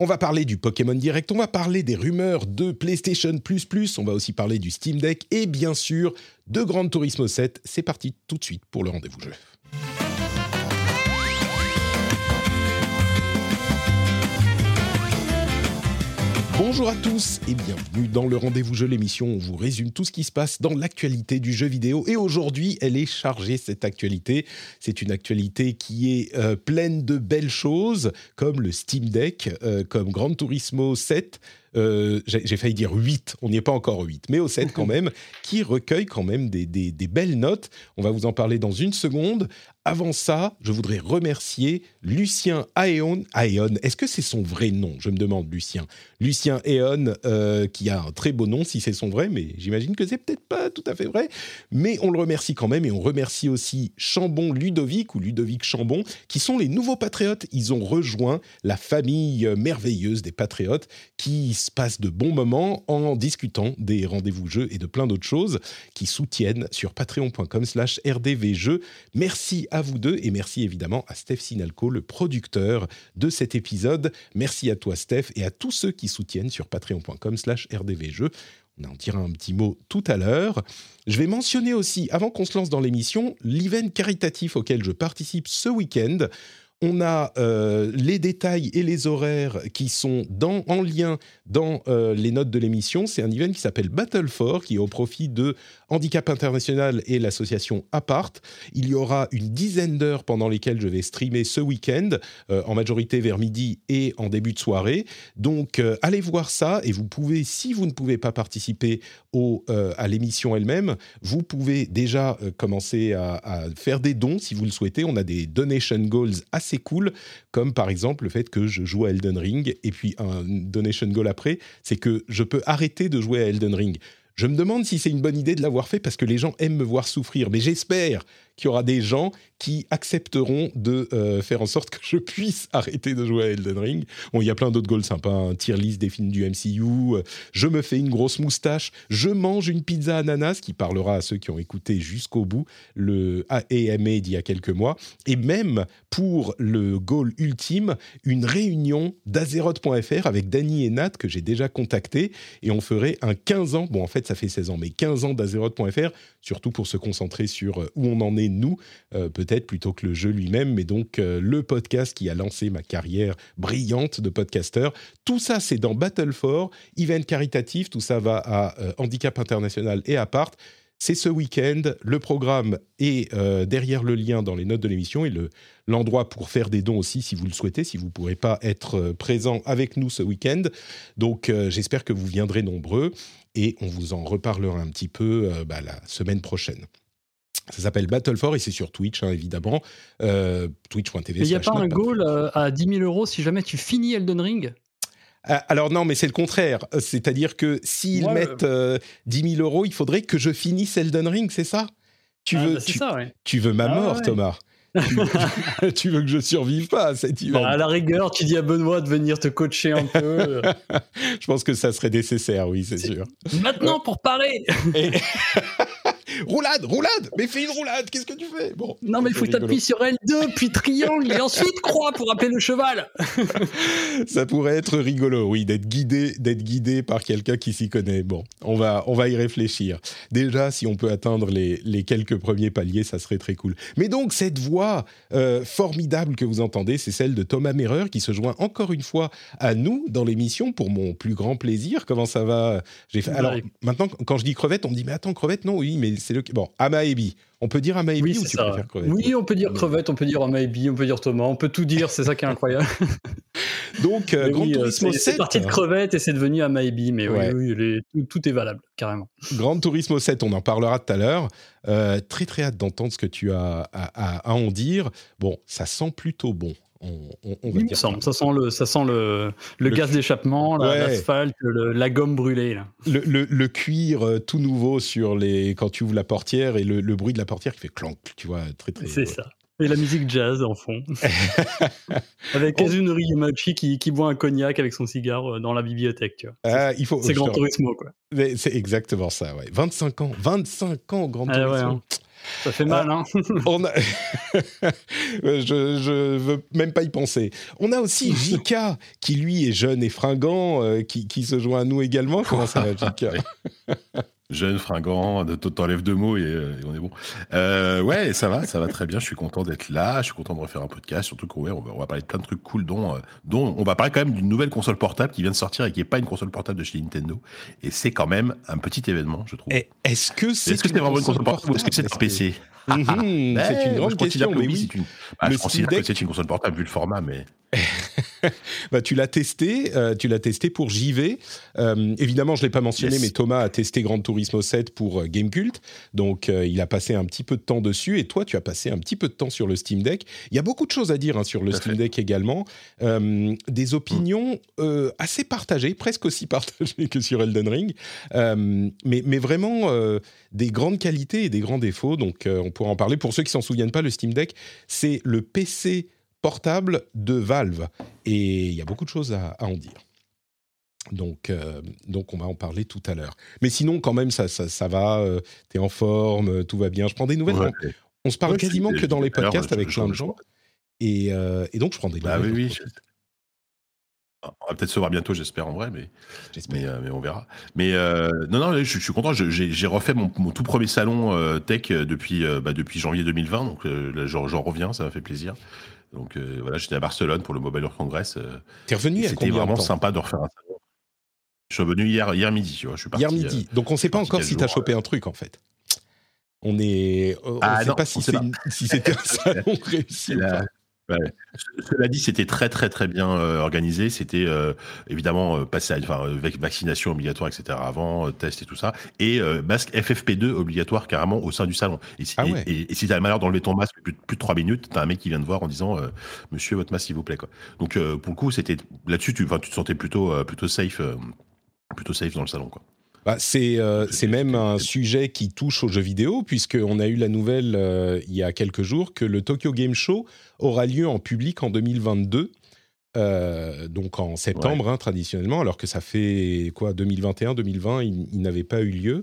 On va parler du Pokémon Direct, on va parler des rumeurs de PlayStation Plus on va aussi parler du Steam Deck et bien sûr de Gran Turismo 7. C'est parti tout de suite pour le rendez-vous jeu. Bonjour à tous et bienvenue dans le Rendez-vous Jeu, l'émission où on vous résume tout ce qui se passe dans l'actualité du jeu vidéo. Et aujourd'hui, elle est chargée, cette actualité. C'est une actualité qui est euh, pleine de belles choses, comme le Steam Deck, euh, comme Gran Turismo 7, euh, j'ai failli dire 8, on n'y est pas encore 8, mais au 7 quand même, qui recueille quand même des, des, des, belles notes. On va vous en parler dans une seconde. Avant ça, je voudrais remercier Lucien Aeon. Aeon, est-ce que c'est son vrai nom? Je me demande, Lucien. Lucien Aeon, euh, qui a un très beau nom si c'est son vrai, mais j'imagine que c'est peut-être pas tout à fait vrai. Mais on le remercie quand même et on remercie aussi Chambon Ludovic ou Ludovic Chambon, qui sont les nouveaux patriotes. Ils ont rejoint la famille merveilleuse des patriotes qui se passent de bons moments en discutant des rendez-vous jeux et de plein d'autres choses qui soutiennent sur patreon.com slash rdvjeux. Merci à vous deux et merci évidemment à Steph Sinalco, le producteur de cet épisode. Merci à toi Steph et à tous ceux qui soutiennent sur patreon.com slash rdvjeux. On en dira un petit mot tout à l'heure. Je vais mentionner aussi, avant qu'on se lance dans l'émission, l'event caritatif auquel je participe ce week-end. On a euh, les détails et les horaires qui sont en lien dans euh, les notes de l'émission. C'est un event qui s'appelle Battle for, qui est au profit de Handicap International et l'association Apart. Il y aura une dizaine d'heures pendant lesquelles je vais streamer ce week-end, euh, en majorité vers midi et en début de soirée. Donc allez voir ça et vous pouvez, si vous ne pouvez pas participer au, à l'émission elle-même, vous pouvez déjà commencer à, à, faire des dons si vous le souhaitez. On a des donation goals assez cool, comme par exemple le fait que je joue à Elden Ring et puis un donation goal après, c'est que je peux arrêter de jouer à Elden Ring. Je me demande si c'est une bonne idée de l'avoir fait parce que les gens aiment me voir souffrir, mais j'espère qu'il y aura des gens qui accepteront de euh, faire en sorte que je puisse arrêter de jouer à Elden Ring. Bon, il y a plein d'autres goals sympas, un tier list des films du MCU, euh, je me fais une grosse moustache, je mange une pizza ananas, qui parlera à ceux qui ont écouté jusqu'au bout le AMA d'il y a quelques mois, et même pour le goal ultime, une réunion d'Azeroth.fr avec Danny et Nat que j'ai déjà contacté, et on ferait un 15 ans, bon en fait ça fait 16 ans, mais 15 ans d'Azeroth.fr, surtout pour se concentrer sur euh, où on en est nous, euh, peut-être plutôt que le jeu lui-même, mais donc euh, le podcast qui a lancé ma carrière brillante de podcasteur. Tout ça, c'est dans Battle for, event caritatif, tout ça va à euh, Handicap International et à Part. C'est ce week-end. Le programme est derrière le lien dans les notes de l'émission et le, l'endroit pour faire des dons aussi si vous le souhaitez, si vous ne pourrez pas être présent avec nous ce week-end. Donc j'espère que vous viendrez nombreux et on vous en reparlera un petit peu bah, la semaine prochaine. Ça s'appelle Battle for et c'est sur Twitch, hein, évidemment. Euh, Twitch.tv. Il n'y a pas un goal euh, à 10 000 euros si jamais tu finis Elden Ring? Euh, Alors non, mais c'est le contraire. Euh, C'est-à-dire que s'ils Ouais, mettent euh, 10 000 euros, il faudrait que je finisse Elden Ring, c'est ça? Tu Ah, veux, bah, tu, ça, ouais. tu veux ma Ah, mort, ouais. Thomas? Tu, veux- que je survive pas à cet Bah, à la rigueur, tu dis à Benoît de venir te coacher un peu. Je pense que ça serait nécessaire, oui, c'est sûr. Maintenant, pour parler Et- roulade, roulade Mais fais une roulade, qu'est-ce que tu fais? Bon. Non, mais il faut t'appuies sur L2, puis triangle, et ensuite croix pour appeler le cheval. Ça pourrait être rigolo, oui, d'être guidé, d'être guidé par quelqu'un qui s'y connaît. Bon, on va, on va y réfléchir. Déjà, si on peut atteindre les, les quelques premiers paliers, ça serait très cool. Mais donc, cette voix euh, formidable que vous entendez, c'est celle de Thomas Merrer qui se joint encore une fois à nous dans l'émission pour mon plus grand plaisir. Comment ça va? J'ai fait. Alors maintenant, quand je dis crevette, on me dit mais attends crevette, non, oui, mais c'est le bon Amaebi. On peut dire Amaebi Oui, ou c'est tu ça. préfères crevette Oui, on peut dire crevette, on peut dire maybe, on peut dire Thomas, on peut tout dire, c'est ça qui est incroyable. Donc, euh, Mais Gran oui, euh, Turismo c'est 7. c'est parti de crevette et c'est devenu à maybe, mais Ouais. oui, oui, les- tout, tout est valable, carrément. Gran Turismo 7, on en parlera tout à l'heure. Euh, très très hâte d'entendre ce que tu as à, à- à en dire. Bon, ça sent plutôt bon. On, on, on va Il me semble, ça sent le, ça sent le, le, gaz d'échappement, Ouais. l'asphalte, la gomme brûlée. Là. le, le- cuir euh, tout nouveau sur les quand tu ouvres la portière et le, bruit de la portière qui fait clank, tu vois, très très. C'est ça. Et la musique jazz en fond. avec Kazunori Yamachi qui, qui boit un cognac avec son cigare euh, dans la bibliothèque. tu vois. Ah, il faut. C'est Grand Turismo, quoi. C'est exactement ça, ouais. 25 ans, 25 ans, Grand Ah ouais, hein. Ça fait mal, hein. On a... je, je veux même pas y penser. On a aussi Jika, qui lui est jeune et fringant, euh, qui, qui se joint à nous également. Comment ça va, Jika Jeune, fringant, t'enlèves deux mots et, euh, et on est bon. Euh, ouais, ça va, ça va très bien. Je suis content d'être là. Je suis content de refaire un podcast. Surtout qu'on ouais, on va, on va parler de plein de trucs cool, dont, euh, dont on va parler quand même d'une nouvelle console portable qui vient de sortir et qui est pas une console portable de chez Nintendo. Et c'est quand même un petit événement, je trouve. Est-ce que c'est vraiment une console portable ou est-ce que c'est un PC Mhm, C'est une grande je question, que mais oui, oui. c'est une. Bah, je considère que c'est une console portable vu le format, mais Bah, tu l'as testé, euh, tu l'as testé pour JV. Évidemment, je l'ai pas mentionné, Yes. mais Thomas a testé Gran Turismo 7 pour euh, Gamecult, donc euh, il a passé un petit peu de temps dessus. Et toi, tu as passé un petit peu de temps sur le Steam Deck. Il y a beaucoup de choses à dire hein, sur le Steam. Deck également. Euh, des opinions euh, assez partagées, presque aussi partagées que sur Elden Ring, mais, mais vraiment des grandes qualités et des grands défauts. Donc, on pourra en parler. Pour ceux qui s'en souviennent pas, le Steam Deck, c'est le PC portable de Valve. Et il y a beaucoup de choses à, à en dire. Donc, euh, donc, on va en parler tout à l'heure. Mais sinon, quand même, ça, ça, ça va. euh, T'es en forme, euh, tout va bien. Je prends des nouvelles. Ouais. On, on se parle Ouais, quasiment que dans les podcasts avec plein de gens. Et, euh, et donc, je prends des Bah nouvelles. oui, oui. je- On va peut-être se voir bientôt, j'espère en vrai, mais, mais, mais on verra. Mais non, non, je, je suis content. J'ai refait mon, mon tout premier salon tech depuis, bah, depuis janvier 2020, donc j'en reviens, ça m'a fait plaisir. Donc voilà, j'étais à Barcelone pour le Mobile World Congress. T'es revenu C'était vraiment temps? sympa de refaire un salon. Je suis revenu hier, hier midi, tu vois. Je suis parti, Hier midi. euh, donc, on ne sait pas encore si tu as chopé un truc, en fait. On est. On ne Ah sait non, pas si on c'est une- si c'était un salon réussi. La-. Ouais. Cela dit, c'était très très très bien euh, organisé. C'était euh, évidemment euh, passé, enfin, euh, vac- vaccination obligatoire, etc. Avant euh, test et tout ça, et euh, masque FFP2 obligatoire carrément au sein du salon. Et, si- Ah ouais. et- et si t'as le malheur d'enlever ton masque plus, de- plus de trois minutes, t'as un mec qui vient te voir en disant euh, Monsieur, votre masque s'il vous plaît. Quoi. Donc euh, pour le coup, c'était là-dessus, tu, tu te sentais plutôt euh, plutôt safe, euh, plutôt safe dans le salon. Quoi. Bah, c'est euh, même un sujet qui touche aux jeux vidéo, puisqu'on a eu la nouvelle euh, il y a quelques jours que le Tokyo Game Show aura lieu en public en 2022. euh, donc en septembre, hein, traditionnellement, alors que ça fait quoi 2021, 2020, il, il n'avait pas eu lieu.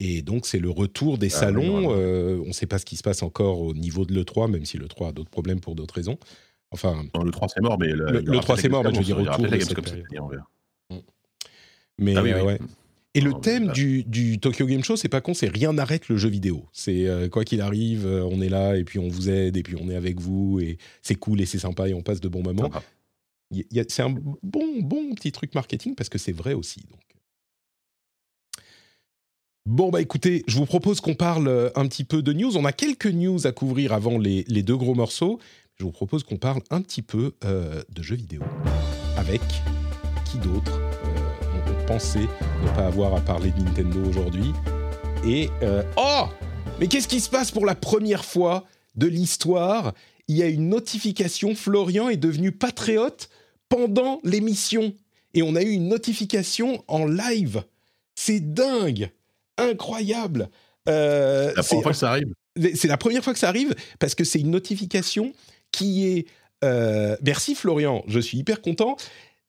Et donc, c'est le retour des Ah salons. on ne sait pas ce qui se passe encore au niveau de l'E3, même si l'E3 a d'autres problèmes pour d'autres raisons. Enfin, Non, le 3 c'est mort, mais Le- aura le 3, peut-être c'est mort, mais je veux dire, Gamescom, mais Ah oui, euh, oui. ouais. Et le mais thème du, du Tokyo Game Show, c'est pas con, c'est rien n'arrête le jeu vidéo. C'est euh, quoi qu'il arrive, euh, on est là et puis on vous aide et puis on est avec vous et c'est cool et c'est sympa et on passe de bons moments. C'est un bon, bon petit truc marketing parce que c'est vrai aussi. Donc. Bon, bah écoutez, je vous propose qu'on parle un petit peu de news. On a quelques news à couvrir avant les, les deux gros morceaux. Je vous propose qu'on parle un petit peu euh, de jeux vidéo. Avec qui d'autre? Pensait ne pas avoir à parler de Nintendo aujourd'hui. Et. euh, oh Mais qu'est-ce qui se passe pour la première fois de l'histoire? Il y a une notification. Florian est devenu patriote pendant l'émission. Et on a eu une notification en live. C'est dingue Incroyable Euh, C'est la première fois que ça arrive. c'est la première fois que ça arrive parce que c'est une notification qui est. euh, merci Florian, je suis hyper content.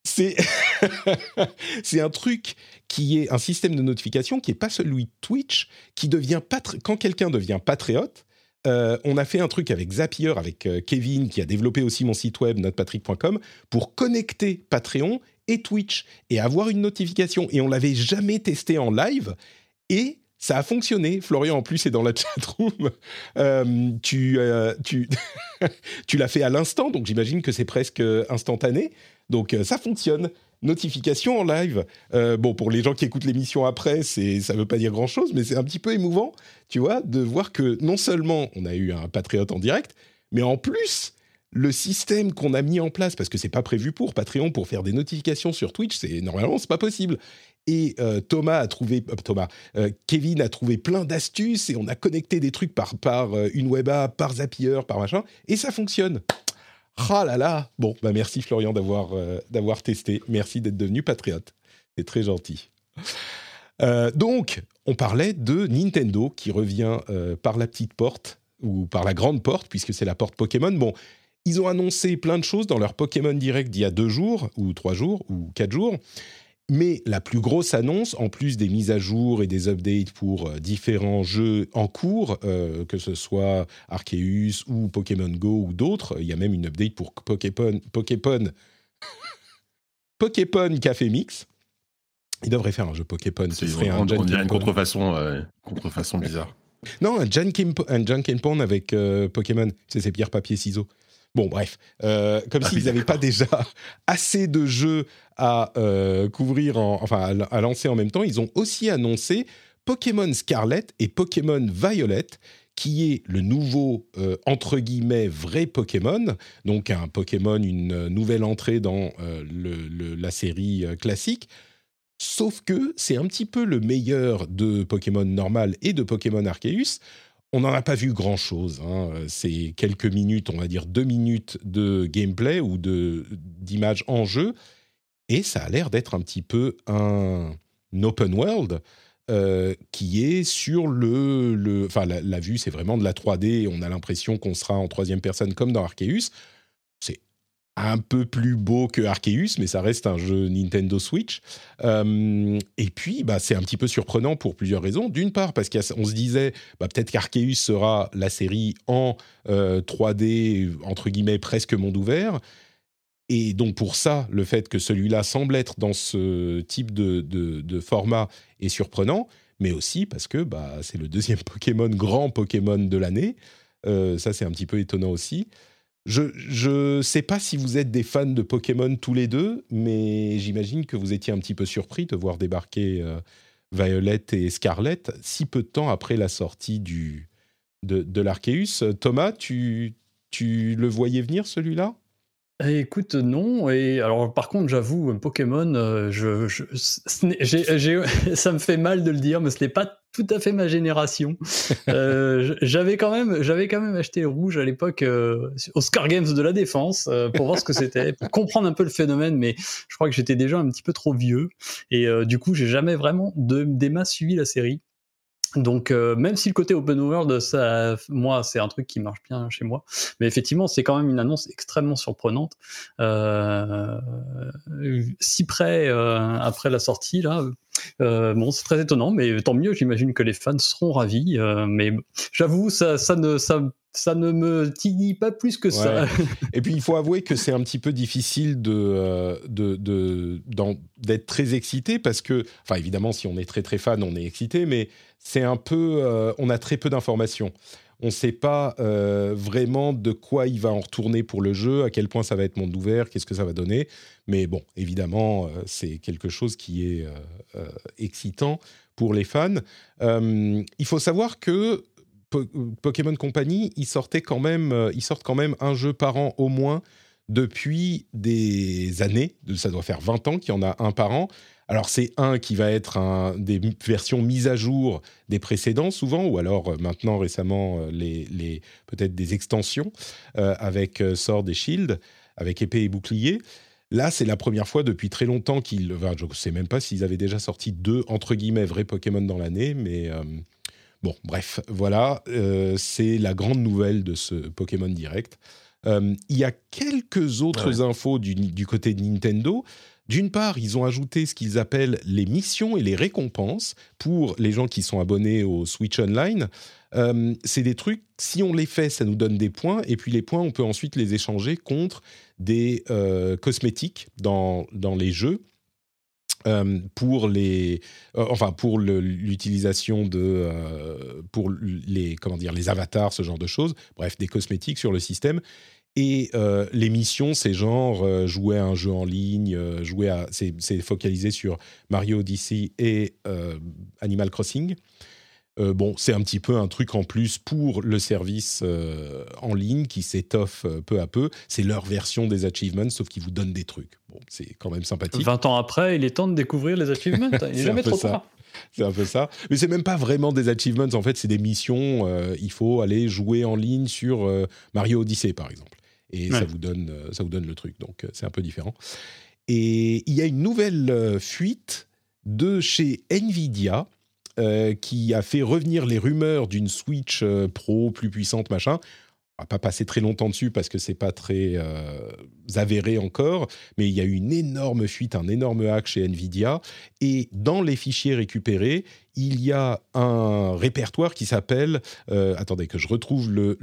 C'est un truc qui est un système de notification qui est pas celui de Twitch, qui devient quand quelqu'un devient patriote. euh, on a fait un truc avec Zapier, avec euh, Kevin, qui a développé aussi mon site web notrepatrick.com, pour connecter Patreon et Twitch et avoir une notification. Et on l'avait jamais testé en live. Et ça a fonctionné. Florian, en plus, est dans la chatroom. Euh, tu euh, tu, tu l'as fait à l'instant, donc j'imagine que c'est presque instantané. Donc euh, ça fonctionne. Notification en live. Euh, bon, pour les gens qui écoutent l'émission après, c'est ça veut pas dire grand-chose, mais c'est un petit peu émouvant, tu vois, de voir que non seulement on a eu un patriote en direct, mais en plus le système qu'on a mis en place, parce que c'est pas prévu pour Patreon pour faire des notifications sur Twitch, c'est normalement c'est pas possible. Et euh, Thomas a trouvé, euh, Thomas, euh, Kevin a trouvé plein d'astuces et on a connecté des trucs par, par une web app, par Zapier, par machin, et ça fonctionne. Ah là là Bon, bah merci Florian d'avoir d'avoir testé. Merci d'être devenu patriote. C'est très gentil. donc, on parlait de Nintendo qui revient par la petite porte ou par la grande porte, puisque c'est la porte Pokémon. Bon, ils ont annoncé plein de choses dans leur Pokémon Direct d'il y a deux jours, ou trois jours, ou quatre jours. Mais la plus grosse annonce, en plus des mises à jour et des updates pour euh, différents jeux en cours, euh, que ce soit Arceus ou Pokémon Go ou d'autres, il y a même une update pour Pokémon, Pokémon, Pokémon Café Mix. Ils devraient faire un jeu Pokémon. Ce serait un on dirait une contrefaçon, euh, contrefaçon bizarre. Non, un Junk and avec Pokémon. C'est ces pierres, papier, ciseaux. Bon, bref, euh, comme ah s'ils n'avaient pas déjà assez de jeux à euh, couvrir, enfin à, lancer en même temps, ils ont aussi annoncé Pokémon Scarlet et Pokémon Violet, qui est le nouveau euh, entre guillemets vrai Pokémon, donc un Pokémon, une nouvelle entrée dans la série classique. Sauf que c'est un petit peu le meilleur de Pokémon normal et de Pokémon Arceus on n'en a pas vu grand-chose. Hein. C'est quelques minutes, on va dire deux minutes de gameplay ou d'image en jeu. Et ça a l'air d'être un petit peu un, open world euh, qui est sur le... enfin, la, la vue, c'est vraiment de la 3D. On a l'impression qu'on sera en troisième personne comme dans Arceus un peu plus beau que Arceus, mais ça reste un jeu Nintendo Switch. Euh, et puis, bah, c'est un petit peu surprenant pour plusieurs raisons. D'une part, parce qu'on se disait, bah, peut-être qu'Arceus sera la série en 3D, euh, entre guillemets, presque monde ouvert. Et donc pour ça, le fait que celui-là semble être dans ce type de, format est surprenant, mais aussi parce que bah, c'est le deuxième Pokémon, grand Pokémon de l'année. Euh, ça, c'est un petit peu étonnant aussi. Je ne sais pas si vous êtes des fans de Pokémon tous les deux, mais j'imagine que vous étiez un petit peu surpris de voir débarquer euh, Violet et Scarlet si peu de temps après la sortie de, de l'Arceus. Thomas, tu, le voyais venir celui-là? Eh, écoute, non. Et alors, par contre, j'avoue, Pokémon, euh, ça me fait mal de le dire, mais ce n'est pas tout à fait ma génération. Euh, j'avais quand même, j'avais quand même acheté rouge à l'époque euh, au Scar Games de la Défense pour voir ce que c'était, pour comprendre un peu le phénomène. Mais je crois que j'étais déjà un petit peu trop vieux et du coup, j'ai jamais vraiment de, des masses suivi la série. Donc, euh, même si le côté open world, ça, moi, c'est un truc qui marche bien chez moi, mais effectivement, c'est quand même une annonce extrêmement surprenante. Euh, si près euh, après la sortie, là, bon, c'est très étonnant, mais tant mieux. J'imagine que les fans seront ravis. mais j'avoue, ça, ça ne, ça ça ne me titille pas plus que ça. Et puis il faut avouer que c'est un petit peu difficile de, de, d'être très excité parce que, enfin évidemment, si on est très très fan, on est excité, mais c'est un peu, euh, on a très peu d'informations. On ne sait pas euh, vraiment de quoi il va en retourner pour le jeu, à quel point ça va être monde ouvert, qu'est-ce que ça va donner. Mais bon, évidemment, euh, c'est quelque chose qui est excitant pour les fans. il faut savoir que Pokémon Company, ils, sortaient quand même, ils sortent quand même un jeu par an au moins depuis des années. Ça doit faire 20 ans qu'il y en a un par an. Alors c'est un qui va être un, des versions mises à jour des précédents souvent, ou alors euh, maintenant récemment euh, les, peut-être des extensions euh, avec Sword et Shield, avec épée et bouclier. Là, c'est la première fois depuis très longtemps qu'ils. je ne sais même pas s'ils avaient déjà sorti deux, entre guillemets, vrais Pokémon dans l'année, mais bon, bref, voilà, c'est la grande nouvelle de ce Pokémon Direct. il y a quelques autres infos du, du, côté de Nintendo. D'une part, ils ont ajouté ce qu'ils appellent les missions et les récompenses pour les gens qui sont abonnés au Switch Online. Euh, c'est des trucs, si on les fait, ça nous donne des points, et puis les points, on peut ensuite les échanger contre des euh, cosmétiques dans, dans les jeux. Euh, pour les, enfin pour l'utilisation de, pour les comment dire, les avatars, ce genre de choses. Bref, des cosmétiques sur le système. Et euh, les missions, c'est genre euh, jouer à un jeu en ligne, euh, jouer à, c'est, focalisé sur Mario Odyssey et Animal Crossing. bon, c'est un petit peu un truc en plus pour le service en ligne qui s'étoffe peu à peu. C'est leur version des achievements, sauf qu'ils vous donnent des trucs. Bon, c'est quand même sympathique. 20 ans après, il est temps de découvrir les achievements. Il n'est jamais trop tard. C'est un peu ça. Mais c'est même pas vraiment des achievements. En fait, c'est des missions. il faut aller jouer en ligne sur Mario Odyssey, par exemple. et ça, vous donne, ça vous donne le truc. Donc c'est un peu différent. Et il y a une nouvelle fuite de chez Nvidia. qui a fait revenir les rumeurs d'une Switch Pro plus puissante, machin va pas passer très longtemps dessus parce que c'est pas très euh, avéré encore, mais il y a eu une énorme fuite, un énorme hack chez Nvidia, et dans les fichiers récupérés, il y a un répertoire qui s'appelle, euh, attendez que je retrouve le,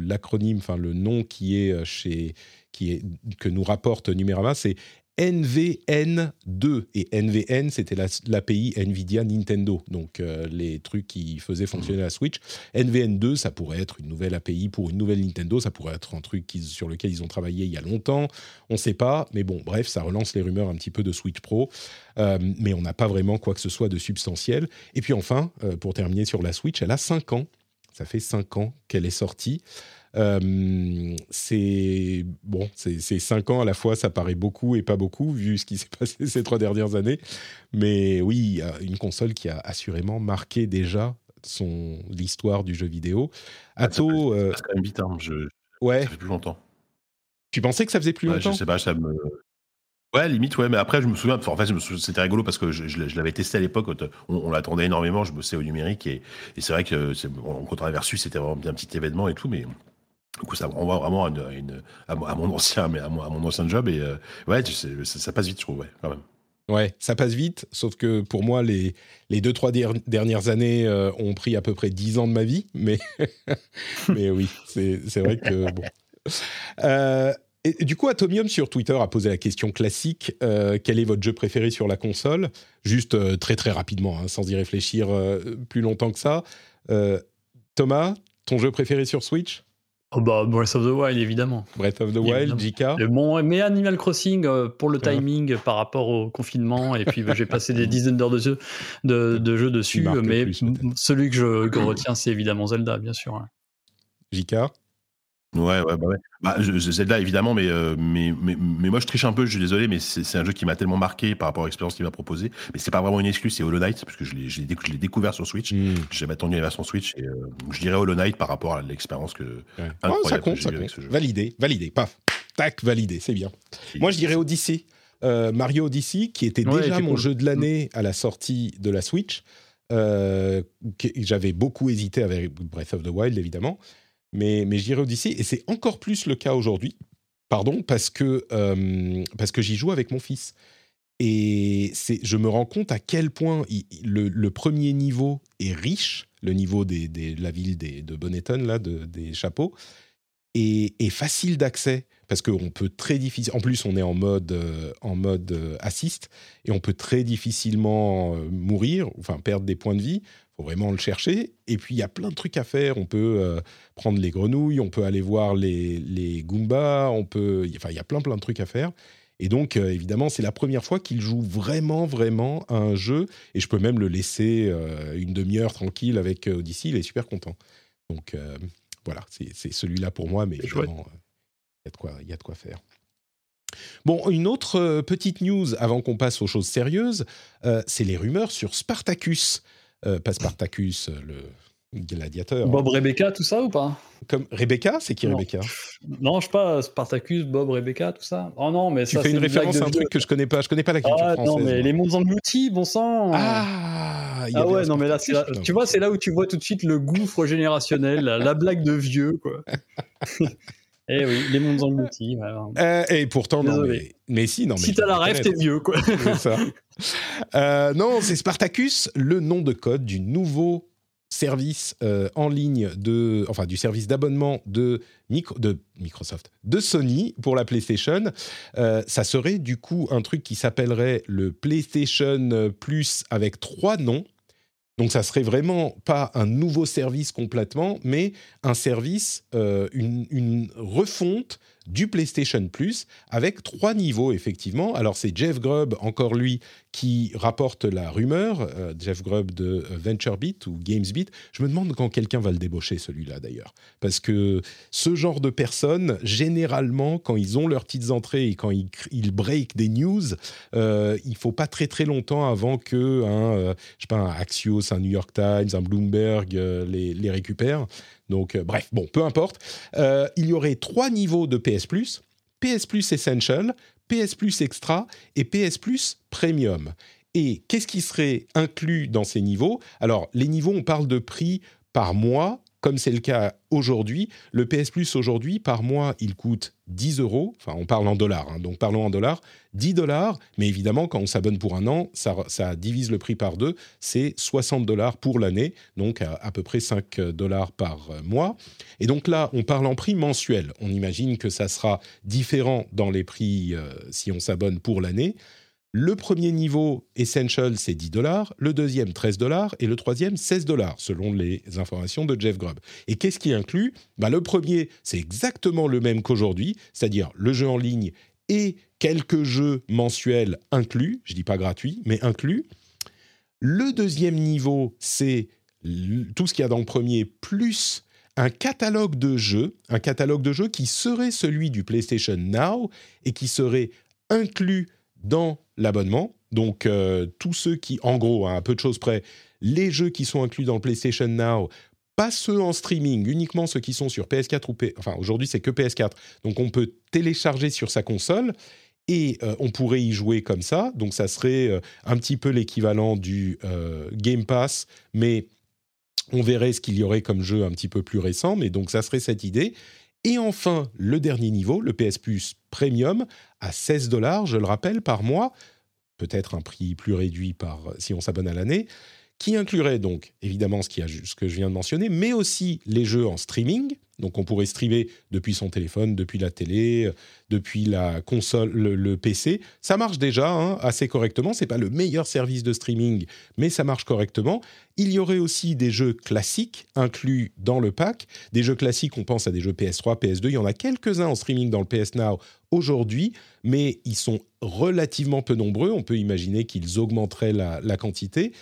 l'acronyme, enfin le nom qui est chez qui est, que nous rapporte Numérama, c'est NVN2. Et NVN, c'était l'API NVIDIA Nintendo, donc euh, les trucs qui faisaient fonctionner la Switch. NVN2, ça pourrait être une nouvelle API pour une nouvelle Nintendo, ça pourrait être un truc sur lequel ils ont travaillé il y a longtemps, on ne sait pas, mais bon, bref, ça relance les rumeurs un petit peu de Switch Pro, euh, mais on n'a pas vraiment quoi que ce soit de substantiel. Et puis enfin, euh, pour terminer sur la Switch, elle a 5 ans, ça fait 5 ans qu'elle est sortie. Euh, c'est bon, c'est cinq ans à la fois, ça paraît beaucoup et pas beaucoup vu ce qui s'est passé ces trois dernières années. Mais oui, une console qui a assurément marqué déjà son l'histoire du jeu vidéo. Ah, Atto, ça, passe, quand même vite, hein. je, ouais. ça fait plus longtemps. Tu pensais que ça faisait plus longtemps Je sais pas, ça me. Ouais, limite, ouais, mais après, je me souviens, en fait, c'était rigolo parce que je, je, l'avais testé à l'époque, on, on l'attendait énormément, je bossais au numérique et, et c'est vrai que quand on avait reçu, c'était vraiment bien un petit événement et tout, mais du coup, ça renvoie vraiment à, mon ancien, mais à, mon, ancien job. Et euh, ouais, ça, passe vite, je trouve, ouais, quand même. Ouais, ça passe vite, sauf que pour moi, les, les deux, trois dernières années euh, ont pris à peu près dix ans de ma vie. Mais, oui, c'est vrai que bon. Euh, du coup, Atomium sur Twitter a posé la question classique quel est votre jeu préféré sur la console? Juste très très rapidement, hein, sans y réfléchir plus longtemps que ça. Thomas, ton jeu préféré sur Switch? Oh bah Breath of the Wild évidemment. Breath of the Wild, JK. Bon, mais Animal Crossing euh, pour le timing par rapport au confinement et puis bah, j'ai passé des dizaines d'heures de jeu, de, dessus, mais celui que je retiens c'est évidemment Zelda bien sûr. JK. Ouais, ouais, bah ouais. Bah, Zelda, évidemment, mais, euh, mais, mais, mais, moi je triche un peu, je suis désolé, mais c'est un jeu qui m'a tellement marqué par rapport à l'expérience qu'il m'a proposé. Mais c'est pas vraiment une excuse, c'est Hollow Knight, parce que je l'ai découvert sur Switch. Hmm. J'avais attendu la version Switch, et euh, je dirais Hollow Knight par rapport à l'expérience que. Ouais. ça compte, ça compte. Validé, validé, paf, tac, validé, c'est bien. moi je dirais Odyssey, euh, Mario Odyssey, qui était déjà mon jeu de l'année à la sortie de la Switch. J'avais beaucoup hésité avec Breath of the Wild, évidemment mais, mais j'irai Odyssey, et c'est encore plus le cas aujourd'hui, pardon, parce que, euh, que j'y joue avec mon fils. Et je me rends compte à quel point le, premier niveau est riche, le niveau des, de la ville des, de Bonneton, là, de, des chapeaux, et, est facile d'accès parce qu'on peut très difficile. En plus, on est en mode euh, en mode euh, assist et on peut très difficilement mourir, enfin perdre des points de vie faut vraiment le chercher. Et puis, il y a plein de trucs à faire. On peut euh, prendre les grenouilles, on peut aller voir les, les Goombas, on peut... Enfin, il y a plein, plein de trucs à faire. Et donc, euh, évidemment, c'est la première fois qu'il joue vraiment, vraiment à un jeu. Et je peux même le laisser euh, une demi-heure tranquille avec Odyssey. Il est super content. Donc, voilà, c'est celui-là pour moi. Mais vraiment, il y, y a de quoi faire. Bon, une autre petite news avant qu'on passe aux choses sérieuses, c'est les rumeurs sur Spartacus. Euh, pas Spartacus, euh, le gladiateur. Bob Rebecca, tout ça ou pas? Comme Rebecca, c'est qui Rebecca? Non, je sais pas, Spartacus, Bob Rebecca, tout ça. Oh non, mais tu fais une référence à un truc que je connais pas. Je connais pas la culture ah, française. Non, mais les mondes engloutis, bon sang. Ah, ah ouais, non, mais là, tu vois, c'est là où tu vois tout de suite le gouffre générationnel, la, blague de vieux, quoi. Eh oui, les mondes engloutis. Euh, et pourtant, non, mais, mais, si, non. Mais si t'as la rêve, t'es vieux, quoi. c'est ça. Euh, non, c'est Spartacus, le nom de code du nouveau service euh, en ligne de, enfin du service d'abonnement de, de Microsoft, de Sony pour la PlayStation. Ça serait du coup un truc qui s'appellerait le PlayStation Plus avec trois noms. Donc ça serait vraiment pas un nouveau service complètement, mais un service, une, une refonte du PlayStation Plus avec trois niveaux effectivement. Alors c'est Jeff Grubb, encore lui, qui rapporte la rumeur, euh, Jeff Grubb de euh, VentureBeat ou GamesBeat. Je me demande quand quelqu'un va le débaucher celui-là d'ailleurs, parce que ce genre de personnes, généralement, quand ils ont leurs petites entrées et quand ils, ils break des news, euh, il faut pas très très longtemps avant que un, je sais pas, un Axios, un New York Times, un Bloomberg les, les récupère. Donc, bref, bon, peu importe. il y aurait trois niveaux de PS Plus PS Plus Essential, PS Plus Extra et PS Plus Premium. Et qu'est-ce qui serait inclus dans ces niveaux? Alors, les niveaux, on parle de prix par mois, comme c'est le cas aujourd'hui. Le PS Plus aujourd'hui, par mois, il coûte 10 euros. Enfin, on parle en dollars, hein, donc parlons en dollars. 10 dollars, mais évidemment, quand on s'abonne pour un an, ça, divise le prix par deux. C'est 60 dollars pour l'année, donc à, peu près 5 dollars par mois. Et donc là, on parle en prix mensuel. On imagine que ça sera différent dans les prix euh, si on s'abonne pour l'année. Le premier niveau Essential, c'est 10 dollars, le deuxième 13 dollars et le troisième 16 dollars, selon les informations de Jeff Grubb. Et qu'est-ce qui inclut? Bah, Le premier, c'est exactement le même qu'aujourd'hui, c'est-à-dire le jeu en ligne et quelques jeux mensuels inclus, je dis pas gratuits, mais inclus. Le deuxième niveau, c'est tout ce qu'il y a dans le premier, plus un catalogue de jeux, un catalogue de jeux qui serait celui du PlayStation Now et qui serait inclus dans l'abonnement. Donc, euh, tous ceux qui, en gros, à un peu de choses près, les jeux qui sont inclus dans le PlayStation Now, pas ceux en streaming, uniquement ceux qui sont sur PS4 ou PS... Enfin, aujourd'hui, c'est que PS4. Donc, on peut télécharger sur sa console et euh, on pourrait y jouer comme ça. Donc, ça serait euh, un petit peu l'équivalent du Game Pass, mais on verrait ce qu'il y aurait comme jeu un petit peu plus récent. Mais donc, ça serait cette idée. Et enfin, le dernier niveau, le PS Plus Premium, à 16 dollars, je le rappelle, par mois, peut-être un prix plus réduit par, si on s'abonne à l'année, qui inclurait donc évidemment ce, ce que je viens de mentionner, mais aussi les jeux en streaming, donc on pourrait streamer depuis son téléphone, depuis la télé, depuis la console, le, PC. Ça marche déjà hein, assez correctement. C'est pas le meilleur service de streaming, mais ça marche correctement. Il y aurait aussi des jeux classiques inclus dans le pack. Des jeux classiques, on pense à des jeux PS3, PS2. Il y en a quelques-uns en streaming dans le PS Now aujourd'hui, mais ils sont relativement peu nombreux. On peut imaginer qu'ils augmenteraient la, quantité.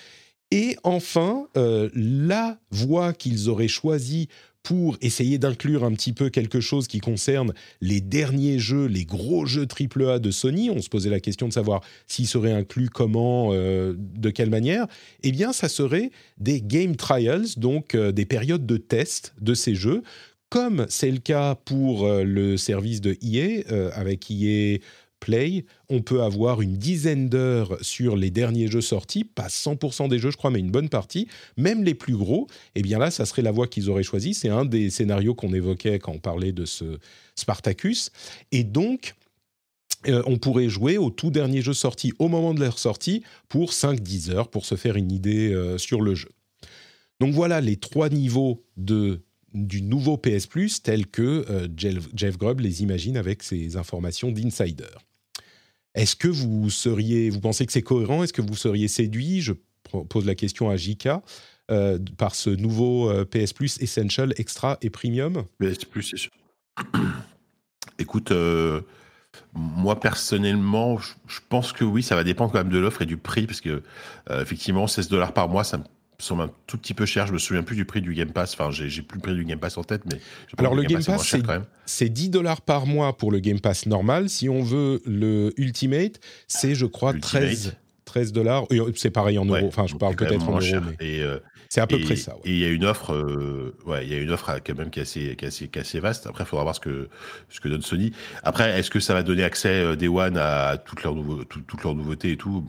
Et enfin, euh, la voie qu'ils auraient choisie pour essayer d'inclure un petit peu quelque chose qui concerne les derniers jeux, les gros jeux AAA de Sony. On se posait la question de savoir s'ils seraient inclus comment, euh, de quelle manière. Eh bien, ça serait des game trials, donc euh, des périodes de test de ces jeux, comme c'est le cas pour euh, le service de EA, avec EA On peut avoir une dizaine d'heures sur les derniers jeux sortis, pas 100% des jeux je crois, mais une bonne partie, même les plus gros, et eh bien là, ça serait la voie qu'ils auraient choisie. C'est un des scénarios qu'on évoquait quand on parlait de ce Spartacus. Et donc, euh, on pourrait jouer au tout dernier jeu sorti au moment de leur sortie pour 5-10 heures pour se faire une idée euh, sur le jeu. Donc voilà les trois niveaux de du nouveau PS Plus tel que euh, Jeff, Grubb les imagine avec ses informations d'insider. Est-ce que vous seriez, vous pensez que c'est cohérent? Est-ce que vous seriez séduit? Je pose la question à Jika. Euh, par ce nouveau euh, PS Plus Essential, Extra et Premium. PS Plus, écoute, moi personnellement, je, pense que oui, ça va dépendre quand même de l'offre et du prix, parce que effectivement, 16 dollars par mois, ça me sont un tout petit peu cher. Je me souviens plus du prix du Game Pass. Enfin, j'ai plus le prix du Game Pass en tête, mais alors le Game, Pass, c'est 10 dollars par mois pour le Game Pass normal. Si on veut le Ultimate, c'est je crois 13 13 dollars. C'est pareil en euros. Enfin, je parle peut-être en euros. Mais... Euh, c'est à peu près ça. Et il y a une offre, euh, ouais, il y a une offre quand même qui est assez, qui est assez, vaste. Après, il faudra voir ce que, ce que donne Sony. Après, est-ce que ça va donner accès euh, Day One à toutes leurs, nouveaux, toutes leurs nouveautés et tout?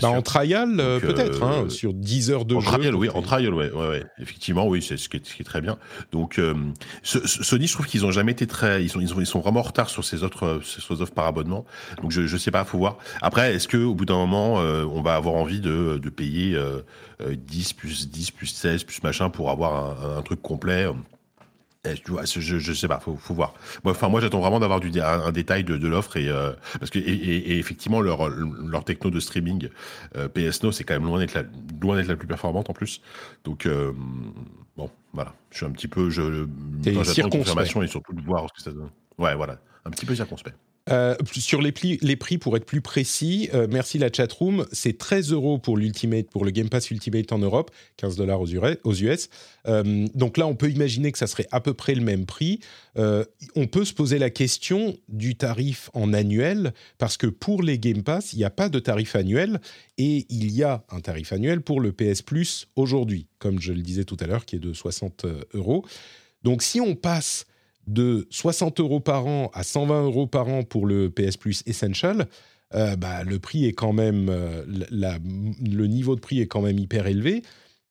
Bah, En trial, peut-être, hein, sur 10 heures de en jeu. Trial, oui, en trial, ouais, ouais, Effectivement, oui, c'est ce qui est, ce qui est très bien. Donc, Sony, je trouve qu'ils ont jamais été très, ils sont, ils sont, ils sont vraiment en retard sur ces autres, ces offres par abonnement. Donc, je, je sais pas, faut voir. Après, est-ce que au bout d'un moment, on va avoir envie de, de payer 10 plus 10 plus 16 plus machin pour avoir un, truc complet. je, je, sais pas, faut, faut voir. Enfin, moi, j'attends vraiment d'avoir du un, détail de, l'offre et euh, parce que et, effectivement leur leur techno de streaming euh, PSNO, c'est quand même loin d'être la loin d'être la plus performante en plus. Donc euh, bon, voilà, je suis un petit peu je j'attends confirmation et surtout de voir ce que ça donne. Ouais, voilà, un petit peu circonspect. Euh, sur les, prix, pour être plus précis, euh, merci la chatroom, c'est 13 euros pour l'Ultimate, pour le Game Pass Ultimate en Europe, 15 dollars aux, US. Euh, donc là, on peut imaginer que ça serait à peu près le même prix. On peut se poser la question du tarif en annuel, parce que pour les Game Pass, il n'y a pas de tarif annuel, et il y a un tarif annuel pour le PS Plus aujourd'hui, comme je le disais tout à l'heure, qui est de 60 euros. Donc si on passe de 60 euros par an à 120 euros par an pour le PS Plus Essential, euh, bah, le prix est quand même, euh, le niveau de prix est quand même hyper élevé.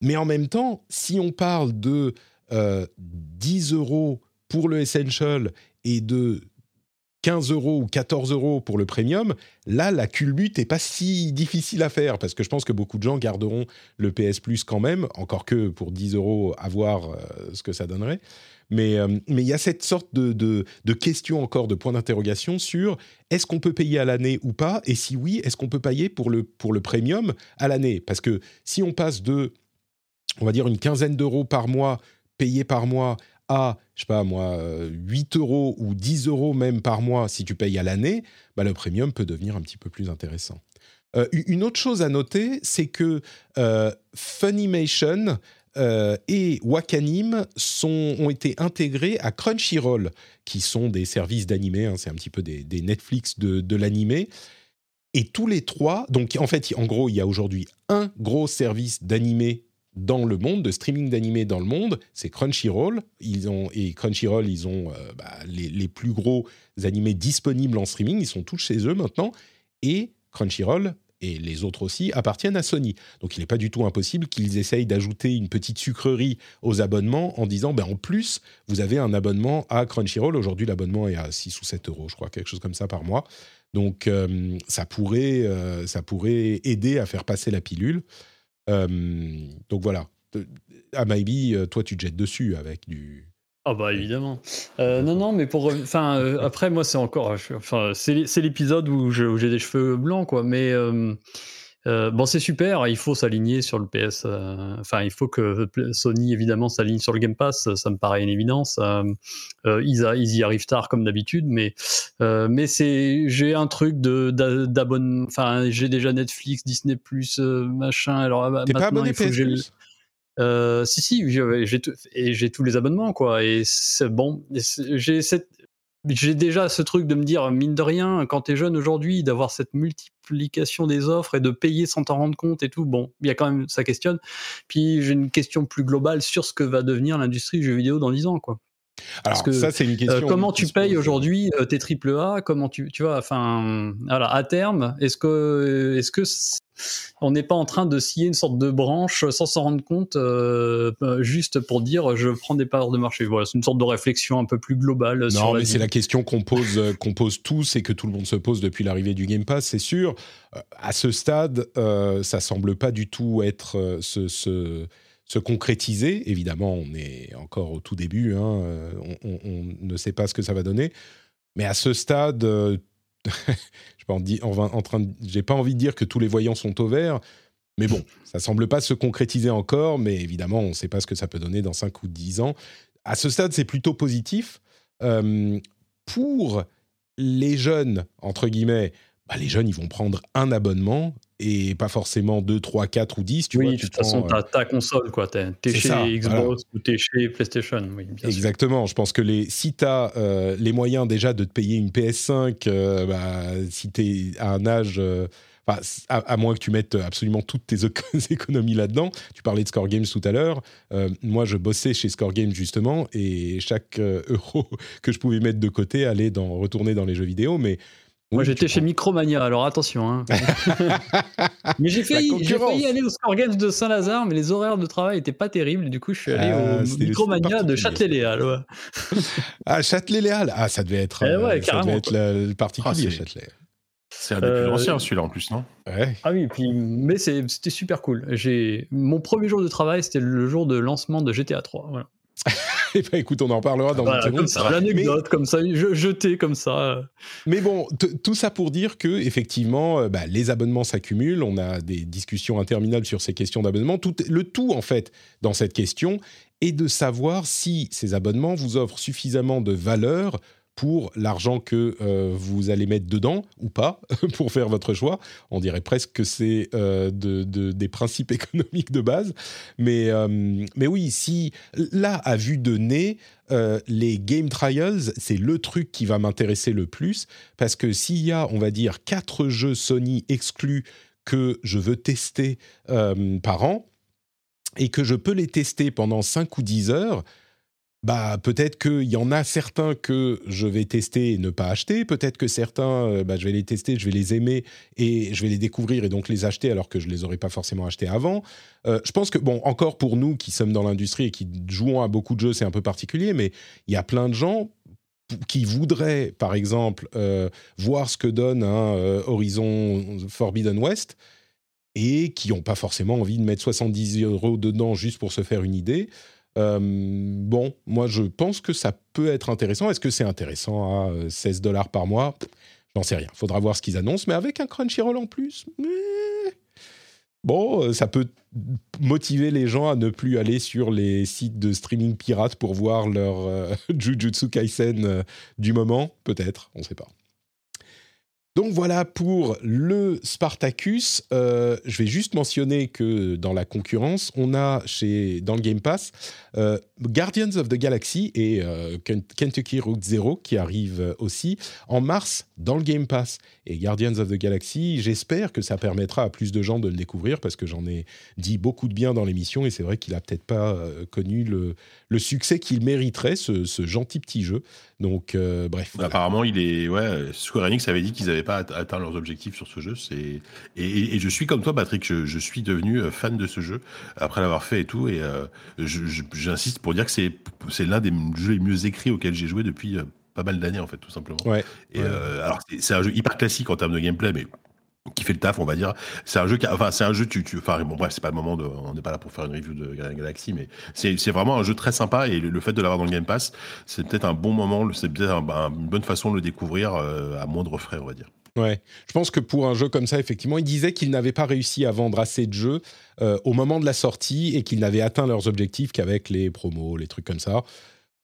Mais en même temps, si on parle de euh, 10 euros pour le Essential et de 15 euros ou 14 euros pour le Premium, là, la culbute n'est pas si difficile à faire parce que je pense que beaucoup de gens garderont le PS Plus quand même, encore que pour 10 euros, à voir euh, ce que ça donnerait. Mais euh, mais il y a cette sorte de, de, question encore, de point d'interrogation sur est-ce qu'on peut payer à l'année ou pas? Et si oui, est-ce qu'on peut payer pour le, pour le premium à l'année? Parce que si on passe de, on va dire, une quinzaine d'euros par mois payés par mois à, je sais pas moi, euh, 8 euros ou 10 euros même par mois si tu payes à l'année, bah, le premium peut devenir un petit peu plus intéressant. Euh, une autre chose à noter, c'est que euh, Funimation euh, et Wakanim sont, ont été intégrés à Crunchyroll, qui sont des services d'animé, hein, c'est un petit peu des, des Netflix de, de l'animé. Et tous les trois, donc en fait, en gros, il y a aujourd'hui un gros service d'animé dans le monde, de streaming d'animé dans le monde, c'est Crunchyroll. Ils ont, et Crunchyroll, ils ont euh, bah, les, les plus gros animés disponibles en streaming, ils sont tous chez eux maintenant. Et Crunchyroll et les autres aussi appartiennent à Sony. Donc il n'est pas du tout impossible qu'ils essayent d'ajouter une petite sucrerie aux abonnements en disant, ben, en plus, vous avez un abonnement à Crunchyroll. Aujourd'hui, l'abonnement est à 6 ou 7 euros, je crois, quelque chose comme ça par mois. Donc euh, ça, pourrait, euh, ça pourrait aider à faire passer la pilule. Euh, donc voilà. À Maybe, euh, toi, tu te jettes dessus avec du... Ah bah évidemment. Euh, non non mais pour enfin euh, après moi c'est encore enfin c'est l'é- c'est l'épisode où j'ai des cheveux blancs quoi mais euh, euh, bon c'est super il faut s'aligner sur le PS euh, enfin il faut que Pl- Sony évidemment s'aligne sur le Game Pass ça me paraît une évidence euh, euh, ils, a- ils y arrivent tard comme d'habitude mais euh, mais c'est j'ai un truc de d'a- d'abonnement enfin j'ai déjà Netflix Disney euh, machin alors T'es pas abonné il faut que PS euh, si, si, j'ai et j'ai tous les abonnements, quoi. Et c'est bon, j'ai cette. J'ai déjà ce truc de me dire, mine de rien, quand t'es jeune aujourd'hui, d'avoir cette multiplication des offres et de payer sans t'en rendre compte et tout, bon, il y a quand même, ça questionne. Puis j'ai une question plus globale sur ce que va devenir l'industrie du jeu vidéo dans 10 ans, quoi. Alors que, ça, c'est une Euh, question... comment tu payes aujourd'hui euh, tes triple A Comment tu, tu vois, enfin, voilà, à terme, est-ce que, est-ce que on n'est pas en train de scier une sorte de branche sans s'en rendre compte, euh, juste pour dire je prends des parts de marché Voilà, c'est une sorte de réflexion un peu plus globale. Non, mais c'est la question qu'on pose, euh, qu'on pose tous et que tout le monde se pose depuis l'arrivée du Game Pass, c'est sûr. Euh, à ce stade, euh, ça semble pas du tout être se, se, se concrétiser. Évidemment, on est encore au tout début, hein, on, on- on ne sait pas ce que ça va donner. Mais à ce stade, euh, en en, en train, de- j'ai pas envie de dire que tous les voyants sont au vert. Mais bon, ça semble pas se concrétiser encore, mais évidemment, on ne sait pas ce que ça peut donner dans 5 ou 10 ans. À ce stade, c'est plutôt positif. Euh, pour les jeunes, entre guillemets, bah, les jeunes, ils vont prendre un abonnement et pas forcément 2, 3, 4 ou 10. Tu oui, vois, de tu toute façon, prends, euh, t'as ta console, quoi. T'es t'es chez ça, Xbox ou t'es chez PlayStation. Oui, bien sûr. Exactement. Je pense que les, si tu as les moyens déjà de te payer une PS5, euh, bah, si tu es à un âge. euh, à, à moins que tu mettes absolument toutes tes éco- économies là-dedans. Tu parlais de Score Games tout à l'heure. Euh, moi, je bossais chez Score Games justement, et chaque euh, euro que je pouvais mettre de côté allait dans, retourner dans les jeux vidéo. Mais Moi, j'étais chez Micromania, alors attention. hein. mais j'ai failli, failli aller au Score Games de Saint-Lazare, mais les horaires de travail n'étaient pas terribles. Du coup, je suis allé Ah, au Micromania de. Châtelet-Léal. ouais. Ah, Châtelet-Léal. Ah, ça devait être, Eh ouais, euh, ça carrément, devait être le, le particulier, Ah, c'est- Châtelet. C'est un des Euh, plus anciens, celui-là, en plus, non? Ouais. Ah oui, puis, mais c'était super cool. J'ai Mon premier jour de travail, c'était le jour de lancement de GTA 3. Voilà. Eh ben, écoute, on en parlera dans Voilà, une comme l'anecdote, comme ça, jeté comme ça. Mais bon, tout ça pour dire que effectivement, euh, bah, les abonnements s'accumulent. On a des discussions interminables sur ces questions d'abonnement. Tout, le tout, en fait, dans cette question, est de savoir si ces abonnements vous offrent suffisamment de valeur pour l'argent que euh, vous allez mettre dedans ou pas pour faire votre choix. On dirait presque que c'est euh, de, des principes économiques de base. Mais, euh, mais oui, si là, à vue de nez, les game trials, c'est le truc qui va m'intéresser le plus parce que s'il y a, on va dire, quatre jeux Sony exclus que je veux tester par an et que je peux les tester pendant 5 ou 10 heures, bah peut-être qu'il y en a certains que je vais tester et ne pas acheter, peut-être que certains, euh, bah, je vais les tester, je vais les aimer et je vais les découvrir et donc les acheter alors que je les aurais pas forcément achetés avant. Euh, je pense que bon, encore pour nous qui sommes dans l'industrie et qui jouons à beaucoup de jeux, c'est un peu particulier, mais il y a plein de gens qui voudraient, par exemple, euh, voir ce que donne Horizon Forbidden West et qui n'ont pas forcément envie de mettre 70 euros dedans juste pour se faire une idée. Euh, bon, moi je pense que ça peut être intéressant. Est-ce que c'est intéressant à 16 euh, dollars par mois? J'en sais rien. Faudra voir ce qu'ils annoncent, mais avec un Crunchyroll en plus. Bon, euh, ça peut motiver les gens à ne plus aller sur les sites de streaming pirates pour voir leur Jujutsu Kaisen du moment, peut-être, on ne sait pas. Donc voilà pour le Spartacus. Euh, je vais juste mentionner que dans la concurrence, on a chez dans le Game Pass euh, Guardians of the Galaxy et euh, Kentucky Route Zero qui arrivent aussi en mars dans le Game Pass. Et Guardians of the Galaxy, j'espère que ça permettra à plus de gens de le découvrir parce que j'en ai dit beaucoup de bien dans l'émission et c'est vrai qu'il a peut-être pas connu le, le succès qu'il mériterait ce, ce, gentil petit jeu. Donc bref. Apparemment, il est ouais. Square Enix avait dit qu'ils avaient pas atteint leurs objectifs sur ce jeu. C'est et, je suis comme toi, Patrick. Je, suis devenu euh, fan de ce jeu après l'avoir fait et tout. Et euh, j'insiste pour dire que c'est l'un des jeux les mieux écrits auxquels j'ai joué depuis euh, pas mal d'années en fait, tout simplement. Ouais. Et alors c'est un jeu hyper classique en termes de gameplay, mais qui fait le taf, on va dire. C'est un jeu qui, enfin, c'est un jeu, tu, tu, enfin, bon, bref, c'est pas le moment de, on n'est pas là pour faire une review de Galaxy, mais c'est, c'est vraiment un jeu très sympa et le, fait de l'avoir dans le Game Pass, c'est peut-être un bon moment, c'est peut-être une bonne façon de le découvrir à moindre frais, on va dire. Ouais, je pense que pour un jeu comme ça, effectivement, ils disaient qu'ils n'avaient pas réussi à vendre assez de jeux euh, au moment de la sortie et qu'ils n'avaient atteint leurs objectifs qu'avec les promos, les trucs comme ça.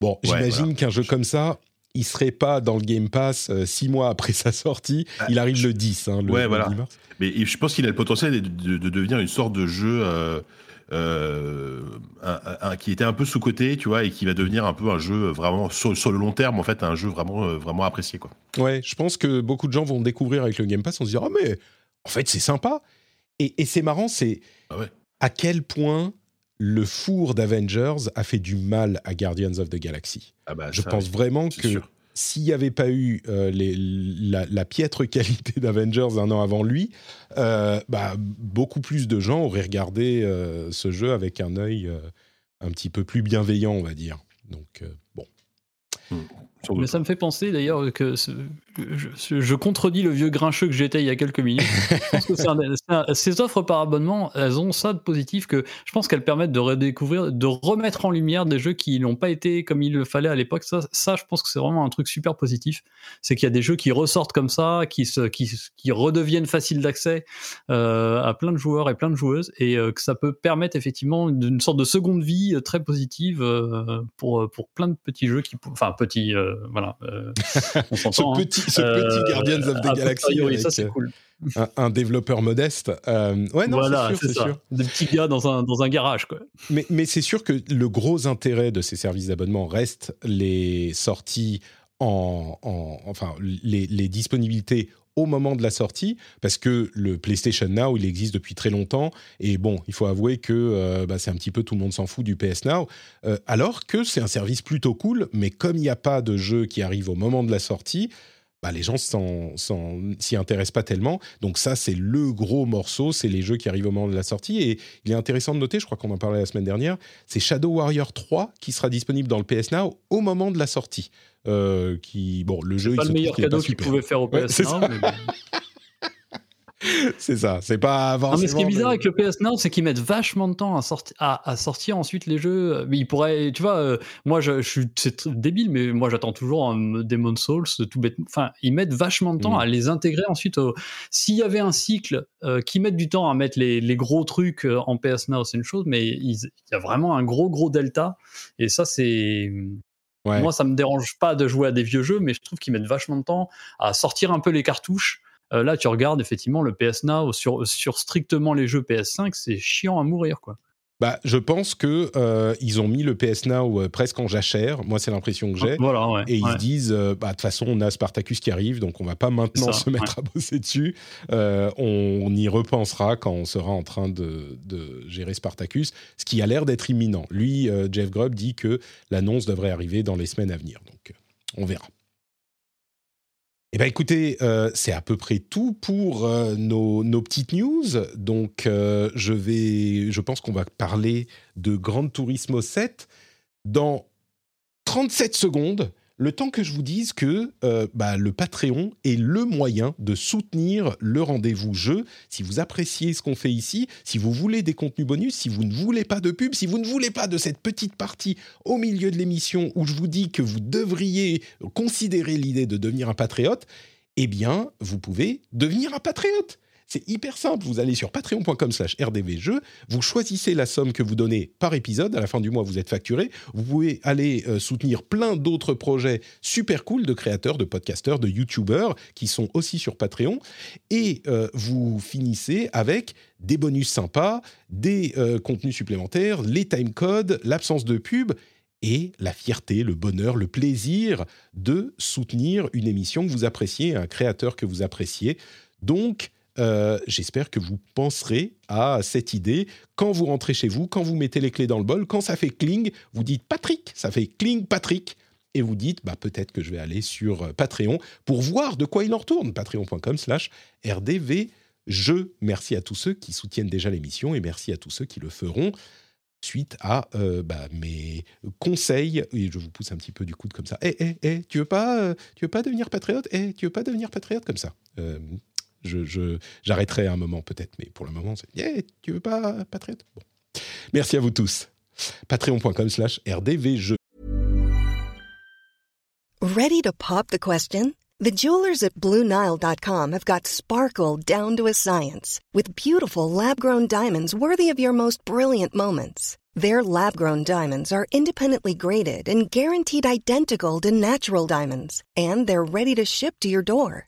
Bon, j'imagine qu'un jeu comme ça, il serait pas dans le Game Pass euh, six mois après sa sortie. Ah, il arrive le 10, hein, le, ouais, voilà. Mais je pense qu'il a le potentiel de, devenir une sorte de jeu. Euh, euh, un, qui était un peu sous côté, tu vois, et qui va devenir un peu un jeu vraiment sur, le long terme, en fait, un jeu vraiment vraiment apprécié, quoi. Ouais, je pense que beaucoup de gens vont découvrir avec le Game Pass, on se dire oh mais en fait c'est sympa. Et, c'est marrant, c'est ah à quel point le four d'Avengers a fait du mal à Guardians of the Galaxy. Ah bah, je pense vraiment que s'il n'y avait pas eu euh, les, la, piètre qualité d'Avengers un an avant lui, euh, bah, beaucoup plus de gens auraient regardé euh, ce jeu avec un œil un petit peu plus bienveillant, on va dire. Donc, bon. Mais ça me fait penser d'ailleurs que je, contredis le vieux grincheux que j'étais il y a quelques minutes. ces offres par abonnement, elles ont ça de positif que je pense qu'elles permettent de redécouvrir, de remettre en lumière des jeux qui n'ont pas été comme il le fallait à l'époque. Ça, ça, je pense que c'est vraiment un truc super positif. C'est qu'il y a des jeux qui ressortent comme ça, qui, se, qui, qui redeviennent faciles d'accès euh, à plein de joueurs et plein de joueuses, et euh, que ça peut permettre effectivement une sorte de seconde vie euh, très positive pour, pour plein de petits jeux qui, enfin petits, voilà. on s'entend. ce hein. petit, ce petit euh, Guardians of the Galaxy. ça c'est cool. Un, développeur modeste. Euh, ouais, non, voilà, c'est sûr, sûr. Des petits gars dans un, dans un garage, quoi. Mais, mais c'est sûr que le gros intérêt de ces services d'abonnement reste les sorties en, en enfin, les, les disponibilités au moment de la sortie, parce que le PlayStation Now, il existe depuis très longtemps, et bon, il faut avouer que euh, bah, c'est un petit peu tout le monde s'en fout du PS Now, euh, alors que c'est un service plutôt cool, mais comme il n'y a pas de jeu qui arrive au moment de la sortie, bah, les gens s'y intéressent pas tellement. Donc ça, c'est le gros morceau, c'est les jeux qui arrivent au moment de la sortie. Et il est intéressant de noter, je crois qu'on en parlait la semaine dernière, c'est Shadow Warrior 3 qui sera disponible dans le PS Now au moment de la sortie. Euh, qui bon le jeu pas le meilleur cadeau qu'il pouvait faire au PS Now c'est ça, c'est pas avant. mais ce qui est bizarre avec le PS Now, c'est qu'ils mettent vachement de temps à, à, sortir ensuite les jeux. Mais ils pourraient, tu vois, euh, moi je, suis, débile, mais moi j'attends toujours un Demon Souls, tout bête. Enfin, ils mettent vachement de temps mm. à les intégrer ensuite. S'il y avait un cycle euh, qui met du temps à mettre les, les gros trucs en PS Now, c'est une chose, mais il y a vraiment un gros gros delta. Et ça, c'est Moi, ça me dérange pas de jouer à des vieux jeux, mais je trouve qu'ils mettent vachement de temps à sortir un peu les cartouches. Euh, là, tu regardes effectivement le PS Now sur, sur strictement les jeux PS5, c'est chiant à mourir, quoi. Bah, je pense que euh, ils ont mis le PS Now euh, presque en jachère. Moi, c'est l'impression que j'ai. Voilà, ouais, et ils ouais. se disent, euh, bah, de toute façon, on a Spartacus qui arrive, donc on va pas maintenant Ça, se mettre à bosser dessus. On, on y repensera quand on sera en train de, de gérer Spartacus, ce qui a l'air d'être imminent. Lui, Jeff Grubb dit que l'annonce devrait arriver dans les semaines à venir, donc on verra. Eh bien, écoutez, euh, c'est à peu près tout pour euh, nos, petites news. Donc, euh, je vais, pense qu'on va parler de Gran Turismo 7 dans 37 secondes. Le temps que je vous dise que euh, bah, le Patreon est le moyen de soutenir le rendez-vous jeu. Si vous appréciez ce qu'on fait ici, si vous voulez des contenus bonus, si vous ne voulez pas de pub, si vous ne voulez pas de cette petite partie au milieu de l'émission où je vous dis que vous devriez considérer l'idée de devenir un patriote, eh bien, vous pouvez devenir un patriote. C'est hyper simple. Vous allez sur patreon.com slash rdvjeux, vous choisissez la somme que vous donnez par épisode. À la fin du mois, vous êtes facturé. Vous pouvez aller euh, soutenir plein d'autres projets super cool de créateurs, de podcasteurs, de youtubeurs qui sont aussi sur Patreon. Et euh, vous finissez avec des bonus sympas, des euh, contenus supplémentaires, les timecodes, l'absence de pub et la fierté, le bonheur, le plaisir de soutenir une émission que vous appréciez, un créateur que vous appréciez. Donc, euh, j'espère que vous penserez à cette idée quand vous rentrez chez vous, quand vous mettez les clés dans le bol, quand ça fait cling, vous dites Patrick, ça fait cling Patrick, et vous dites bah, peut-être que je vais aller sur euh, Patreon pour voir de quoi il en retourne. Patreon.com slash rdvjeux. Merci à tous ceux qui soutiennent déjà l'émission et merci à tous ceux qui le feront suite à euh, bah, mes conseils. Et je vous pousse un petit peu du coude comme ça. Eh, eh, eh, tu veux pas, tu veux pas devenir patriote? Eh, tu veux pas devenir patriote comme ça? Je, j'arrêterai un moment peut-être, mais pour le moment, c'est Eh, tu veux pas Bon. Merci à vous tous. Patreon.com slash. Ready to pop the question? The jewelers at BlueNile.com have got sparkle down to a science with beautiful lab grown diamonds worthy of your most brilliant moments. Their lab grown diamonds are independently graded and guaranteed identical to natural diamonds, and they're ready to ship to your door.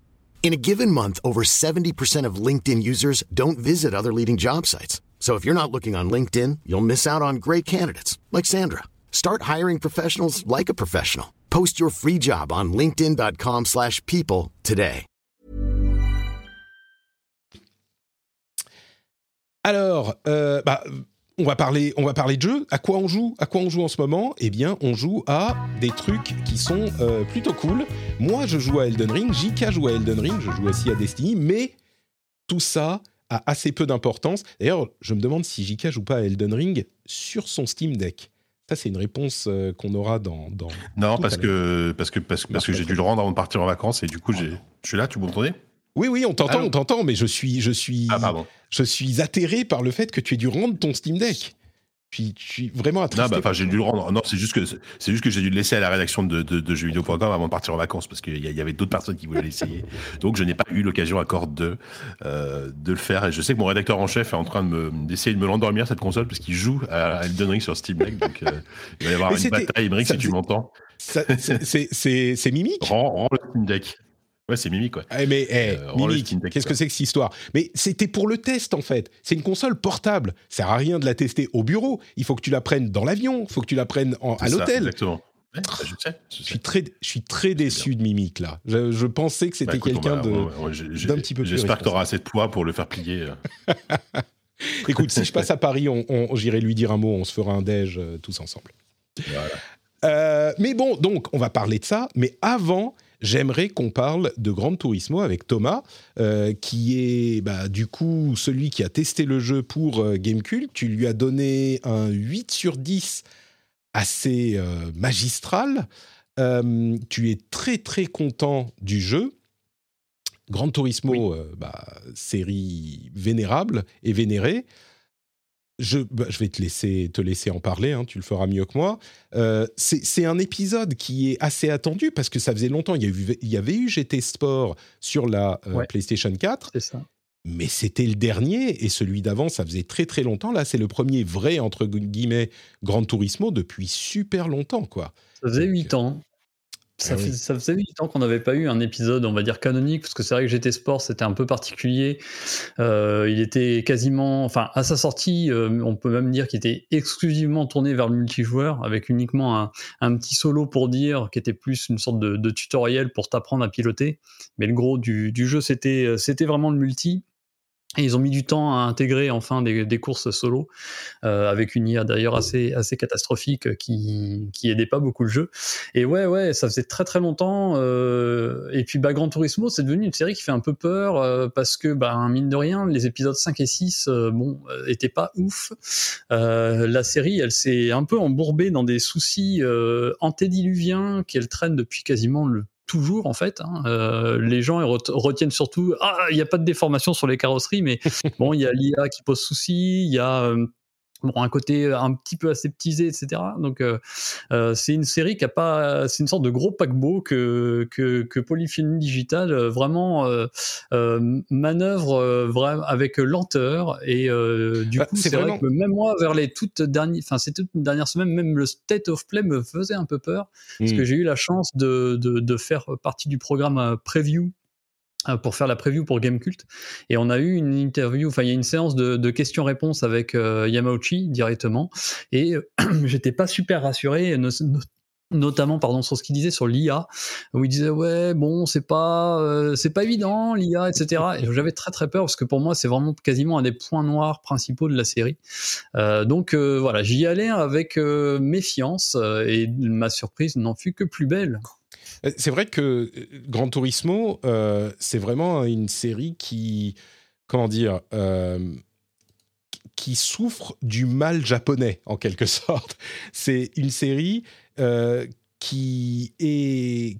In a given month, over 70% of LinkedIn users don't visit other leading job sites. So if you're not looking on LinkedIn, you'll miss out on great candidates like Sandra. Start hiring professionals like a professional. Post your free job on linkedin.com/people slash people today. Alors, euh, bah, on va parler, on va parler de jeux. À quoi on joue À quoi on joue en ce moment? Eh bien, on joue à des trucs qui sont euh, plutôt cool. Moi, je joue à Elden Ring. JK joue à Elden Ring. Je joue aussi à Destiny. Mais tout ça a assez peu d'importance. D'ailleurs, je me demande si JK joue pas à Elden Ring sur son Steam Deck. Ça, c'est une réponse euh, qu'on aura dans. dans Non, parce que, parce que, parce, que- parce que j'ai dû le rendre avant de partir en vacances et du coup, j'ai, je suis là, tu m'entendais? Oui, oui, on t'entend, on t'entend, mais je suis, je suis, Ah, je suis atterré par le fait que tu aies dû rendre ton Steam Deck. Puis, je suis vraiment attristé. Non, bah, enfin, j'ai dû le rendre. Non, c'est juste que c'est juste que j'ai dû le laisser à la rédaction de, de, de jeuxvideo.com avant de partir en vacances parce qu'il y, avait d'autres personnes qui voulaient l'essayer. Donc, je n'ai pas eu l'occasion encore de euh, de le faire. Et je sais que mon rédacteur en chef est en train de me d'essayer de me l'endormir cette console parce qu'il joue à Elden Ring sur Steam Deck. Donc, euh, il va y avoir Mais une bataille. Ça si tu m'entends, c'est- rends, rends le Steam Deck. Ouais, c'est Mimi quoi. Eh, mais eh, Euh, Deck, qu'est-ce que c'est que cette histoire? Mais c'était pour le test en fait. C'est une console portable. Ça sert à rien de la tester au bureau. Il faut que tu la prennes dans l'avion. Il faut que tu la prennes en- à l'hôtel. Exactement. Ouais, bah, je sais. je Je sais. suis très, je suis très déçu de Mimic là. Je, je pensais que Bah, c'était on quelqu'un de. ouais, d'un petit peu plus J'espère que tu auras assez de poids pour le faire plier. euh. Écoute, si je passe à Paris, on, on- j'irai lui dire un mot. On se fera un déj euh, tous ensemble. Voilà. Euh, mais bon, donc, on va parler de ça. Mais avant, j'aimerais qu'on parle de Gran Turismo avec Thomas, euh, qui est bah, du coup celui qui a testé le jeu pour euh, Gamecult. Tu lui as donné un 8 sur 10 assez euh, magistral. tu es très très content du jeu. Gran Turismo, bah, série vénérable et vénérée je, bah, je vais te laisser, te laisser en parler, hein, tu le feras mieux que moi. Euh, c'est un épisode qui est assez attendu parce que ça faisait longtemps. Il y, eu, il y avait eu GT Sport sur la euh, PlayStation 4. Ça. Mais c'était le dernier et celui d'avant, ça faisait très très longtemps. Là, c'est le premier vrai, entre guillemets, Grand Turismo depuis super longtemps. quoi. Ça faisait 8 ans. Ça, ah ça, faisait du temps qu'on n'avait pas eu un épisode, on va dire, canonique, parce que c'est vrai que GT Sport, c'était un peu particulier. Euh, il était quasiment, enfin, à sa sortie, euh, on peut même dire qu'il était exclusivement tourné vers le multijoueur, avec uniquement un, un, petit solo pour dire, qui était plus une sorte de, de tutoriel pour t'apprendre à piloter. Mais le gros du, du jeu, c'était vraiment le multi. Et ils ont mis du temps à intégrer enfin des, des courses solo, euh, avec une IA d'ailleurs assez, assez catastrophique qui, qui aidait pas beaucoup le jeu. Et ouais, ouais, ça faisait très très longtemps. Euh, et puis bah, Gran Turismo, c'est devenu une série qui fait un peu peur euh, parce que, bah, mine de rien, les épisodes 5 et 6, euh, bon, euh, étaient pas ouf. la série, elle s'est un peu embourbée dans des soucis antédiluviens qu'elle traîne depuis quasiment le toujours en fait. Hein. Euh, les gens retiennent surtout ah il n'y a pas de déformation sur les carrosseries, mais bon il y a l'IA qui pose souci, il y a euh, bon, un côté euh, un petit peu aseptisé, etc. Donc, euh, euh, c'est une série qui a pas, c'est une sorte de gros paquebot que que, que Polyphony Digital vraiment manœuvre vraiment avec lenteur et du bah, coup c'est vrai que même moi vers les toutes dernières, enfin c'est toute une dernière semaine, même le state of play me faisait un peu peur parce que mmh. j'ai eu la chance de, de, de faire partie du programme preview pour faire la preview pour Gamecult. Et on a eu une interview enfin il y a une séance de, de questions-réponses avec euh, Yamauchi directement. Et euh, j'étais pas super rassuré notamment pardon sur ce qu'il disait sur l'IA où il disait ouais bon c'est pas c'est pas évident l'IA etc et j'avais très très peur parce que pour moi c'est vraiment quasiment un des points noirs principaux de la série. Donc voilà j'y allais avec méfiance et ma surprise n'en fut que plus belle. euh, c'est vrai que euh, Gran Turismo, euh, c'est vraiment une série qui, comment dire, qui souffre du mal japonais en quelque sorte. C'est une série qui,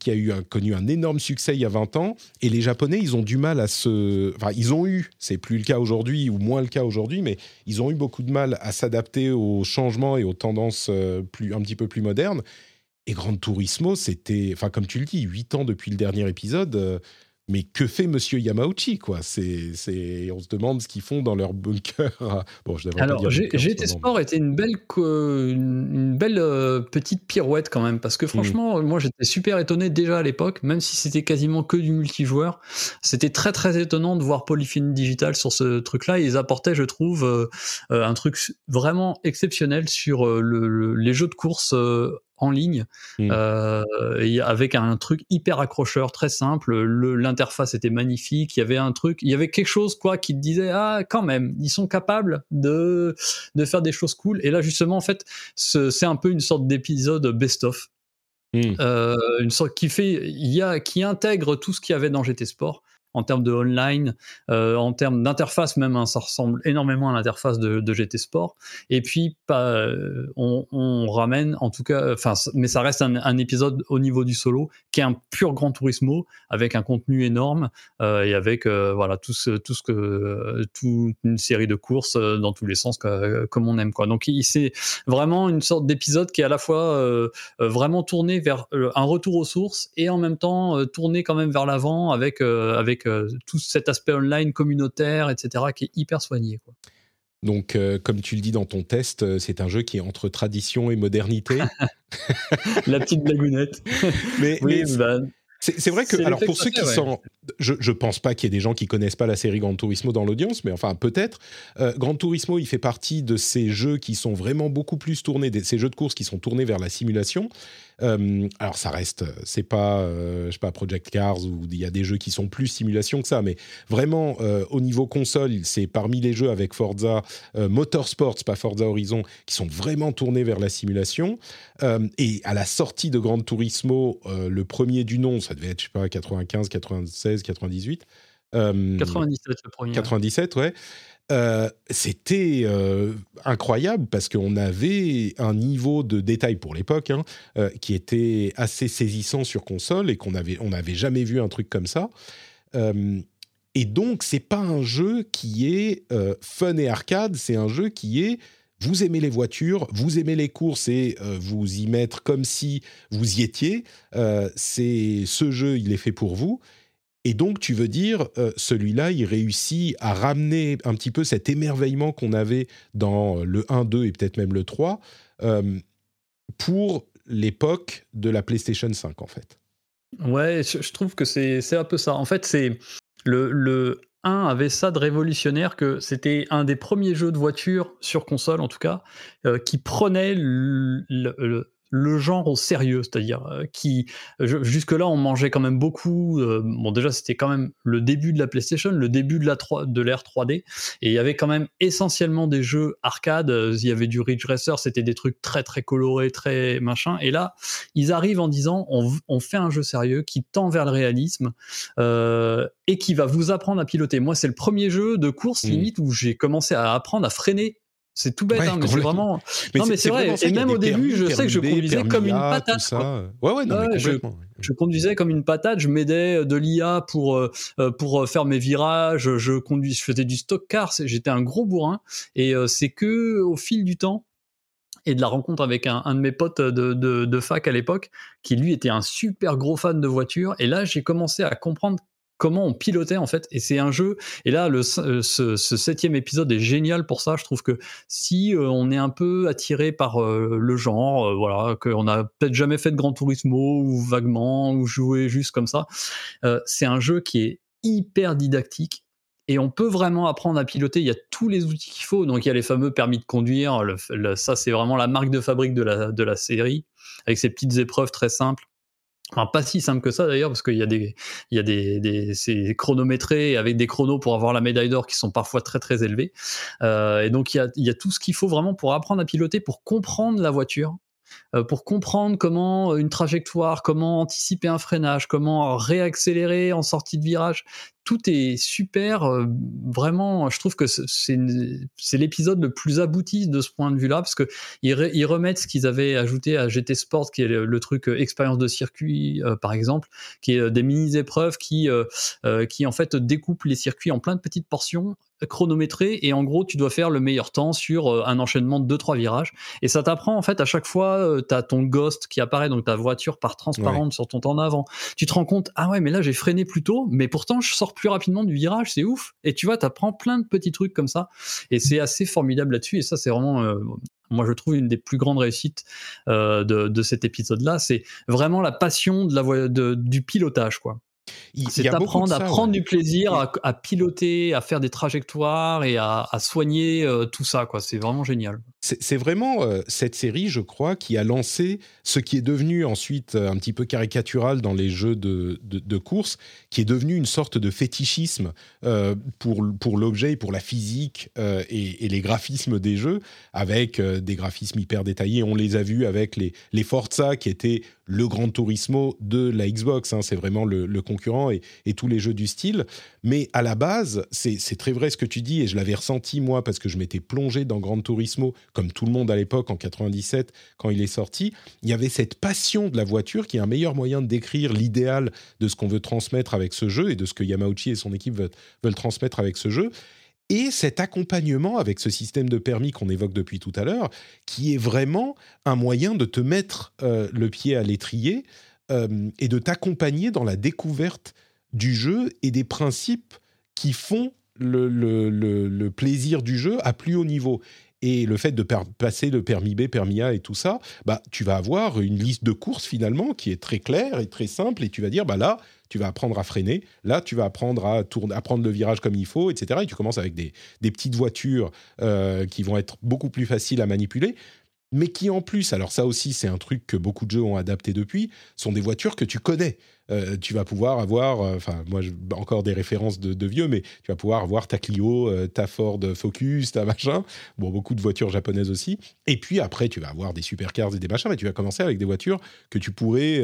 a connu un énorme succès il y a 20 ans, et les Japonais, ils ont du mal à se... Enfin, ils ont eu, c'est plus le cas aujourd'hui, ou moins le cas aujourd'hui, mais ils ont eu beaucoup de mal à s'adapter aux changements et aux tendances un petit peu plus modernes. Et Grand Turismo, c'était, enfin comme tu le dis, huit ans depuis le dernier épisode. Euh, mais que fait Monsieur Yamauchi quoi? C'est, c'est, on se demande ce qu'ils font dans leur bunker. bon, je devrais Alors, GT Sport était une belle, une, belle euh, petite pirouette quand même, parce que franchement, mm. moi j'étais super étonné déjà à l'époque, même si c'était quasiment que du multijoueur. C'était très très étonnant de voir Polyphony Digital sur ce truc-là. Ils apportaient, je trouve, euh, un truc vraiment exceptionnel sur le, les jeux de course en ligne mmh. euh, avec un truc hyper accrocheur, très simple. L'interface était magnifique. Il y avait un truc, il y avait quelque chose quoi qui te disait ah quand même ils sont capables de de faire des choses cool. Et là justement en fait c'est un peu une sorte d'épisode best of. Mmh. Euh, une sorte qui fait, il y a, qui intègre tout ce qu'il y avait dans GT Sport, en termes de online, euh, en termes d'interface même, hein, ça ressemble énormément à l'interface de, GT Sport. Et puis, euh, on, ramène, en tout cas, mais ça reste un, épisode au niveau du solo qui est un pur Grand Turismo avec un contenu énorme euh, et avec voilà tout ce, tout ce que toute une série de courses dans tous les sens comme on aime quoi. Donc, c'est vraiment une sorte d'épisode qui est à la fois vraiment tourné vers un retour aux sources et en même temps tourné quand même vers l'avant avec avec euh, tout cet aspect online communautaire, etc., qui est hyper soigné. Donc, euh, comme tu le dis dans ton test, euh, c'est un jeu qui est entre tradition et modernité. La petite blagounette. mais, oui, bah, c'est vrai que, alors pour ceux qui sont, je, je pense pas qu'il y ait des gens qui connaissent pas la série Gran Turismo dans l'audience, mais enfin peut-être. Euh, Gran Turismo, il fait partie de ces jeux qui sont vraiment beaucoup plus tournés, ces jeux de course qui sont tournés vers la simulation. Euh, alors ça reste, c'est pas, euh, je sais pas, Project Cars où il y a des jeux qui sont plus simulation que ça, mais vraiment euh, au niveau console, c'est parmi les jeux avec Forza Motorsports, pas Forza Horizon, qui sont vraiment tournés vers la simulation. et à la sortie de Gran Turismo, le premier du nom, ça devait être, je sais pas, 95, 96, 98. 97 le premier. 97, ouais. Euh, c'était euh, incroyable parce qu'on avait un niveau de détail pour l'époque hein, euh, qui était assez saisissant sur console et qu'on avait on n'avait jamais vu un truc comme ça. et donc c'est pas un jeu qui est fun et arcade, c'est un jeu qui est vous aimez les voitures, vous aimez les courses et vous y mettre comme si vous y étiez. c'est ce jeu, il est fait pour vous. Et donc, tu veux dire, euh, celui-là, il réussit à ramener un petit peu cet émerveillement qu'on avait dans le 1, 2 et peut-être même le 3 euh, pour l'époque de la PlayStation 5, en fait. Ouais, je, trouve que c'est un peu ça. En fait, c'est le, le 1 avait ça de révolutionnaire que c'était un des premiers jeux de voiture sur console, en tout cas, euh, qui prenait le, le genre au sérieux, c'est-à-dire euh, qui jusque-là on mangeait quand même beaucoup. Euh, bon déjà c'était quand même le début de la PlayStation, le début de la 3, de l'ère 3D, et il y avait quand même essentiellement des jeux arcade. Euh, il y avait du Ridge Racer, c'était des trucs très très colorés, très machin. Et là ils arrivent en disant on, on fait un jeu sérieux qui tend vers le réalisme et qui va vous apprendre à piloter. Moi c'est le premier jeu de course mmh. limite où j'ai commencé à apprendre à freiner c'est tout bête, hein, mais c'est vraiment. non, mais c'est vrai. Et même au début, je sais que je conduisais comme une patate. Ouais, ouais, non, mais je, je, conduisais comme une patate. Je m'aidais de l'IA pour euh, euh, pour faire mes virages. Je conduis, je faisais du stock car. J'étais un gros bourrin. Et euh, c'est que au fil du temps et de la rencontre avec un, un de mes potes de, de, de fac à l'époque, qui lui était un super gros fan de voitures. Et là, j'ai commencé à comprendre comment on pilotait en fait. Et c'est un jeu. Et là, euh, ce, septième épisode est génial pour ça. Je trouve que si euh, on est un peu attiré par euh, le genre, voilà, qu'on a peut-être jamais fait de Grand Turismo ou vaguement ou joué juste comme ça, c'est un jeu qui est hyper didactique. Et on peut vraiment apprendre à piloter. Il y a tous les outils qu'il faut. Donc il y a les fameux permis de conduire. ça, c'est vraiment la marque de fabrique de la, de la série, avec ces petites épreuves très simples Pas si simple que ça d'ailleurs, parce qu'il y a des, il y a des, c'est avec des chronos pour avoir la médaille d'or qui sont parfois très très élevés. Euh, et donc il y a, il y a tout ce qu'il faut vraiment pour apprendre à piloter, pour comprendre la voiture, euh, pour comprendre comment une trajectoire, comment anticiper un freinage, comment réaccélérer en sortie de virage. Tout est super, euh, vraiment. Je trouve que c'est l'épisode le plus abouti de ce point de vue-là, parce que ils, remettent ce qu'ils avaient ajouté à GT Sport, qui est le, truc euh, expérience de circuit, par exemple, qui est des mini épreuves qui, qui en fait découpent les circuits en plein de petites portions chronométré et en gros tu dois faire le meilleur temps sur euh, un enchaînement de 2-3 virages et ça t'apprend en fait à chaque fois euh, tu as ton ghost qui apparaît donc ta voiture part transparente sur ton temps d'avant tu te rends compte ah ouais mais là j'ai freiné plus tôt mais pourtant je sors plus rapidement du virage c'est ouf et tu vois tu apprends plein de petits trucs comme ça et c'est assez formidable là-dessus et ça c'est vraiment euh, moi je trouve une des plus grandes réussites de, de, cet épisode là c'est vraiment la passion de la de, du pilotage quoi c'est d'apprendre à prendre du plaisir, à, piloter, à faire des trajectoires et à, soigner euh, tout ça. quoi. C'est vraiment génial. C'est vraiment euh, cette série, je crois, qui a lancé ce qui est devenu ensuite euh, un petit peu caricatural dans les jeux de, de, course, qui est devenu une sorte de fétichisme pour, pour l'objet, pour la physique et, et, les graphismes des jeux, avec des graphismes hyper détaillés. On les a vus avec les, les Forza, qui étaient le Grand Turismo de la Xbox. Hein, c'est vraiment le, concurrent et, tous les jeux du style. Mais à la base, c'est très vrai ce que tu dis et je l'avais ressenti moi parce que je m'étais plongé dans Grand Turismo comme tout le monde à l'époque en 97 quand il est sorti. Il y avait cette passion de la voiture qui est un meilleur moyen de décrire l'idéal de ce qu'on veut transmettre avec ce jeu et de ce que Yamauchi et son équipe veulent transmettre avec ce jeu et cet accompagnement avec ce système de permis qu'on évoque depuis tout à l'heure, qui est vraiment un moyen de te mettre euh, le pied à l'étrier euh, et de t'accompagner dans la découverte du jeu et des principes qui font le, le, plaisir du jeu à plus haut niveau. Et le fait de passer le permis B, permis A et tout ça, bah, tu vas avoir une liste de courses finalement qui est très claire et très simple et tu vas dire, bah là, tu vas apprendre à freiner. Là, tu vas apprendre à, tourner, à prendre le virage comme il faut, etc. Et tu commences avec des, petites voitures euh, qui vont être beaucoup plus faciles à manipuler mais qui en plus, alors ça aussi c'est un truc que beaucoup de jeux ont adapté depuis, sont des voitures que tu connais. Euh, tu vas pouvoir avoir, enfin moi encore des références de, vieux, mais tu vas pouvoir avoir ta Clio, ta Ford Focus, ta machin, bon beaucoup de voitures japonaises aussi. Et puis après tu vas avoir des supercars et des machins, mais tu vas commencer avec des voitures que tu pourrais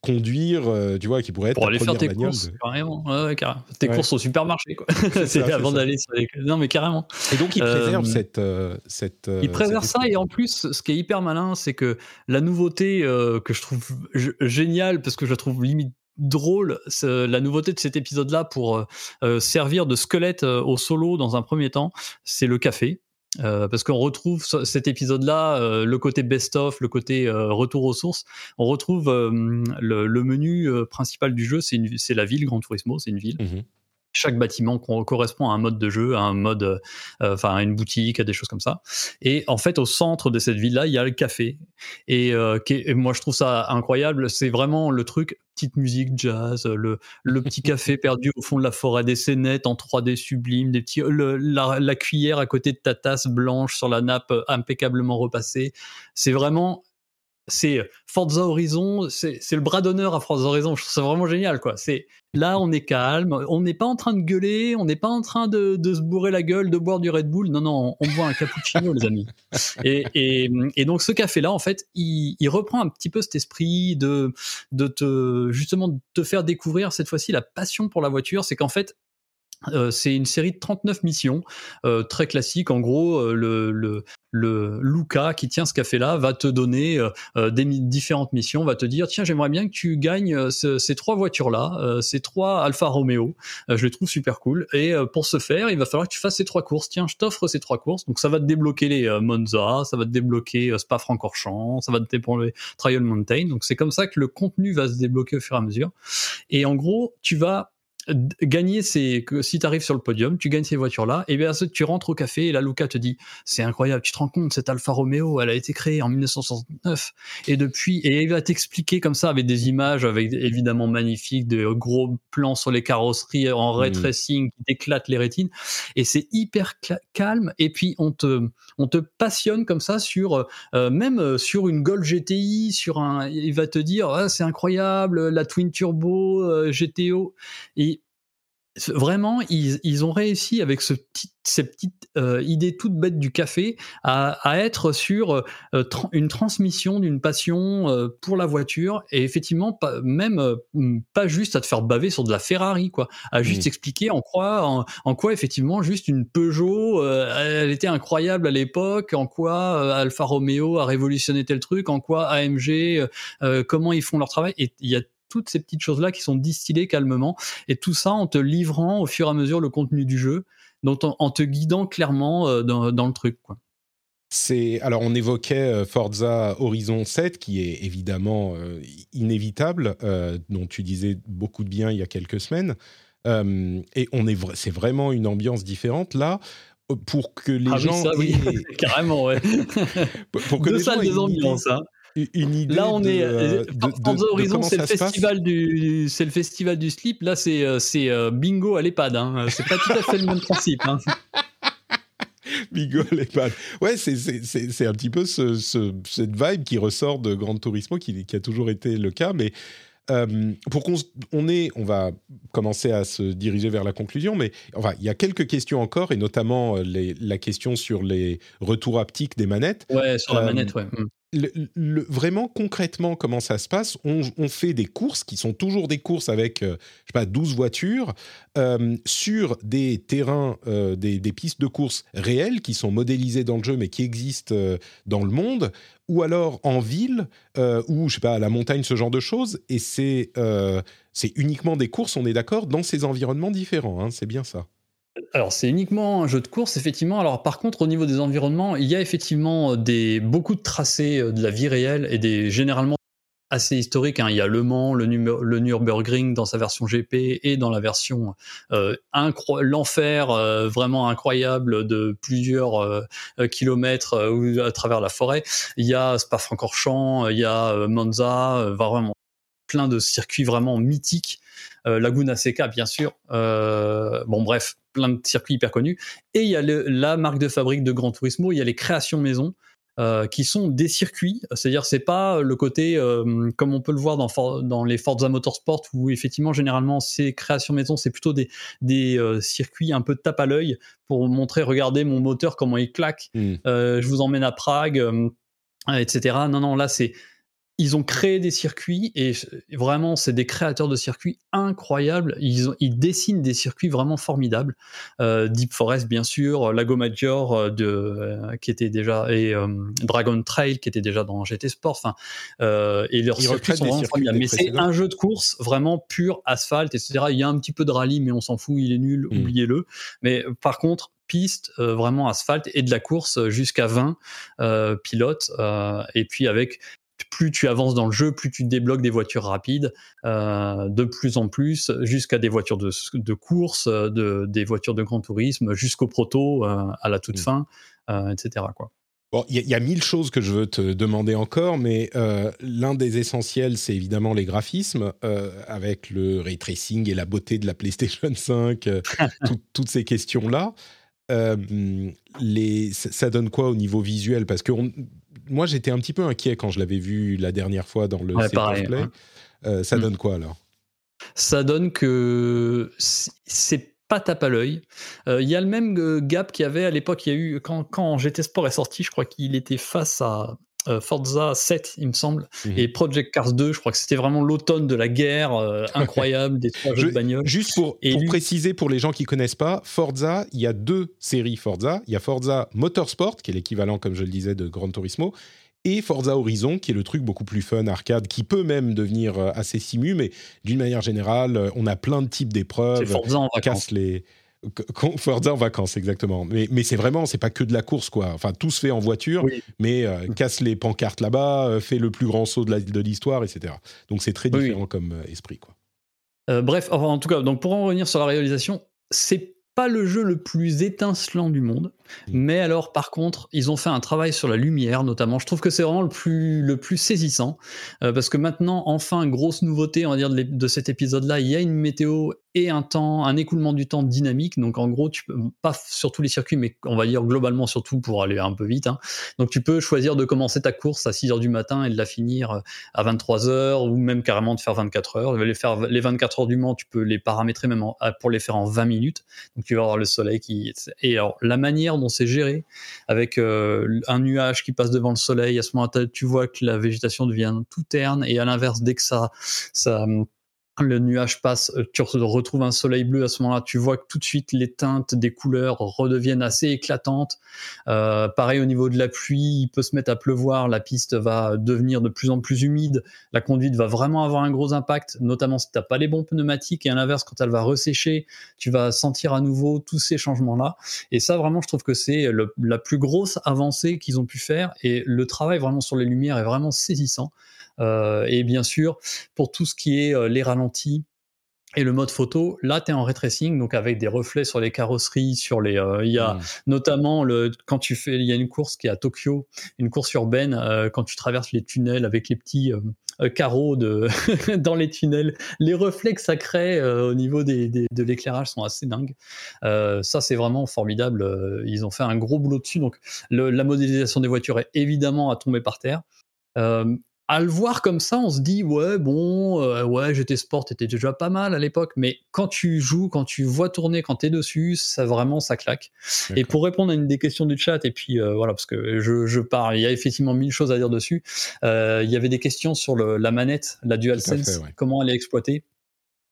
conduire, tu vois, qui pourraient être pour aller faire tes courses, carrément. carrément. Tes courses au supermarché, quoi. C'est avant d'aller sur les... Non mais carrément. Et donc il préserve cette, cette. Il préserve ça et en plus, ce qui est hyper malin, c'est que la nouveauté que je trouve géniale parce que je la trouve limite drôle, la nouveauté de cet épisode-là pour euh, euh, servir de squelette euh, au solo dans un premier temps, c'est le café. parce qu'on retrouve cet épisode-là, le côté best-of, le côté retour aux sources. On retrouve le, menu principal du jeu, c'est la ville, Grand Turismo, c'est une ville. Mmh chaque bâtiment correspond à un mode de jeu, à un mode, euh, enfin à une boutique, à des choses comme ça. Et en fait, au centre de cette ville-là, il y a le café. Et, euh, moi, je trouve ça incroyable. C'est vraiment le truc, petite musique jazz, le, le petit café perdu au fond de la forêt des scénettes en 3D sublime, des petits, la, la, cuillère à côté de ta tasse blanche sur la nappe euh, impeccablement repassée. C'est vraiment c'est Forza Horizon, c'est le bras d'honneur à Forza Horizon. Je trouve ça vraiment génial, quoi. C'est là, on est calme, on n'est pas en train de gueuler, on n'est pas en train de, se bourrer la gueule, de boire du Red Bull. Non, non, on, boit un cappuccino, les amis. Et, donc, ce café-là, en fait, il, reprend un petit peu cet esprit de, de te, justement, de te faire découvrir cette fois-ci la passion pour la voiture. C'est qu'en fait, euh, c'est une série de 39 missions, euh, très classiques. En gros, euh, le, le, le Luca qui tient ce café-là va te donner des différentes missions, va te dire tiens j'aimerais bien que tu gagnes ces trois voitures-là, ces trois Alfa Romeo. je les trouve super cool. Et pour ce faire, il va falloir que tu fasses ces trois courses. Tiens, je t'offre ces trois courses. Donc ça va te débloquer les Monza, ça va te débloquer Spa-Francorchamps, ça va te débloquer Trial Mountain. Donc c'est comme ça que le contenu va se débloquer au fur et à mesure. Et en gros, tu vas gagner c'est que si tu arrives sur le podium, tu gagnes ces voitures-là, et bien tu rentres au café et là Luca te dit c'est incroyable, tu te rends compte, cette Alfa Romeo, elle a été créée en 1969 et depuis, et il va t'expliquer comme ça avec des images, avec évidemment magnifiques, de gros plans sur les carrosseries en ray mmh. tracing qui éclatent les rétines, et c'est hyper calme, et puis on te, on te passionne comme ça sur, euh, même euh, sur une Golf GTI, sur un, il va te dire ah, c'est incroyable, la Twin Turbo euh, GTO, et vraiment, ils, ont réussi avec ce petit, ces petites euh, idées toutes bêtes du café à, être sur euh, une transmission d'une passion euh, pour la voiture et effectivement pas, même pas juste à te faire baver sur de la Ferrari quoi, à juste expliquer en quoi en, quoi effectivement juste une Peugeot elle était incroyable à l'époque, en quoi Alfa Romeo a révolutionné tel truc, en quoi AMG comment ils font leur travail et il y a toutes ces petites choses-là qui sont distillées calmement, et tout ça en te livrant au fur et à mesure le contenu du jeu, donc en, te guidant clairement euh, dans, le truc. Quoi. C'est alors on évoquait euh, Forza Horizon 7 qui est évidemment euh, inévitable, dont tu disais beaucoup de bien il y a quelques semaines, et on est c'est vraiment une ambiance différente là pour que les ah gens oui, carrément ouais. pour que les gens des ambiances hein une idée là on est euh, de, Horizon c'est le festival du c'est le festival du slip là c'est euh, c'est euh, bingo à l'EHPAD hein. c'est pas tout à fait le même principe hein. bingo à l'EHPAD ouais c'est un petit peu ce, cette vibe qui ressort de Grand Turismo qui, qui a toujours été le cas mais pour qu'on on est, on va commencer à se diriger vers la conclusion, mais enfin, il y a quelques questions encore, et notamment les, la question sur les retours haptiques des manettes. Ouais, sur la manette, ouais. Le, vraiment concrètement comment ça se passe on, fait des courses qui sont toujours des courses avec euh, je sais pas 12 voitures euh, sur des terrains euh, des, pistes de course réelles qui sont modélisées dans le jeu mais qui existent dans le monde ou alors en ville ou je sais pas à la montagne ce genre de choses et c'est c'est uniquement des courses on est d'accord dans ces environnements différents hein, c'est bien ça alors c'est uniquement un jeu de course effectivement. Alors par contre au niveau des environnements, il y a effectivement des beaucoup de tracés euh, de la vie réelle et des généralement assez historiques. Hein. Il y a Le Mans, le, Nürburgring dans sa version GP et dans la version euh, l'enfer euh, vraiment incroyable de plusieurs euh, kilomètres à travers la forêt. Il y a Spa-Francorchamps, il y a Monza, vraiment plein de circuits vraiment mythiques. Laguna Seca bien sûr. bon bref, plein de circuits hyper connus. Et il y a la marque de fabrique de Gran Turismo, il y a les créations maison. euh, qui sont des circuits, c'est-à-dire c'est pas le côté euh, comme on peut le voir dans, dans les Forza Motorsport où effectivement généralement ces créations maison c'est plutôt des, des euh, circuits un peu de tape à l'œil pour montrer regardez mon moteur comment il claque, Mm. je vous emmène à Prague, etc. Non non là c'est ils ont créé des circuits et vraiment, c'est des créateurs de circuits incroyables. Ils, ont, ils dessinent des circuits vraiment formidables. Euh, Deep Forest, bien sûr, Lago Maggiore euh, de, euh, qui était déjà et euh, Dragon Trail qui était déjà dans GT Sport. Enfin, euh, et leurs Ils circuits sont vraiment circuits formidables. Mais c'est un jeu de course vraiment pur asphalte, etc. Il y a un petit peu de rallye, mais on s'en fout. Il est nul, Mm. oubliez-le. Mais par contre piste, euh, vraiment asphalte et de la course jusqu'à 20 euh, pilotes. euh, et puis avec plus tu avances dans le jeu, plus tu débloques des voitures rapides, euh, de plus en plus, jusqu'à des voitures de, de course, de, des voitures de grand tourisme, jusqu'au proto euh, à la toute Mm. fin, euh, etc. Quoi. Bon, il y, a- il y a mille choses que je veux te demander encore, mais l'un des essentiels, c'est évidemment les graphismes, avec le ray tracing et la beauté de la PlayStation 5, euh, tout- toutes ces questions-là. Les, ça ça donne quoi au niveau visuel? Parce que on- moi, j'étais un petit peu inquiet quand je l'avais vu la dernière fois dans le Ouais, pareil, Play. ouais. Euh, ça Mm. donne quoi alors? Ça donne que c'est pas tape à l'œil. Euh, Il y a le même euh, gap qu'il y avait à l'époque. Il y a eu quand, quand GT Sport est sorti, je crois qu'il était face à Forza 7, il me semble, Mhm. et Project Cars 2. Je crois que c'était vraiment l'automne de la guerre euh, incroyable des trois jeux Je- de bagnole. Juste pour, Et pour lui- préciser pour les gens qui connaissent pas, Forza, il y a deux séries Forza. Il y a Forza Motorsport, qui est l'équivalent, comme je le disais, de Gran Turismo, et Forza Horizon, qui est le truc beaucoup plus fun, arcade, qui peut même devenir euh, assez simu, mais d'une manière générale, euh, on a plein de types C'est d'épreuves. Forza en vacances. casse les Forza en vacances exactement. Mais, mais c'est vraiment c'est pas que de la course quoi. Enfin tout se fait en voiture Oui. mais euh, casse les pancartes là-bas euh, fait le plus grand saut de l'histoire etc donc c'est très Oui, différent comme euh, esprit quoi. Euh, bref, enfin, en tout cas, donc pour en revenir sur la réalisation, c'est pas le jeu le plus étincelant du monde, Mm. mais alors par contre, ils ont fait un travail sur la lumière notamment. Je trouve que c'est vraiment le plus le plus saisissant euh, parce que maintenant, enfin, grosse nouveauté, on va dire de, cet épisode-là, il y a une météo et un temps, un écoulement du temps dynamique. Donc en gros, pas sur tous les circuits, mais on va dire globalement surtout pour aller un peu vite. hein. Donc tu peux choisir de commencer ta course à 6 heures du matin et de la finir euh, à 23 heures ou même carrément de faire 24 heures. Les, faire, les 24 heures du Mans, tu peux les paramétrer même pour les faire en 20 minutes. Donc tu vas avoir le soleil qui... Et alors la manière dont c'est géré, avec euh, un nuage qui passe devant le soleil, à ce moment-là, tu vois que la végétation devient tout terne et à l'inverse, dès que ça... ça le nuage passe, euh, tu re- retrouves un soleil bleu à ce moment-là, tu vois que tout de suite les teintes des couleurs redeviennent assez éclatantes. Euh, pareil au niveau de la pluie, il peut se mettre à pleuvoir, la piste va devenir de plus en plus humide, la conduite va vraiment avoir un gros impact, notamment si tu n'as pas les bons pneumatiques, et à l'inverse, quand elle va ressécher, tu vas sentir à nouveau tous ces changements-là. Et ça, vraiment, je trouve que c'est la plus grosse avancée qu'ils ont pu faire, et le travail vraiment sur les lumières est vraiment saisissant. Euh, et bien sûr, pour tout ce qui est euh, les ralentis, et le mode photo, là, tu es en ray tracing, donc avec des reflets sur les carrosseries, sur les. euh, Il y a Mm. notamment le quand tu fais, il y a une course qui est à Tokyo, une course urbaine euh, quand tu traverses les tunnels avec les petits euh, carreaux de dans les tunnels, les reflets que ça crée au niveau des, des- de l'éclairage sont assez dingues. Ça, c'est vraiment formidable. Ils ont fait un gros boulot dessus. Donc, le- la modélisation des voitures est évidemment à tomber par terre. Euh, à le voir comme ça, on se dit ouais bon euh, ouais GT Sport était déjà pas mal à l'époque, mais quand tu joues, quand tu vois tourner, quand t'es dessus, ça vraiment ça claque. Et pour répondre à une des questions du chat et puis euh, voilà parce que je, je parle, il y a effectivement mille choses à dire dessus. Euh, il y avait des questions sur le- la manette, la DualSense, fait, ouais. comment elle est exploitée.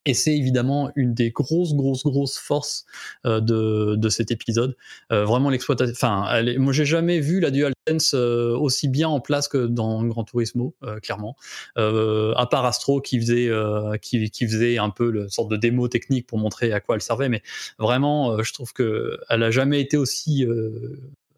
Et c'est évidemment une des grosses, grosses, grosses forces euh, de, de cet épisode. Euh, vraiment l'exploitation. Enfin, est- moi, j'ai jamais vu la DualSense euh, aussi bien en place que dans Gran Turismo, euh, clairement. Euh, à part Astro qui faisait, euh, qui, qui faisait un peu le sorte de démo technique pour montrer à quoi elle servait, mais vraiment, je trouve que elle a jamais été aussi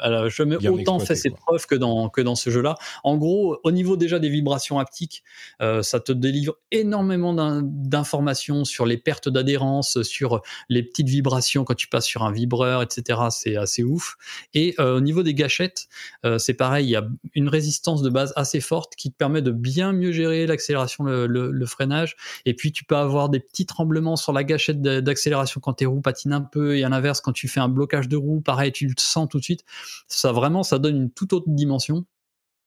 euh, elle a jamais Bien autant fait ses preuves que dans, que dans ce jeu-là. En gros, au niveau déjà des vibrations haptiques, euh, ça te délivre énormément d'in- d'informations sur les pertes d'adhérence, sur les petites vibrations quand tu passes sur un vibreur, etc. C'est assez ouf. Et euh, au niveau des gâchettes, euh, c'est pareil, il y a une résistance de base assez forte qui te permet de bien mieux gérer l'accélération, le, le- le freinage. Et puis tu peux avoir des petits tremblements sur la gâchette d'accélération quand tes roues patinent un peu, et à l'inverse, quand tu fais un blocage de roue, pareil, tu le sens tout de suite. Ça vraiment, ça donne une toute autre dimension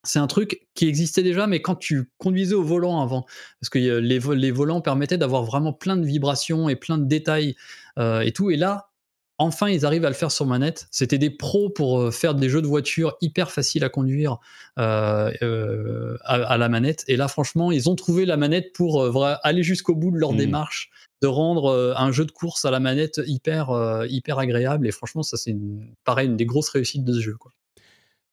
c'est un truc qui existait déjà, mais quand tu conduisais au volant avant, parce que les, les volants permettaient d'avoir vraiment plein de vibrations et plein de détails euh, et tout. Et là, enfin, ils arrivent à le faire sur manette. C'était des pros pour euh, faire des jeux de voiture hyper faciles à conduire euh, à, la manette. Et là, franchement, ils ont trouvé la manette pour aller jusqu'au bout de leur mmh. démarche, de rendre un jeu de course à la manette hyper, hyper agréable. Et franchement, ça, c'est pareil, une des grosses réussites de ce jeu. Quoi.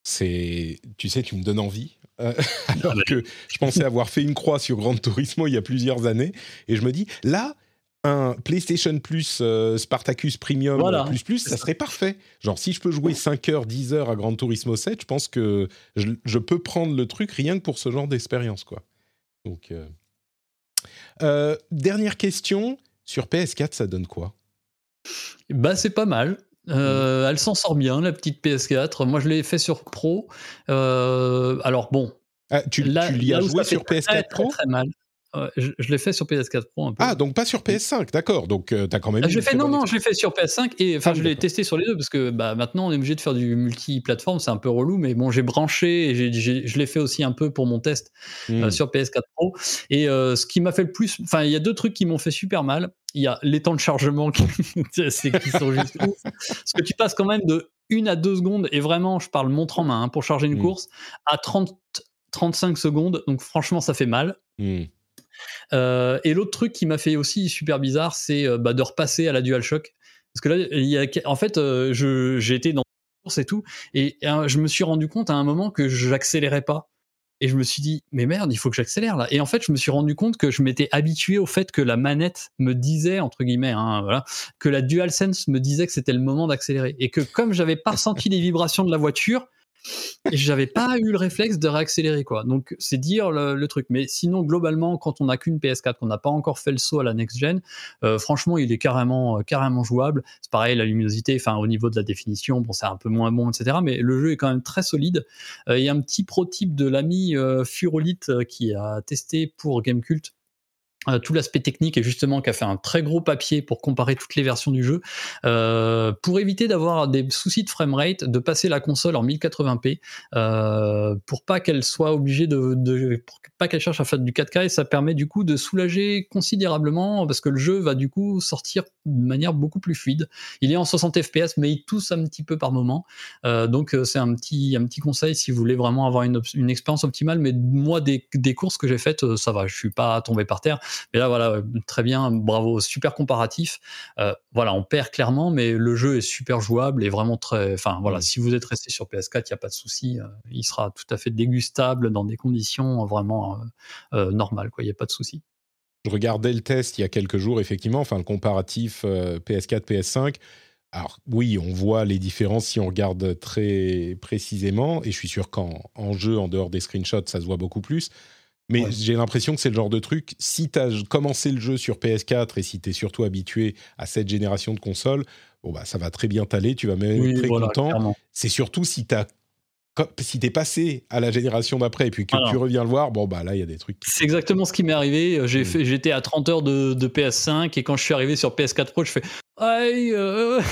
C'est, tu sais, tu me donnes envie. Euh, alors que je pensais avoir fait une croix sur Grand Turismo il y a plusieurs années, et je me dis là, un PlayStation Plus euh, Spartacus Premium plus plus, ça serait parfait. Genre si je peux jouer 5 heures, 10 heures à Grand Turismo 7, je pense que je, peux prendre le truc rien que pour ce genre d'expérience, quoi. Donc, euh, dernière question sur PS4, ça donne quoi? Bah c'est pas mal. Euh, elle s'en sort bien, la petite PS4. Moi, je l'ai fait sur Pro. Euh, alors bon. Ah, tu, tu l'y as joué sur PS4 Pro? très mal je, l'ai fait sur PS4 Pro un peu. Ah, donc pas sur PS5, d'accord. Donc euh, tu as quand même. Ah, je fait, non, non, je l'ai fait sur PS5 et enfin, ah, je l'ai testé sur les deux parce que bah, maintenant on est obligé de faire du multi-plateforme, c'est un peu relou, mais bon, j'ai branché et je l'ai fait aussi un peu pour mon test euh, hmm. sur PS4 Pro. Et euh, ce qui m'a fait le plus, enfin, il y a deux trucs qui m'ont fait super mal. Il y a les temps de chargement qui, qui sont juste ouf. Parce que tu passes quand même de 1 à 2 secondes, et vraiment, je parle montre en main hein, pour charger une hmm. course, à 30, 35 secondes. Donc franchement, ça fait mal. Hmm. Euh, et l'autre truc qui m'a fait aussi super bizarre, c'est euh, bah, de repasser à la DualShock. Parce que là, il y a, en fait, euh, j'ai été dans course et tout, et, je me suis rendu compte à un moment que j'accélérais pas. Et je me suis dit, mais merde, il faut que j'accélère là. Et en fait, je me suis rendu compte que je m'étais habitué au fait que la manette me disait, entre guillemets, hein, que la DualSense me disait que c'était le moment d'accélérer. Et que comme j'avais pas ressenti les vibrations de la voiture, et j'avais pas eu le réflexe de réaccélérer quoi. Donc c'est dire le, truc. Mais sinon globalement, quand on n'a qu'une PS4, qu'on n'a pas encore fait le saut à la next gen, euh, franchement il est carrément euh, carrément jouable. C'est pareil la luminosité, enfin au niveau de la définition, bon c'est un peu moins bon etc. Mais le jeu est quand même très solide. Euh, il y a un petit prototype de l'ami Furolite qui a testé pour Gamecult euh, tout l'aspect technique et justement qui a fait un très gros papier pour comparer toutes les versions du jeu euh, pour éviter d'avoir des soucis de framerate de passer la console en 1080p euh, pour pas qu'elle soit obligée de, pour pas qu'elle cherche à faire du 4K et ça permet du coup de soulager considérablement parce que le jeu va du coup sortir de manière beaucoup plus fluide. Il est en 60 fps mais il tousse un petit peu par moment. Donc c'est un petit un petit conseil si vous voulez vraiment avoir une, une expérience optimale mais moi des, des courses que j'ai faites ça va je suis pas tombé par terre mais là, voilà, très bien, bravo, super comparatif. Euh, voilà, on perd clairement, mais le jeu est super jouable et vraiment très. Enfin, voilà, mm. si vous êtes resté sur PS4, il n'y a pas de souci. Euh, il sera tout à fait dégustable dans des conditions vraiment euh, normales, quoi. Il n'y a pas de souci. Je regardais le test il y a quelques jours, effectivement, enfin, le comparatif PS4, PS5. Alors oui, on voit les différences si on regarde très précisément, et je suis sûr qu'en jeu, en dehors des screenshots, ça se voit beaucoup plus. Mais j'ai l'impression que c'est le genre de truc, si tu as commencé le jeu sur PS4 et si tu es surtout habitué à cette génération de consoles, bon bah, ça va très bien t'aller, tu vas même être très content. C'est surtout si tu si t'es passé à la génération d'après et puis que tu reviens le voir, bon bah là il y a des trucs. C'est exactement ce qui m'est arrivé. J'ai hmm. j'étais à 30 heures de, PS5 et quand je suis arrivé sur PS4 Pro, je fais aïe, euh,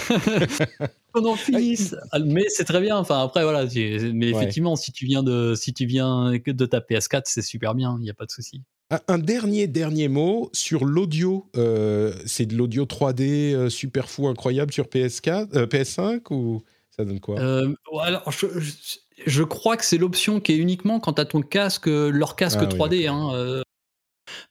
qu'on en finisse. Ah, mais c'est très bien. Enfin après voilà, mais effectivement si tu viens de si tu viens de ta PS4, c'est super bien, il n'y a pas de souci. Un dernier, dernier mot sur l'audio. Euh, c'est de l'audio 3D euh, super fou, incroyable sur PS4, PS5 ou ça donne quoi? Alors, je, je crois que c'est l'option qui est uniquement quand tu as ton casque, leur casque 3D. Ah hein, euh.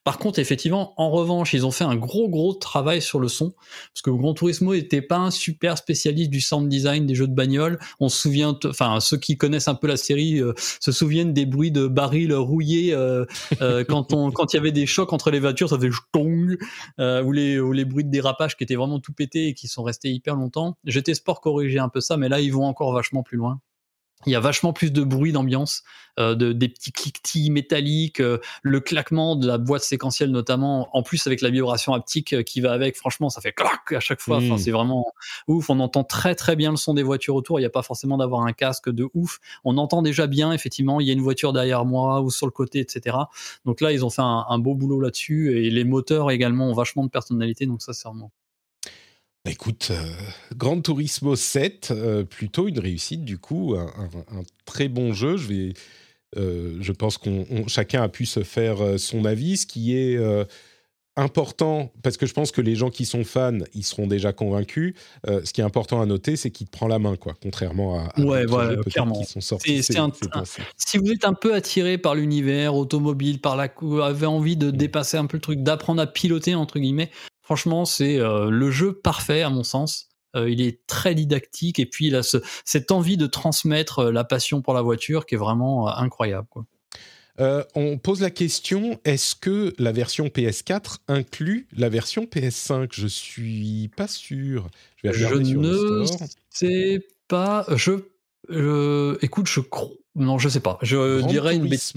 Par contre, effectivement, en revanche, ils ont fait un gros gros travail sur le son, parce que Grand Turismo n'était pas un super spécialiste du sound design des jeux de bagnole. On se souvient, enfin ceux qui connaissent un peu la série euh, se souviennent des bruits de barils rouillés euh, quand on quand il y avait des chocs entre les voitures, ça faisait tong, ou les ou les bruits de dérapage qui étaient vraiment tout pétés et qui sont restés hyper longtemps. GT Sport corrigeait un peu ça, mais là ils vont encore vachement plus loin il y a vachement plus de bruit d'ambiance, euh, de, des petits cliquetis métalliques, euh, le claquement de la boîte séquentielle notamment, en plus avec la vibration haptique euh, qui va avec, franchement ça fait clac à chaque fois, enfin, mmh. c'est vraiment ouf, on entend très très bien le son des voitures autour, il n'y a pas forcément d'avoir un casque de ouf, on entend déjà bien effectivement, il y a une voiture derrière moi ou sur le côté, etc. Donc là ils ont fait un, un beau boulot là-dessus, et les moteurs également ont vachement de personnalité, donc ça c'est vraiment écoute, euh, Gran Turismo 7, euh, plutôt une réussite du coup, un, un- un très bon jeu. Je vais, euh, je pense qu'on on- chacun a pu se faire euh, son avis, ce qui est important parce que je pense que les gens qui sont fans, ils seront déjà convaincus. Euh, ce qui est important à noter, c'est qu'il te prend la main, quoi. Contrairement à, à Ouais, d'autres voilà, jeux, peut-être, clairement. qui sont sortis. C'est- un-. Si vous êtes un peu attiré par l'univers automobile, par la, cou- avez envie de dépasser un peu le truc, d'apprendre à piloter entre guillemets, franchement, c'est euh, le jeu parfait à mon sens. Euh, il est très didactique et puis il a ce- cette envie de transmettre euh, la passion pour la voiture qui est vraiment incroyable. Quoi. Euh, on pose la question est-ce que la version PS4 inclut la version PS5 Je suis pas sûr. Je vais Je regarder sur ne sais pas. Je, je- écoute, je crois. Non, je sais pas. Je dirais une bêtise.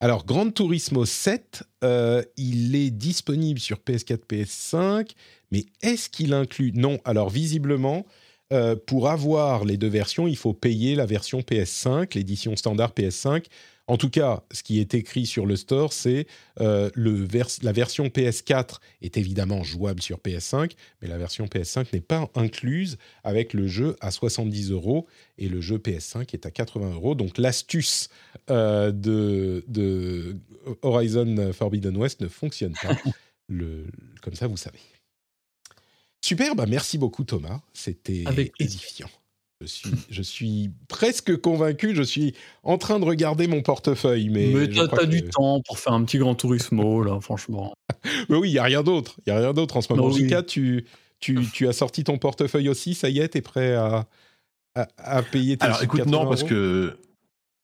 Alors, Gran Turismo 7, euh, il est disponible sur PS4, PS5, mais est-ce qu'il inclut? Non. Alors, visiblement, euh, pour avoir les deux versions, il faut payer la version PS5, l'édition standard PS5. En tout cas, ce qui est écrit sur le store, c'est euh, vers- la version PS4 est évidemment jouable sur PS5, mais la version PS5 n'est pas incluse avec le jeu à 70 euros et le jeu PS5 est à 80 euros. Donc l'astuce euh, de, de Horizon Forbidden West ne fonctionne pas. Le, comme ça, vous savez. Super, bah merci beaucoup Thomas, c'était édifiant. Je suis, je suis presque convaincu, je suis en train de regarder mon portefeuille, mais, Mais t'as du temps pour faire un petit Grand Turismo, là, franchement. Mais oui, il n'y a rien d'autre. Il y a rien d'autre en ce moment. Oui. Jika, tu, tu, tu as sorti ton portefeuille aussi, ça y est, t'es prêt à, à, à payer tes Alors écoute, non, 80 parce que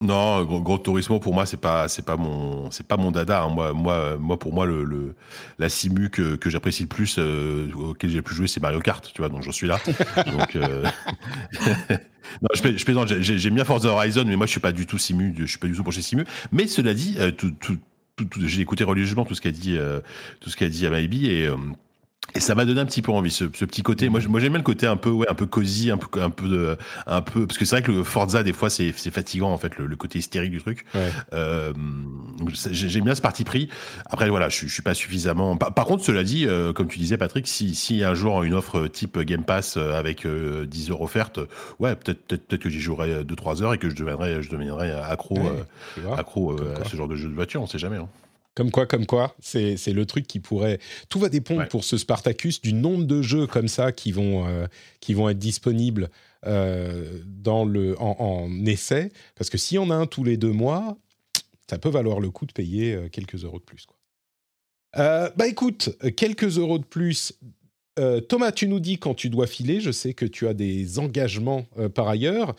non, gros, gros tourisme pour moi c'est pas c'est pas mon c'est pas mon dada. hein. Moi moi moi pour moi le, le- la simu que, que j'apprécie le plus euh, auquel j'ai le plus joué c'est Mario Kart. Tu vois donc j'en suis là. donc euh, non, je, plais- je plaisante. J'ai- j'ai- J'aime bien Forza Horizon, mais moi je suis pas du tout simu. Je suis pas du tout simu. Mais cela dit, euh, tout, tout, tout- tout- j'ai écouté religieusement tout ce qu'a dit tout ce qu'a dit Amaebi et et ça m'a donné un petit peu envie, ce, ce petit côté. Moi, j'aime bien le côté un peu, ouais, un peu cosy, un peu, un peu de, un peu, parce que c'est vrai que le Forza, des fois, c'est, c'est fatigant, en fait, le, le côté hystérique du truc. Ouais. Euh, j'aime bien ce parti pris. Après, voilà, je, suis- je suis pas suffisamment. Par, par contre, cela dit, euh, comme tu disais, Patrick, si, si un jour une offre type Game Pass euh, avec euh, 10 heures offertes, ouais, peut-être, peut-être, que j'y jouerai 2-3 heures et que je deviendrai, je deviendrai accro, Ouais, euh, accro euh, à ce genre de jeu de voiture, on sait jamais. hein. Comme quoi, comme quoi, c'est c'est le truc qui pourrait. Tout va dépendre Ouais. pour ce Spartacus du nombre de jeux comme ça qui vont, euh, qui vont être disponibles euh, dans le, en, en essai. Parce que si on a un tous les deux mois, ça peut valoir le coup de payer euh, quelques euros de plus. Quoi. Euh, bah écoute, quelques euros de plus. Thomas, tu nous dis quand tu dois filer. Je sais que tu as des engagements par ailleurs.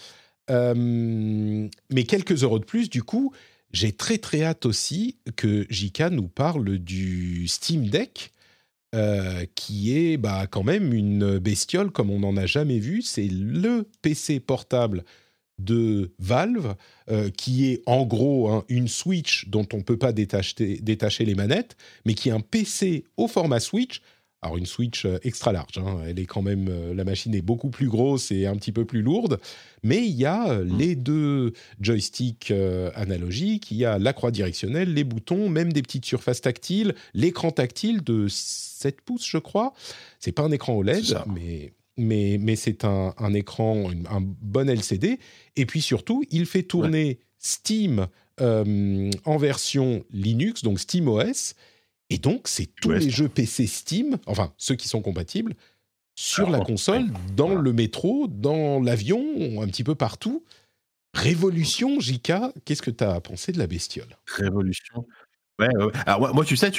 Mais quelques euros de plus, du coup, j'ai très très hâte aussi que Jika nous parle du Steam Deck, euh, qui est bah, quand même une bestiole comme on n'en a jamais vu. C'est le PC portable de Valve, euh, qui est en gros hein, une Switch dont on ne peut pas détacher, détacher les manettes, mais qui est un PC au format Switch. Alors une Switch euh, extra large, hein, elle est quand même, euh, la machine est beaucoup plus grosse et un petit peu plus lourde, mais il y a euh, les deux joysticks analogiques, il y a la croix directionnelle, les boutons, même des petites surfaces tactiles, l'écran tactile de 7 pouces, je crois. C'est pas un écran OLED, mais mais, mais c'est un, un écran, une- un bon LCD. Et puis surtout, il fait tourner Steam euh, en version Linux, donc SteamOS. Et donc, c'est tous les jeux PC Steam, enfin ceux qui sont compatibles, sur la console, dans le métro, dans l'avion, un petit peu partout. Révolution, JK, qu'est-ce que tu as pensé de la bestiole? Révolution. Ouais, moi, tu sais,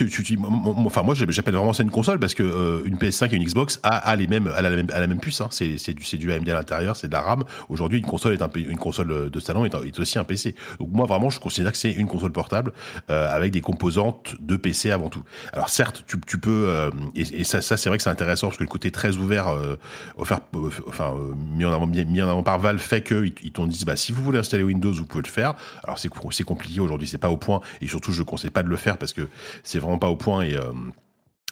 enfin moi j'appelle vraiment ça une console parce que euh, une PS5 et une Xbox a, les mêmes, a la même, puce. Hein. C'est, c'est du, c'est AMD à l'intérieur, c'est de la RAM. Aujourd'hui, une console est une console de salon est, aussi un PC. Donc moi vraiment, je considère que c'est une console portable euh, avec des composantes de PC avant tout. Alors certes, tu, peux euh, et, ça, c'est vrai que c'est intéressant parce que le côté très ouvert, euh, euh, euh, mis en avant, par Valve fait que ils, ils t'ont dit si vous voulez installer Windows, vous pouvez le faire. Alors c'est c'est compliqué aujourd'hui, c'est pas au point et surtout je ne conseille pas de le faire parce que c'est vraiment pas au point et euh,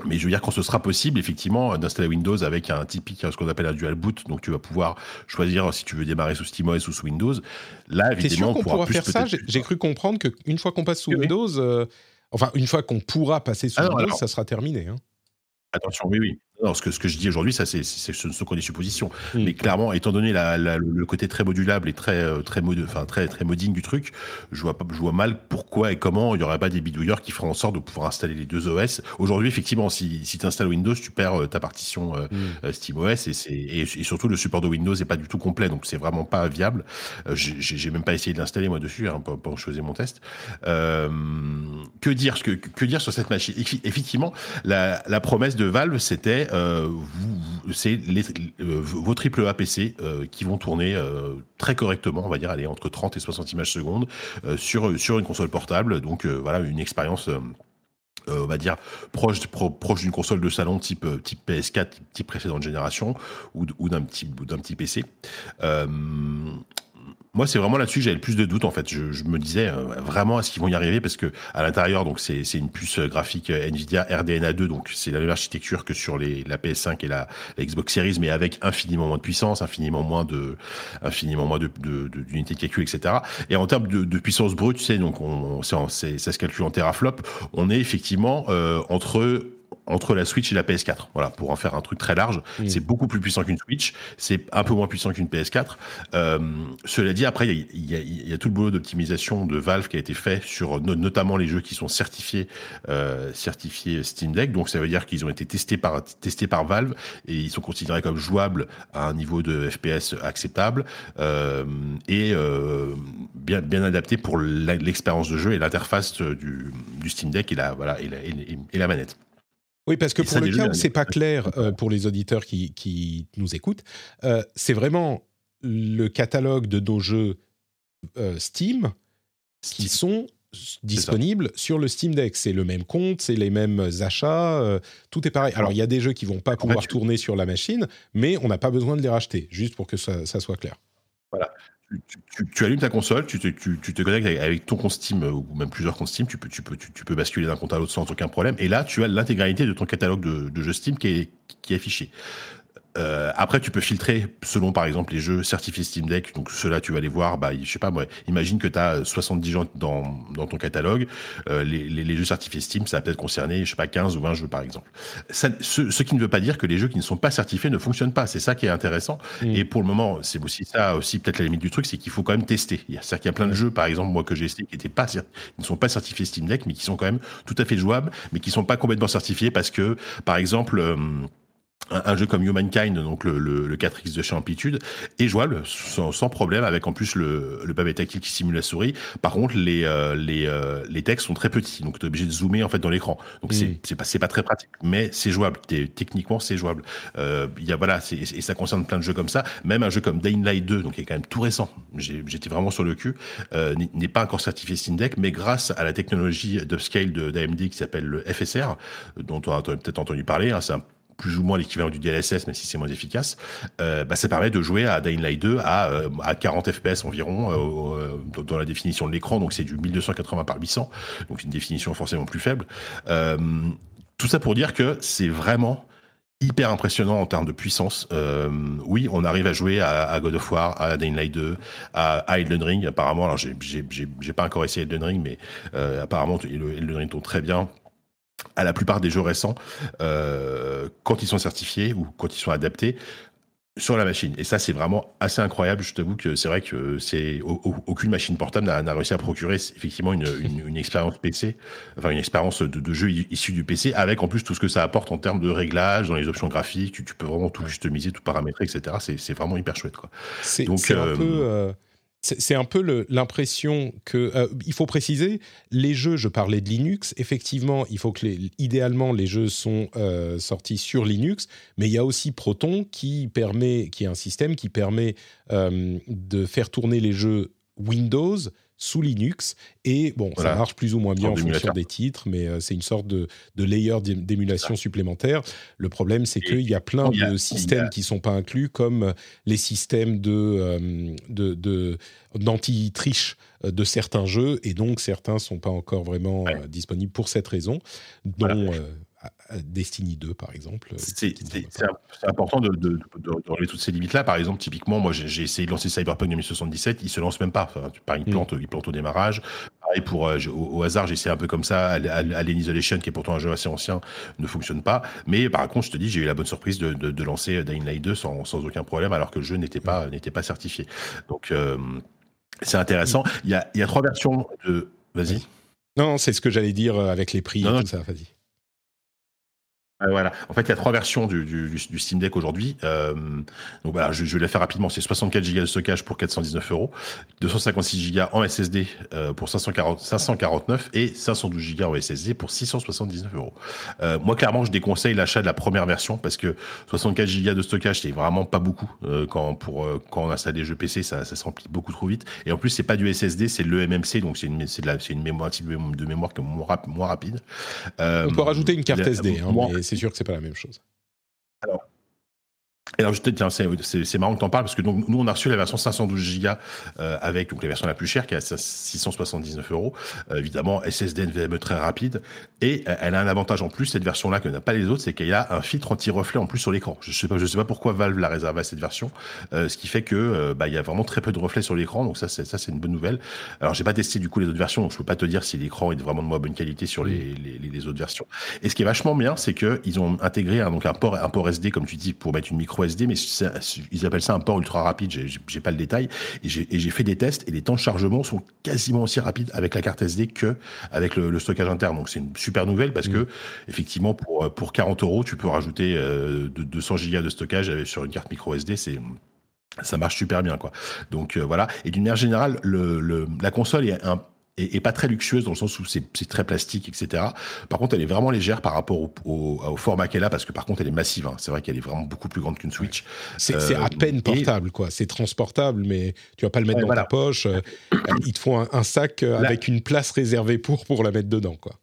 mais je veux dire quand ce sera possible effectivement d'installer Windows avec un typique ce qu'on appelle un dual boot donc tu vas pouvoir choisir si tu veux démarrer sous SteamOS ou sous Windows. Là évidemment sûr on pourra pourra plus faire ça? J'ai cru comprendre qu'une fois qu'on passe sous Oui. Windows, euh, enfin une fois qu'on pourra passer sous Ah Windows, alors- ça sera terminé. hein. Attention, oui, oui. Ce que, ce que je dis aujourd'hui, ça, c'est, ce ne sont que des suppositions. Mm. Mais clairement, étant donné le côté très modulable et très, euh, très, enfin, très, très modding du truc, je vois, pas, je vois mal pourquoi et comment il n'y aurait pas des bidouilleurs qui feraient en sorte de pouvoir installer les deux OS. Aujourd'hui, effectivement, si, si tu installes Windows, tu perds euh, ta partition euh, mm. SteamOS et, et, et, surtout le support de Windows n'est pas du tout complet, donc c'est vraiment pas viable. j'ai, même pas essayé de l'installer moi dessus hein, pendant que je faisais mon test. que dire que, que dire sur cette machine? Effectivement, la, la promesse de Valve, c'était euh, c'est euh, vos triple A PC euh, qui vont tourner très correctement, on va dire, aller entre 30 et 60 images secondes sur sur une console portable. Donc voilà, une expérience. proche d'une console de salon type type PS4 type précédente génération ou, ou d'un petit d'un petit PC moi, c'est vraiment là-dessus que j'avais le plus de doutes en fait. Je, me disais euh, vraiment est-ce qu'ils vont y arriver? Parce que à l'intérieur, donc c'est une puce graphique euh, Nvidia RDNA 2, donc c'est la même architecture que sur les, la PS5 et la, Xbox Series, mais avec infiniment moins de puissance, infiniment moins de, infiniment moins de d'unités de, de, calcul, etc. Et en termes de, de puissance brute, tu sais, donc on, ça se calcule en teraflop. On est effectivement euh, entre entre la Switch et la PS4. Voilà, pour en faire un truc très large, c'est beaucoup plus puissant qu'une Switch, c'est un peu moins puissant qu'une PS4. Euh, cela dit, après, il y, y, y a, tout le boulot d'optimisation de Valve qui a été fait sur notamment les jeux qui sont certifiés, euh, certifiés Steam Deck. Donc, ça veut dire qu'ils ont été testés par testés par Valve et ils sont considérés comme jouables à un niveau de FPS acceptable euh, et euh, bien bien adaptés pour l'expérience de jeu et l'interface du, du, Steam Deck et la voilà et la, et la manette. Oui, parce que pour le cas où c'est pas clair euh, pour les auditeurs qui, qui nous écoutent, euh, c'est vraiment le catalogue de nos jeux euh, Steam qui sont disponibles sur le Steam Deck. C'est le même compte, c'est les mêmes achats, tout est pareil. Alors il y a des jeux qui vont pas pouvoir tourner sur la machine, mais on n'a pas besoin de les racheter, juste pour que ça, ça soit clair. Voilà tu, allumes ta console, tu te, tu, te connectes avec, ton compte Steam euh, ou même plusieurs comptes Steam, tu peux, tu peux, tu, peux basculer d'un compte à l'autre sans aucun problème. Et là, tu as l'intégralité de ton catalogue de, de jeux Steam qui est, qui est affiché. Euh, après, tu peux filtrer selon, par exemple, les jeux certifiés Steam Deck. Donc, ceux-là, tu vas les voir. Bah, je sais pas, moi, imagine que tu as 70 jeux dans, dans ton catalogue. Euh, les, les, jeux certifiés Steam, ça va peut-être concerner, je sais pas, 15 ou 20 jeux, par exemple. Ça, ce, ce, qui ne veut pas dire que les jeux qui ne sont pas certifiés ne fonctionnent pas. C'est ça qui est intéressant. Mm. Et pour le moment, c'est aussi ça, aussi peut-être la limite du truc, c'est qu'il faut quand même tester. C'est-à-dire qu'il y a plein de jeux, par exemple, moi, que j'ai essayé, qui étaient pas, qui ne sont pas certifiés Steam Deck, mais qui sont quand même tout à fait jouables, mais qui sont pas complètement certifiés parce que, par exemple, euh, un, jeu comme Humankind, donc le, le, le 4X de chez Amplitude, est jouable sans, sans, problème, avec en plus le, le pavé tactile qui simule la souris. Par contre, les, euh, les, euh, les textes sont très petits, donc tu es obligé de zoomer en fait dans l'écran. Donc c'est mm. c'est pas, pas très pratique, mais c'est jouable. Techniquement, c'est jouable. Euh, y a, voilà, et ça concerne plein de jeux comme ça. Même un jeu comme Dying Light 2, donc qui est quand même tout récent, j'étais vraiment sur le cul, euh, n'est pas encore certifié Steam Deck, mais grâce à la technologie d'upscale d'AMD qui s'appelle le FSR, dont on a peut-être entendu parler, hein, c'est un plus ou moins l'équivalent du DLSS, mais si c'est moins efficace, euh, bah, ça permet de jouer à Dying Light 2 à, euh, à 40 FPS environ euh, euh, dans la définition de l'écran, donc c'est du 1280 par 800, donc une définition forcément plus faible. Euh, tout ça pour dire que c'est vraiment hyper impressionnant en termes de puissance. Euh, oui, on arrive à jouer à, God of War, à Dying Light 2, à, à Elden Ring. Apparemment, alors j'ai pas encore essayé Elden Ring, mais euh, apparemment Elden Ring tourne très bien à la plupart des jeux récents, euh, quand ils sont certifiés ou quand ils sont adaptés sur la machine. Et ça, c'est vraiment assez incroyable. Je t'avoue que c'est vrai que c'est aucune machine portable n'a réussi à procurer effectivement une, une, une, expérience PC, enfin une expérience de, de, jeu issu du PC, avec en plus tout ce que ça apporte en termes de réglage dans les options graphiques. Tu, tu peux vraiment tout customiser, tout paramétrer, etc. C'est vraiment hyper chouette. C'est un euh, peu. Euh, c'est un peu l'impression que euh, il faut préciser les jeux. Je parlais de Linux. Effectivement, il faut que les, idéalement les jeux sont euh, sortis sur Linux, mais il y a aussi Proton qui permet, qui est un système qui permet euh, de faire tourner les jeux Windows sous Linux. Et bon, ça marche plus ou moins bien en fonction des titres, mais euh, c'est une sorte de, de layer d'émulation supplémentaire. Le problème, c'est qu'il y a plein de systèmes qui ne sont pas inclus, comme euh, les systèmes de, euh, de, d'anti-triche de certains jeux, et donc certains ne sont pas encore vraiment disponibles pour cette raison, dont Destiny 2, par exemple. C'est important de, de, de, toutes ces limites-là. Par exemple, typiquement, moi, j'ai essayé de lancer Cyberpunk 2077, il se lance même pas. Enfin, il, mm. plante, il plante au démarrage. Pareil, pour, au, hasard, j'ai essayé un peu comme ça. Alien Isolation, qui est pourtant un jeu assez ancien, ne fonctionne pas. Mais par contre, je te dis, j'ai eu la bonne surprise de, lancer Dying Light 2 sans, sans, aucun problème, alors que le jeu n'était pas, n'était pas certifié. Donc, c'est intéressant. Il y, a, il y a trois versions de. Vas-y. Non, c'est ce que j'allais dire avec les prix et tout ça. Vas-y voilà. En fait, il y a trois versions du, du, du Steam Deck aujourd'hui. Euh, donc voilà, je, je, vais la faire rapidement. C'est 64 Go de stockage pour 419 euros, 256 Go en SSD euh, pour 540, 549 et 512 Go en SSD pour 679 euros. Euh, moi, clairement, je déconseille l'achat de la première version parce que 64 Go de stockage, c'est vraiment pas beaucoup euh, quand pour euh, quand on installe des jeux PC, ça, ça se remplit beaucoup trop vite. Et en plus, c'est pas du SSD, c'est le MMC, donc c'est une, c'est de la, c'est une mémoire, de mémoire qui est moins, rapide. on peut rajouter une carte SD, hein, mais c'est sûr que c'est pas la même chose. Alors, et alors, tiens, c'est marrant que tu en parles parce que donc, nous, on a reçu la version 512 Go euh, avec donc, la version la plus chère qui est à 679 euros. Euh, évidemment, SSD NVMe très rapide. Et euh, elle a un avantage en plus, cette version-là, que n'a pas les autres, c'est qu'il y a un filtre anti-reflet en plus sur l'écran. Je sais pas, je sais pas pourquoi Valve l'a réservé à cette version. Euh, ce qui fait que euh, bah, il y a vraiment très peu de reflets sur l'écran. Donc ça, c'est ça, c'est une bonne nouvelle. Alors, j'ai pas testé du coup les autres versions, donc je peux pas te dire si l'écran est vraiment de moins bonne qualité sur les, les, les, autres versions. Et ce qui est vachement bien, c'est que ils ont intégré un, donc un port, un port SD, comme tu dis, pour mettre une micro SD, mais ils appellent ça un port ultra rapide, j'ai pas le détail, et j'ai fait des tests, et les temps de chargement sont quasiment aussi rapides avec la carte SD que avec le, stockage interne. Donc c'est une super nouvelle parce que, mmh. effectivement, pour, pour 40 euros, tu peux rajouter euh, de 200 gigas de stockage sur une carte micro SD, c'est ça marche super bien quoi. Donc euh, voilà. Et d'une manière générale, le, le, la console est un, et, pas très luxueuse dans le sens où c'est très plastique, etc. Par contre, elle est vraiment légère par rapport au, au, format qu'elle a, parce que par contre, elle est massive. Hein. C'est vrai qu'elle est vraiment beaucoup plus grande qu'une Switch. C'est à euh, peine portable, quoi. C'est transportable, mais tu vas pas le mettre dans ta poche. Euh, il te faut un, sac euh, avec une place réservée pour pour la mettre dedans, quoi.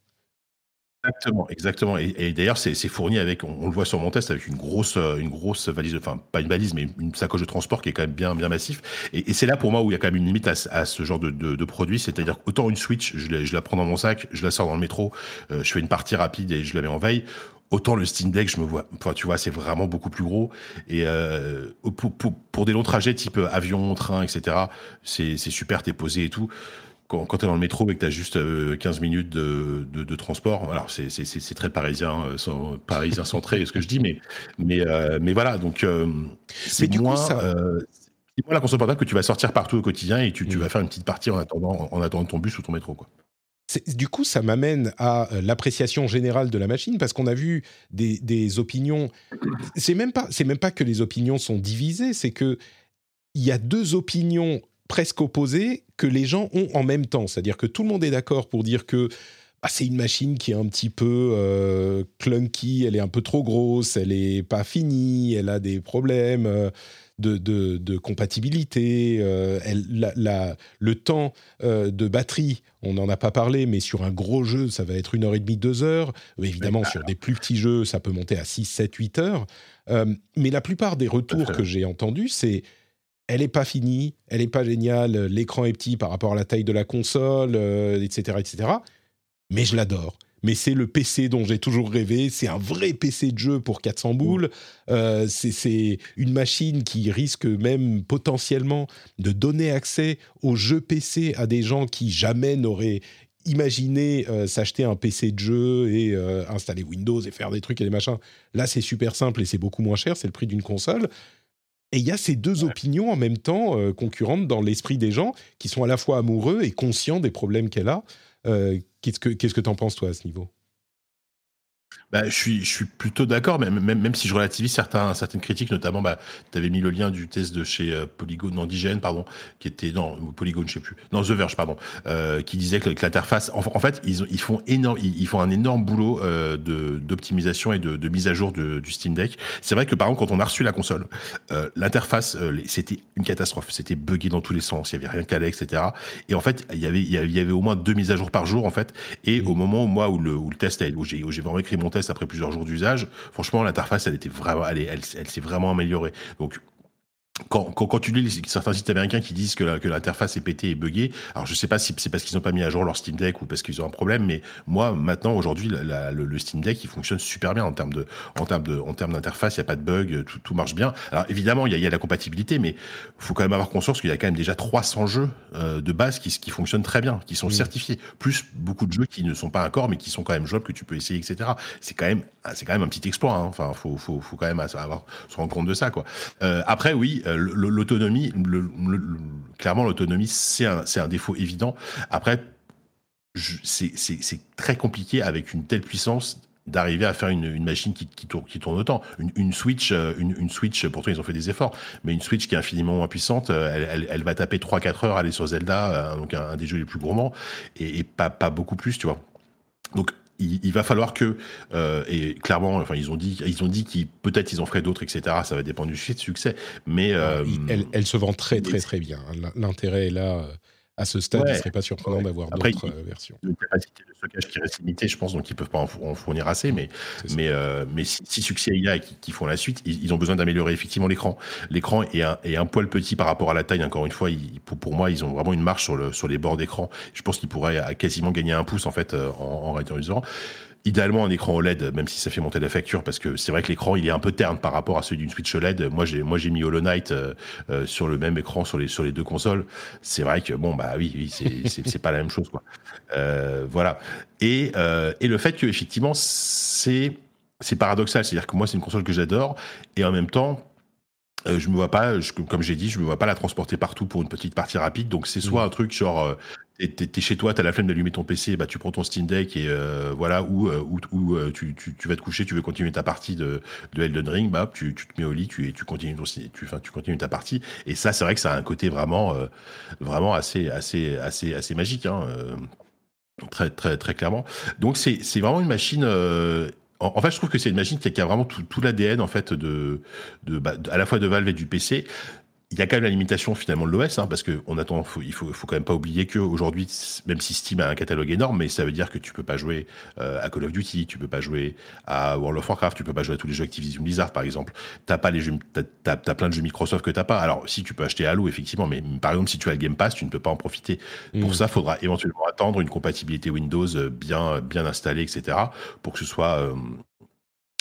Exactement, exactement. Et, d'ailleurs, c'est fourni avec, on, le voit sur mon test, avec une grosse, une grosse valise, enfin pas une valise, mais une sacoche de transport qui est quand même bien, bien massif. Et, c'est là pour moi où il y a quand même une limite à, ce genre de, produit, c'est-à-dire autant une Switch, je la, prends dans mon sac, je la sors dans le métro, euh, je fais une partie rapide et je la mets en veille. Autant le Steam Deck, je me vois, enfin, tu vois, c'est vraiment beaucoup plus gros. Et euh, pour, pour, des longs trajets type avion, train, etc., c'est super, t'es posé et tout quand, quand tu es dans le métro et que tu as juste 15 euh, minutes de, de, de transport, alors c'est très parisien, euh, sans, parisien centré, ce que je dis, mais, mais, euh, mais voilà, donc c'est moins, ça... moins la console portable que tu vas sortir partout au quotidien et tu, tu, mm. vas faire une petite partie en attendant, en attendant ton bus ou ton métro. Quoi. Du coup, ça m'amène à l'appréciation générale de la machine parce qu'on a vu des, des opinions. C'est même pas, c'est même pas que les opinions sont divisées, c'est que il y a deux opinions presque opposé que les gens ont en même temps. C'est-à-dire que tout le monde est d'accord pour dire que bah, c'est une machine qui est un petit peu euh, clunky, elle est un peu trop grosse, elle n'est pas finie, elle a des problèmes euh, de, compatibilité. Euh, elle, la, le temps de batterie, on n'en a pas parlé, mais sur un gros jeu, ça va être une heure et demie, deux heures. Évidemment, sur des plus petits jeux, ça peut monter à 6, 7, 8 heures. mais la plupart des retours que j'ai entendus, c'est elle n'est pas finie, elle n'est pas géniale, l'écran est petit par rapport à la taille de la console, etc., euh, etc. Mais je l'adore. Mais c'est le PC dont j'ai toujours rêvé. C'est un vrai PC de jeu pour 400 boules. Euh, c'est une machine qui risque même potentiellement de donner accès aux jeux PC à des gens qui jamais n'auraient imaginé euh, s'acheter un PC de jeu et installer Windows et faire des trucs et des machins. Là, c'est super simple et c'est beaucoup moins cher. C'est le prix d'une console. Et il y a ces deux opinions en même temps euh, concurrentes dans l'esprit des gens qui sont à la fois amoureux et conscients des problèmes qu'elle a. Euh, qu'est-ce que tu en penses, toi, à ce niveau? Bah, je, suis, je suis plutôt d'accord, même, même, même si je relativise certains, certaines critiques, notamment, bah, tu avais mis le lien du test de chez euh, Polygon, non, d'IGN, pardon, qui était, non, Polygon, je sais plus, non, The Verge, pardon, euh, qui disait que, l'interface, en, en, fait, ils, ils, font énorme, ils, font un énorme boulot euh, d'optimisation et de, de, mise à jour de, du Steam Deck. C'est vrai que, par exemple, quand on a reçu la console, euh, l'interface, euh, c'était une catastrophe. C'était buggé dans tous les sens, il y avait rien qu'à etc. Et en fait, il y avait, il y avait au moins deux mises à jour par jour, en fait. Et mmh. au moment, où, moi, où le, où le test, où j'ai vraiment écrit mon test, après plusieurs jours d'usage, franchement, l'interface, elle était vraiment, elle, elle, s'est vraiment améliorée. Donc, quand, quand, tu lis certains sites américains qui disent que, que l'interface est pétée et buggée, alors je sais pas si c'est parce qu'ils n'ont pas mis à jour leur Steam Deck ou parce qu'ils ont un problème, mais moi maintenant aujourd'hui le, Steam Deck il fonctionne super bien en termes de en termes de en termes d'interface, il y a pas de bug, tout, tout, marche bien. Alors évidemment il y a, y a, la compatibilité, mais faut quand même avoir conscience qu'il y a quand même déjà 300 jeux euh, de base qui, qui fonctionnent très bien, qui sont certifiés, plus beaucoup de jeux qui ne sont pas encore mais qui sont quand même jouables que tu peux essayer, etc. C'est quand même c'est quand même un petit exploit. Hein. Enfin faut, faut faut quand même avoir se rendre compte de ça quoi. Euh, après oui euh, l'autonomie, clairement, l'autonomie, c'est un, un, défaut évident. Après, c'est très compliqué avec une telle puissance d'arriver à faire une, machine qui, qui, tourne, qui, tourne, autant. Une, Switch, euh, une, Switch, pourtant ils ont fait des efforts, mais une Switch qui est infiniment moins puissante, euh, elle, elle, va taper 3-4 heures, aller sur Zelda, donc un, des jeux les plus gourmands, et, et, pas, pas beaucoup plus, tu vois. Donc il, va falloir que euh, et clairement, enfin ils ont dit, ils ont dit qu'ils peut-être ils en feraient d'autres, etc. Ça va dépendre du succès, mais euh, elle, elle, se vend très très très bien. L'intérêt est là euh, à ce stade, il ne serait pas surprenant d'avoir d'autres euh, versions. Une capacité de stockage qui reste limitée, je pense, donc ils ne peuvent pas en, fournir assez. Mais, mais, euh, mais si, succès il y a et qui, font la suite, ils, ont besoin d'améliorer effectivement l'écran. L'écran est un, est un poil petit par rapport à la taille. Encore une fois, pour, pour, moi, ils ont vraiment une marche sur, le, sur les bords d'écran. Je pense qu'ils pourraient quasiment gagner un pouce en fait euh, en, en réduisant idéalement un écran OLED, même si ça fait monter la facture, parce que c'est vrai que l'écran il est un peu terne par rapport à celui d'une Switch OLED. Moi j'ai moi j'ai mis Hollow Knight euh, euh, sur le même écran sur les sur les deux consoles. C'est vrai que bon bah oui, oui c'est c'est pas la même chose quoi. Euh, voilà. Et et le fait que effectivement c'est c'est paradoxal, c'est-à-dire que moi c'est une console que j'adore et en même temps euh, je me vois pas, comme j'ai dit, je me vois pas la transporter partout pour une petite partie rapide. Donc c'est soit mmh. un truc genre euh, t'es, es chez toi, t'as la flemme d'allumer ton PC, bah tu prends ton Steam Deck et euh, voilà, ou ou, ou tu, tu, tu, vas te coucher, tu veux continuer ta partie de, de Elden Ring, bah tu, tu te mets au lit, tu tu continues ton, tu, enfin, tu continues ta partie. Et ça, c'est vrai que ça a un côté vraiment vraiment assez assez assez assez magique. Hein, très très très clairement. Donc c'est c'est vraiment une machine en, fait, je trouve que c'est une machine qui a, vraiment tout, l'ADN en fait de, de, bah, à la fois de Valve et du PC il y a quand même la limitation finalement de l'OS, hein, parce que on attend, il faut, faut quand même pas oublier que aujourd'hui, même si Steam a un catalogue énorme, mais ça veut dire que tu peux pas jouer euh, à Call of Duty, tu peux pas jouer à World of Warcraft, tu peux pas jouer à tous les jeux Activision Blizzard par exemple. T'as pas les jeux, t'as, plein de jeux Microsoft que t'as pas. Alors si tu peux acheter Halo effectivement, mais par exemple si tu as le Game Pass, tu ne peux pas en profiter. Pour mmh. ça, faudra éventuellement attendre une compatibilité Windows euh, bien bien installée, etc. pour que ce soit euh,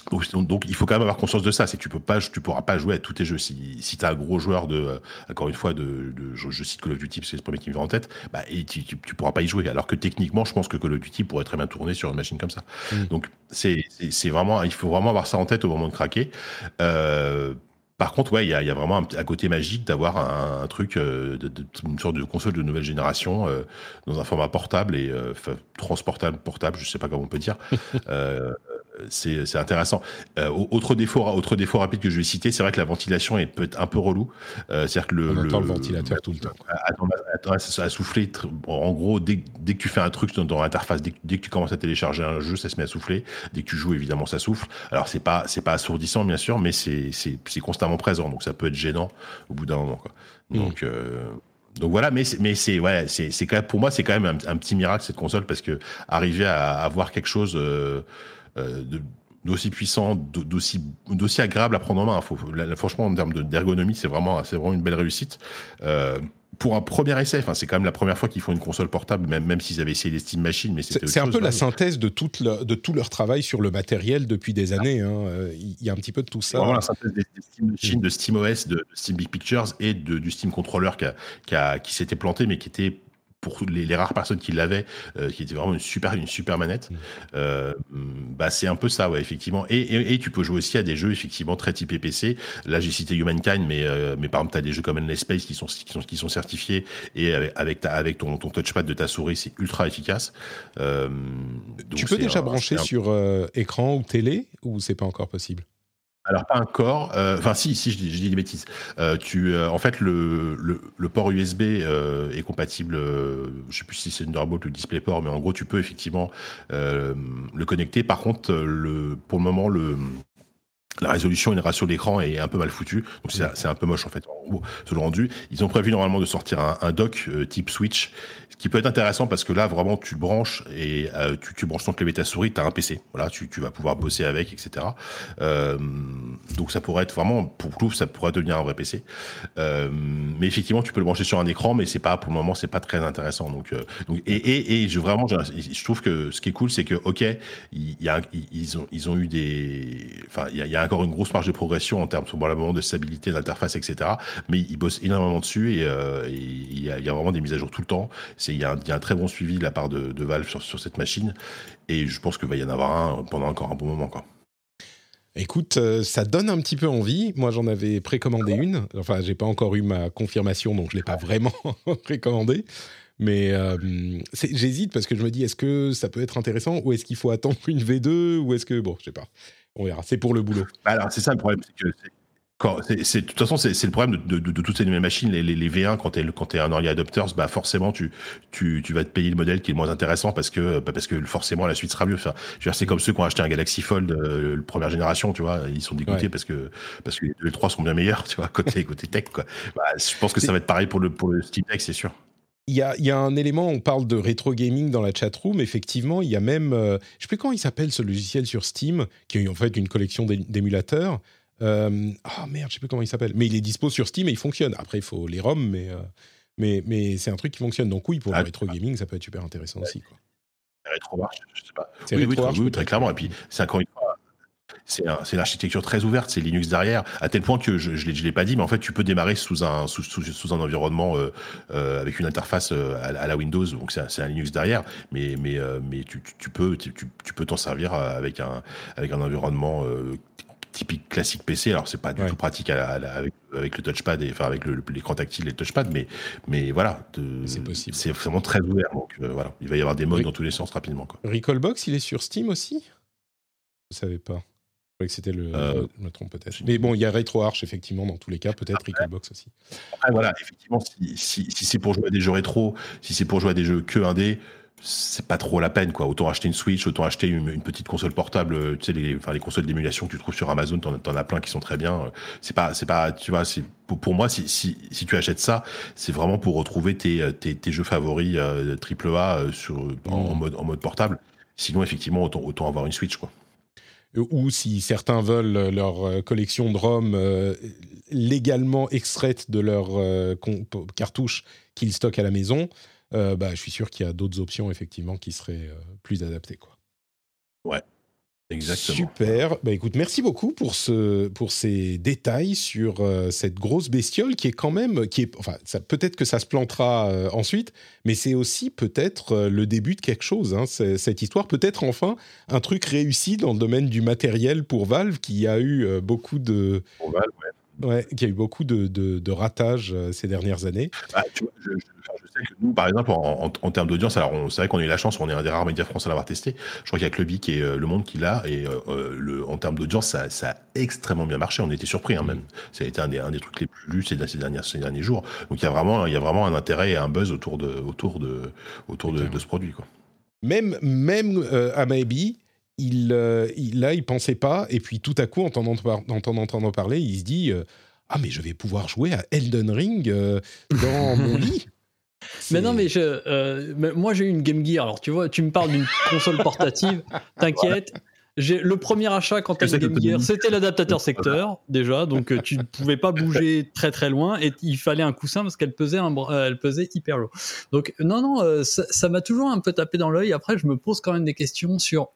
donc, il faut quand même avoir conscience de ça, c'est que tu peux pas, tu pourras pas jouer à tous tes jeux. Si, si tu as un gros joueur de, euh, encore une fois, de, de je, cite Call of Duty, c'est le premier qui me vient en tête, bah, et tu, tu, pourras pas y jouer. Alors que techniquement, je pense que Call of Duty pourrait très bien tourner sur une machine comme ça. Mm. Donc c'est, c'est vraiment, il faut vraiment avoir ça en tête au moment de craquer. Euh, par contre, ouais, il y a, y a, vraiment un, côté magique d'avoir un, truc, euh, de, de, une sorte de console de nouvelle génération euh, dans un format portable et euh, transportable, portable, je sais pas comment on peut dire. c'est intéressant. Euh, autre défaut, autre défaut rapide que je vais citer, c'est vrai que la ventilation est peut être un peu relou. Euh, c'est-à-dire que le, On le, ventilateur tout le temps. À, à, souffler. En gros, dès, dès, que tu fais un truc dans, l'interface, dès, dès, que tu commences à télécharger un jeu, ça se met à souffler. Dès que tu joues, évidemment, ça souffle. Alors c'est pas c'est pas assourdissant bien sûr, mais c'est constamment présent, donc ça peut être gênant au bout d'un moment. Quoi. Donc euh, donc voilà, mais mais c'est ouais, c'est quand même pour moi c'est quand même un, petit miracle cette console parce que arriver à avoir quelque chose euh, euh, d'aussi puissant, d'aussi d'aussi agréable à prendre en main. Faut, franchement, en termes d'ergonomie, c'est vraiment, c'est vraiment une belle réussite. Euh, pour un premier essai, enfin, c'est quand même la première fois qu'ils font une console portable, même, même s'ils avaient essayé les Steam Machines. Mais c'est un peu la synthèse de, toute de tout leur travail sur le matériel depuis des années. Hein. Euh, il y a un petit peu de tout ça. Vraiment la synthèse des, Steam Machines, de SteamOS, de, de Steam Big Pictures et de, du Steam Controller qui, qui, a, qui s'était planté, mais qui était pour les, les, rares personnes qui l'avaient, euh, qui était vraiment une super, une super manette, mm. euh, bah c'est un peu ça, ouais, effectivement. Et, et, et, tu peux jouer aussi à des jeux effectivement très typés PC. Là, j'ai cité Humankind, mais euh, mais par exemple, t'as des jeux comme Endless Space qui sont qui sont qui sont certifiés et avec avec, ta, avec ton, ton touchpad de ta souris, c'est ultra efficace. Tu peux déjà brancher sur euh, écran ou télé ou c'est pas encore possible? Alors pas encore, euh, enfin si, si je dis, je dis des bêtises. Euh, tu, euh, en fait, le, le, le port USB est compatible. je sais plus si c'est Thunderbolt ou DisplayPort, mais en gros, tu peux effectivement le connecter. Par contre, le, pour le moment, le la résolution et le ratio de l'écran est un peu mal foutu, donc c'est un peu moche en fait. Ce rendu, ils ont prévu normalement de sortir un, un dock type Switch, ce qui peut être intéressant parce que là vraiment tu le branches et euh, tu, tu, branches ton clavier ta souris, t'as un PC, voilà, tu, tu, vas pouvoir bosser avec, etc. Euh, donc ça pourrait être vraiment pour tout, ça pourrait devenir un vrai PC. Euh, mais effectivement, tu peux le brancher sur un écran, mais c'est pas pour le moment, c'est pas très intéressant. Donc, et, et, je vraiment, je, trouve que ce qui est cool, c'est que ok, il y a, ils ont ils ont eu des, enfin il y a, encore une grosse marge de progression en termes probablement de stabilité d'interface, etc. Mais ils bossent énormément dessus et il y, a vraiment des mises à jour tout le temps. Il y, a un très bon suivi de la part de, de Valve sur, sur, cette machine et je pense qu'il va y en avoir un pendant encore un bon moment. Quoi. Écoute, euh, ça donne un petit peu envie. Moi, j'en avais précommandé une. Enfin, j'ai pas encore eu ma confirmation, donc je l'ai pas vraiment précommandé. Mais euh, j'hésite parce que je me dis, est-ce que ça peut être intéressant ou est-ce qu'il faut attendre une V2 ou est-ce que bon, je sais pas. On verra. C'est pour le boulot. Bah alors, c'est ça le problème, c'est que c'est, de toute façon, c'est, le problème de, de, de, toutes ces nouvelles machines, les, les, les V1, quand t'es, quand es un early adopter, bah forcément, tu, tu, tu vas te payer le modèle qui est le moins intéressant parce que, bah parce que forcément, la suite sera mieux. Enfin, c'est comme ceux qui ont acheté un Galaxy Fold euh, première génération, tu vois, ils sont dégoûtés ouais. parce que, parce que les trois sont bien meilleurs, tu vois, côté, côté tech, quoi. Bah, je pense que ça va être pareil pour le, pour le Steam Deck, c'est sûr. Il y, a, il y, a, un élément, on parle de rétro gaming dans la chatroom, effectivement, il y a même, euh, je sais plus comment il s'appelle ce logiciel sur Steam, qui est en fait une collection d'émulateurs. Euh, ah merde, je sais plus comment il s'appelle, mais il est dispo sur Steam et il fonctionne. Après, il faut les ROM, mais, euh, mais, mais c'est un truc qui fonctionne. Donc oui, pour ah, le rétro gaming, ça peut être super intéressant ouais. aussi. Quoi. Rétro marche, je sais pas. Oui, rétro oui, oui, très clairement. Et puis, c'est encore une fois, c'est un, une architecture très ouverte, c'est Linux derrière, à tel point que je ne l'ai pas dit, mais en fait, tu peux démarrer sous un, sous, sous, sous un environnement euh, euh, avec une interface euh, à, à, la Windows, donc c'est un Linux derrière, mais, mais, euh, mais tu, tu, peux tu, tu peux t'en servir avec un, avec un environnement typique classique PC. Alors c'est pas du ouais. tout pratique à, à, avec, avec, le touchpad et enfin avec l'écran tactile et le touchpad, mais mais voilà, c'est possible. C'est vraiment très ouvert. Donc euh, voilà, il va y avoir des modes Re dans tous les sens rapidement. Quoi. Recallbox, il est sur Steam aussi? Je savais pas. Je croyais que c'était le. Euh, je me trompe peut-être. Mais bon, il y a RetroArch effectivement dans tous les cas, peut-être Recallbox aussi. Après voilà, effectivement, si, si, si c'est pour jouer à des jeux rétro, si c'est pour jouer à des jeux que 1D c'est pas trop la peine quoi. Autant acheter une Switch, autant acheter une, une petite console portable. Tu sais les, enfin les consoles d'émulation que tu trouves sur Amazon, t'en, en as plein qui sont très bien. C'est pas, c'est pas, tu vois, c'est pour, pour moi si, si, si tu achètes ça, c'est vraiment pour retrouver tes, tes, tes jeux favoris euh, AAA euh, sur en, en, mode en mode portable. Sinon effectivement autant, autant avoir une Switch quoi. Ou si certains veulent leur euh, collection de ROM euh, légalement extraite de leur euh, cartouche qu'ils stockent à la maison, euh, bah, je suis sûr qu'il y a d'autres options effectivement qui seraient euh, plus adaptées. Quoi. Ouais. Exactement. Super. Bah, écoute, merci beaucoup pour, ce, pour ces détails sur euh, cette grosse bestiole qui est quand même, qui est, enfin, peut-être que ça se plantera ensuite, mais c'est aussi peut-être le début de quelque chose. Hein, cette histoire, peut-être enfin un truc réussi dans le domaine du matériel pour Valve, qui a eu beaucoup de. Pour Valve, ouais. Ouais, qui a eu beaucoup de, de, de ratages ces dernières années. Ah, tu vois, je, je, je, sais que nous, par exemple, en, en, en termes d'audience, alors c'est vrai qu'on a eu la chance, on est un des rares médias français à l'avoir testé. Je crois qu'il y a que le Bic et euh, Le Monde qui l'a, et euh, le, en termes d'audience, ça, ça, a extrêmement bien marché. On était surpris, hein, même. Ça a été un des, un des trucs les plus lus ces, ces, dernières, ces derniers jours. Donc il y a vraiment, il y a vraiment un intérêt et un buzz autour de, autour de, autour de, de ce produit, quoi. Même, même euh, à Maybe, il, euh, il, là, il pensait pas, et puis tout à coup, en entendant, parler, il se dit euh, ah mais je vais pouvoir jouer à Elden Ring euh, dans mon lit. Mais non, mais je, euh, moi j'ai eu une Game Gear. Alors tu vois, tu me parles d'une console portative. T'inquiète. J'ai le premier achat quand t'as une Game Gear, c'était l'adaptateur secteur déjà, donc tu ne pouvais pas bouger très très loin et il fallait un coussin parce qu'elle pesait un, elle pesait hyper lourd. Donc non non, ça m'a toujours un peu tapé dans l'œil. Après, je me pose quand même des questions sur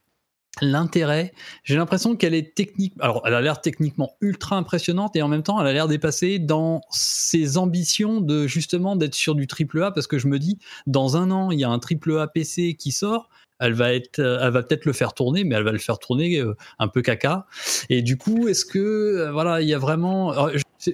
l'intérêt. J'ai l'impression qu'elle est technique. Alors, elle a l'air techniquement ultra impressionnante et en même temps, elle a l'air dépassée dans ses ambitions de justement d'être sur du triple A parce que je me dis, dans un an, il y a un triple A PC qui sort. Elle va être, elle va peut-être le faire tourner, mais elle va le faire tourner euh, un peu caca. Et du coup, est-ce que, euh, voilà, il y a vraiment.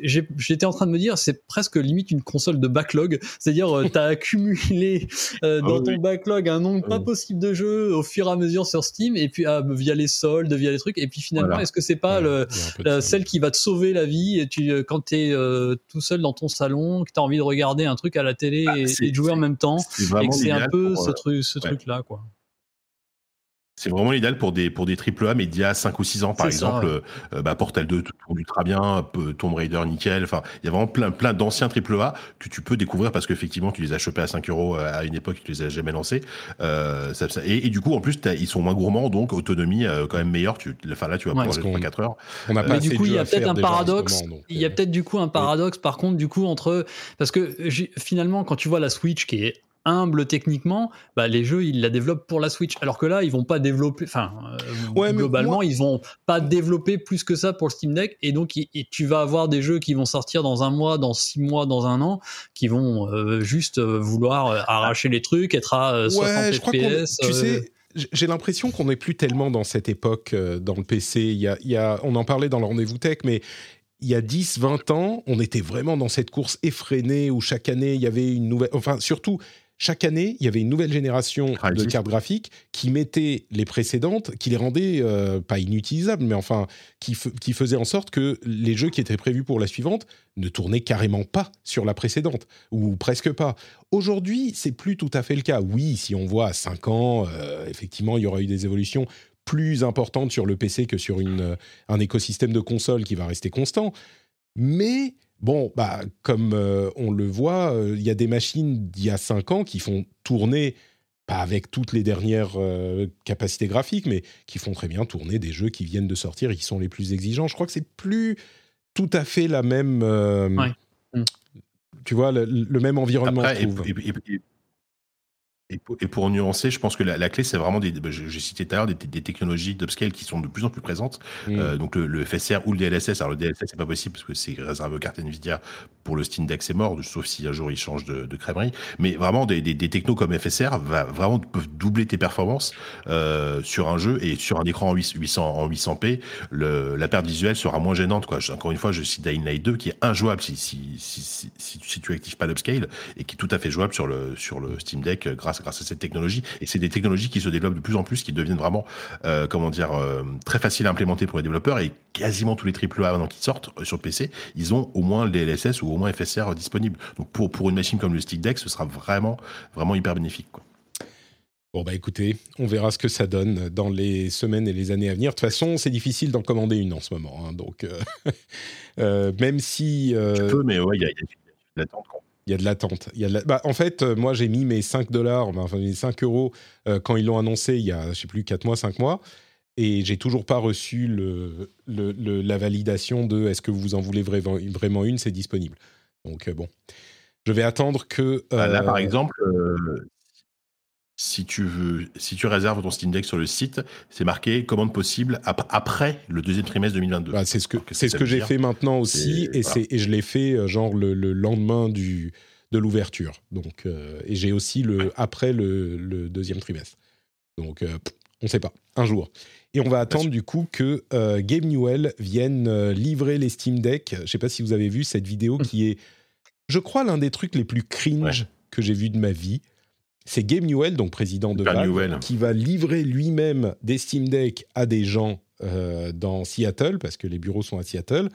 J'étais en train de me dire, c'est presque limite une console de backlog. C'est-à-dire, euh, tu as accumulé euh, dans ah, ton oui. backlog un nombre pas possible de jeux au fur et à mesure sur Steam, et puis ah, via les soldes, via les trucs. Et puis finalement, voilà. est-ce que c'est pas ouais, le, la, celle qui va te sauver la vie et tu, euh, quand tu es euh, tout seul dans ton salon, que tu as envie de regarder un truc à la télé bah, et, et, de jouer en même temps, et que c'est un peu pour, ce, truc, ce truc-là, quoi. C'est vraiment l'idéal pour des, pour des AAA, mais d'il y a 5 ou 6 ans, par exemple. Euh, euh, bah, Portal 2 tourne ultra bien, Tomb Raider nickel. Enfin, il y a vraiment plein, plein d'anciens AAA que tu peux découvrir parce qu'effectivement, tu les as chopés à 5 euros euh, à une époque, tu les as jamais lancés. et, du coup, en plus, ils sont moins gourmands, donc autonomie quand même meilleure. Tu, enfin, là, tu vas pouvoir jouer 4 heures. On a pas mais du coup, il y a peut-être un paradoxe. il y a peut-être du coup un paradoxe, par contre, du coup, entre. Parce que finalement, quand tu vois la Switch qui est humble techniquement, bah, les jeux ils la développent pour la Switch. Alors que là, ils vont pas développer, enfin, euh, globalement, ils vont pas développer plus que ça pour le Steam Deck. Et donc, tu vas avoir des jeux qui vont sortir dans un mois, dans six mois, dans un an, qui vont euh, juste euh, vouloir arracher les trucs, être à 60 FPS. Tu sais, j'ai l'impression qu'on n'est plus tellement dans cette époque dans le PC. Il y a, il y a, on en parlait dans le rendez-vous tech, mais il y a 10, 20 ans, on était vraiment dans cette course effrénée où chaque année, il y avait une nouvelle... Enfin, surtout, chaque année, il y avait une nouvelle génération de cartes graphiques qui mettait les précédentes, qui les rendait euh, pas inutilisables, mais enfin qui, qui faisait en sorte que les jeux qui étaient prévus pour la suivante ne tournaient carrément pas sur la précédente ou presque pas. Aujourd'hui, c'est plus tout à fait le cas. Oui, si on voit à 5 ans, euh, effectivement, il y aura eu des évolutions plus importantes sur le PC que sur une, un écosystème de consoles qui va rester constant. Mais Bon, bah, comme euh, on le voit, euh, il y a des machines d'il y a 5 ans qui font tourner, pas avec toutes les dernières euh, capacités graphiques, mais qui font très bien tourner des jeux qui viennent de sortir et qui sont les plus exigeants. Je crois que c'est plus tout à fait la même. Tu vois, le, même environnement. Et pour, nuancer, je pense que la, clé, c'est vraiment des. Bah, j'ai cité tout à l'heure des, des technologies d'upscale qui sont de plus en plus présentes. Euh, donc le, FSR ou le DLSS. Alors le DLSS, c'est pas possible parce que c'est réservé aux cartes Nvidia. Pour le Steam Deck, c'est mort, sauf si un jour il change de, de crèmerie. Mais vraiment, des, des, technos comme FSR va, vraiment peuvent doubler tes performances euh, sur un jeu et sur un écran en, 800, en 800p. Le, la perte visuelle sera moins gênante. Quoi. Encore une fois, je cite Dying Light 2 qui est injouable si, si, si, si, si tu actives pas l'upscale et qui est tout à fait jouable sur le, sur le Steam Deck grâce grâce à cette technologie. Et c'est des technologies qui se développent de plus en plus, qui deviennent vraiment, euh, comment dire, euh, très faciles à implémenter pour les développeurs. Et quasiment tous les AAA maintenant qui sortent euh, sur PC, ils ont au moins le DLSS ou au moins FSR disponible. Donc pour, pour une machine comme le Stick Deck, ce sera vraiment, vraiment hyper bénéfique. Quoi. Bon, bah écoutez, on verra ce que ça donne dans les semaines et les années à venir. De toute façon, c'est difficile d'en commander une en ce moment. Hein, donc, même si. Tu peux, mais ouais, il y a, y a l'attente. Il y a de l'attente. Il y bah, en fait, euh, moi, j'ai mis mes 5 dollars, enfin mes 5 euros euh, quand ils l'ont annoncé il y a, je sais plus, 4 mois, 5 mois. Et j'ai toujours pas reçu le, le, la validation de est-ce que vous en voulez vraiment, vraiment une, c'est disponible. Donc, euh, bon. Je vais attendre que. Bah, là, par exemple, si tu veux, si tu réserves ton Steam Deck sur le site, c'est marqué commande possible après le deuxième trimestre 2022. Bah, c'est ce que c'est ce que j'ai fait maintenant aussi, et, je l'ai fait euh, genre le, lendemain du de l'ouverture. Donc euh, et j'ai aussi le après le, deuxième trimestre. Donc euh, on ne sait pas, un jour. Et on va attendre du coup que Game Newell vienne livrer les Steam Deck. Je ne sais pas si vous avez vu cette vidéo hmm. qui est, je crois, l'un des trucs les plus cringe que j'ai vu de ma vie c'est Game Newell, donc président de Valve, qui va livrer lui-même des Steam Deck à des gens euh, dans Seattle, parce que les bureaux sont à Seattle.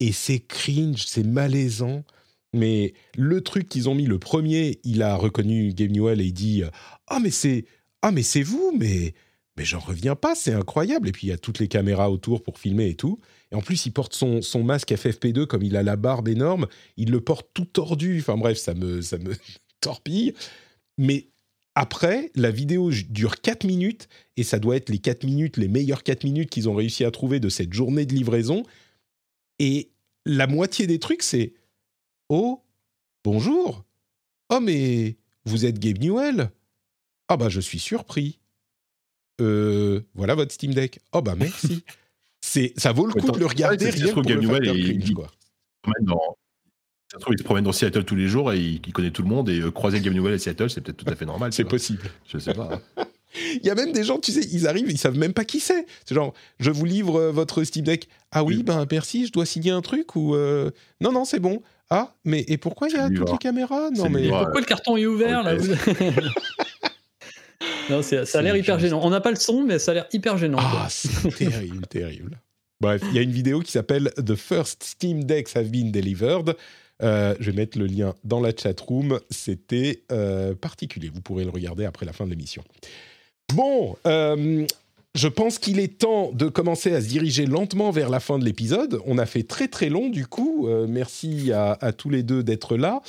Et c'est cringe, c'est malaisant. Mais le truc qu'ils ont mis, le premier, il a reconnu Game Newell et il dit Ah, mais c'est ah mais c'est vous, mais, mais j'en reviens pas, c'est incroyable. Et puis il y a toutes les caméras autour pour filmer et tout. Et en plus, il porte son, son masque FFP2, comme il a la barbe énorme, il le porte tout tordu. Enfin bref, ça me, ça me torpille. Mais après, la vidéo dure 4 minutes, et ça doit être les 4 minutes, les meilleures 4 minutes qu'ils ont réussi à trouver de cette journée de livraison. Et la moitié des trucs, c'est Oh, bonjour. Oh, mais vous êtes Gabe Newell Ah, bah, je suis surpris. Euh, voilà votre Steam Deck. Oh, bah, merci. c'est, ça vaut le coup de le regarder rien pour le Newell cringe, quoi. Ça se trouve, il se promène dans Seattle tous les jours et il, connaît tout le monde et euh, croiser Game Newell à Seattle, c'est peut-être tout à fait normal. c'est possible. Je sais pas. Hein. il y a même des gens, tu sais, ils arrivent, ils savent même pas qui c'est. C'est genre, je vous livre euh, votre Steam Deck. Ah oui, ben merci, je dois signer un truc ou euh, non non c'est bon. Ah mais et pourquoi il y a toutes les caméras? Non mais pourquoi le carton est ouvert là Non, ça a l'air hyper gênant. On n'a pas le son, mais ça a l'air hyper gênant. Ah, c'est terrible, terrible. Bref, il y a une vidéo qui s'appelle The First Steam Decks Have Been Delivered. Euh, je vais mettre le lien dans la chat room. C'était euh, particulier. Vous pourrez le regarder après la fin de l'émission. Bon, euh, je pense qu'il est temps de commencer à se diriger lentement vers la fin de l'épisode. On a fait très très long du coup. Merci à, tous les deux d'être là.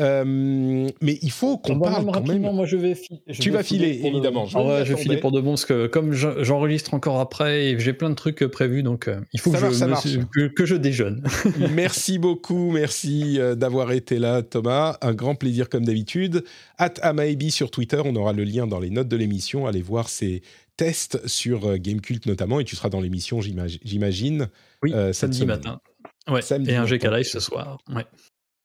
Euh, mais il faut qu'on parle quand même. Moi, je vais. Je tu vas filer, évidemment. Je, ah vais filer pour de bon parce que comme j'enregistre encore après et j'ai plein de trucs prévus, donc euh, il faut que, je, que, je déjeune. merci beaucoup, merci euh, d'avoir été là, Thomas. Un grand plaisir comme d'habitude. At Amaebi sur Twitter, on aura le lien dans les notes de l'émission. Allez voir ces tests sur Gamecult notamment et tu seras dans l'émission, j'imagine. Oui, samedi matin. Ouais, samedi et un GK Live ce soir. Ouais.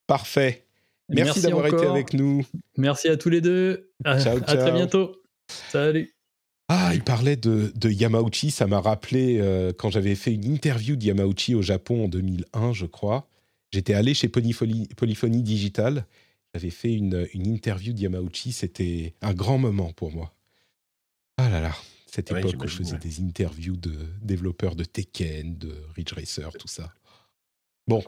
Parfait. Merci, d'avoir été avec nous. Merci à tous les deux. À, ciao, ciao. à très bientôt. Salut. Ah, il parlait de, de Yamauchi, ça m'a rappelé euh, quand j'avais fait une interview de Yamauchi au Japon en 2001, je crois. J'étais allé chez Polyphonie, Polyphonie Digital, j'avais fait une, une interview de Yamauchi, c'était un grand moment pour moi. Ah là là, cette époque où je faisais des interviews de développeurs de Tekken, de Ridge Racer, tout ça. Bon,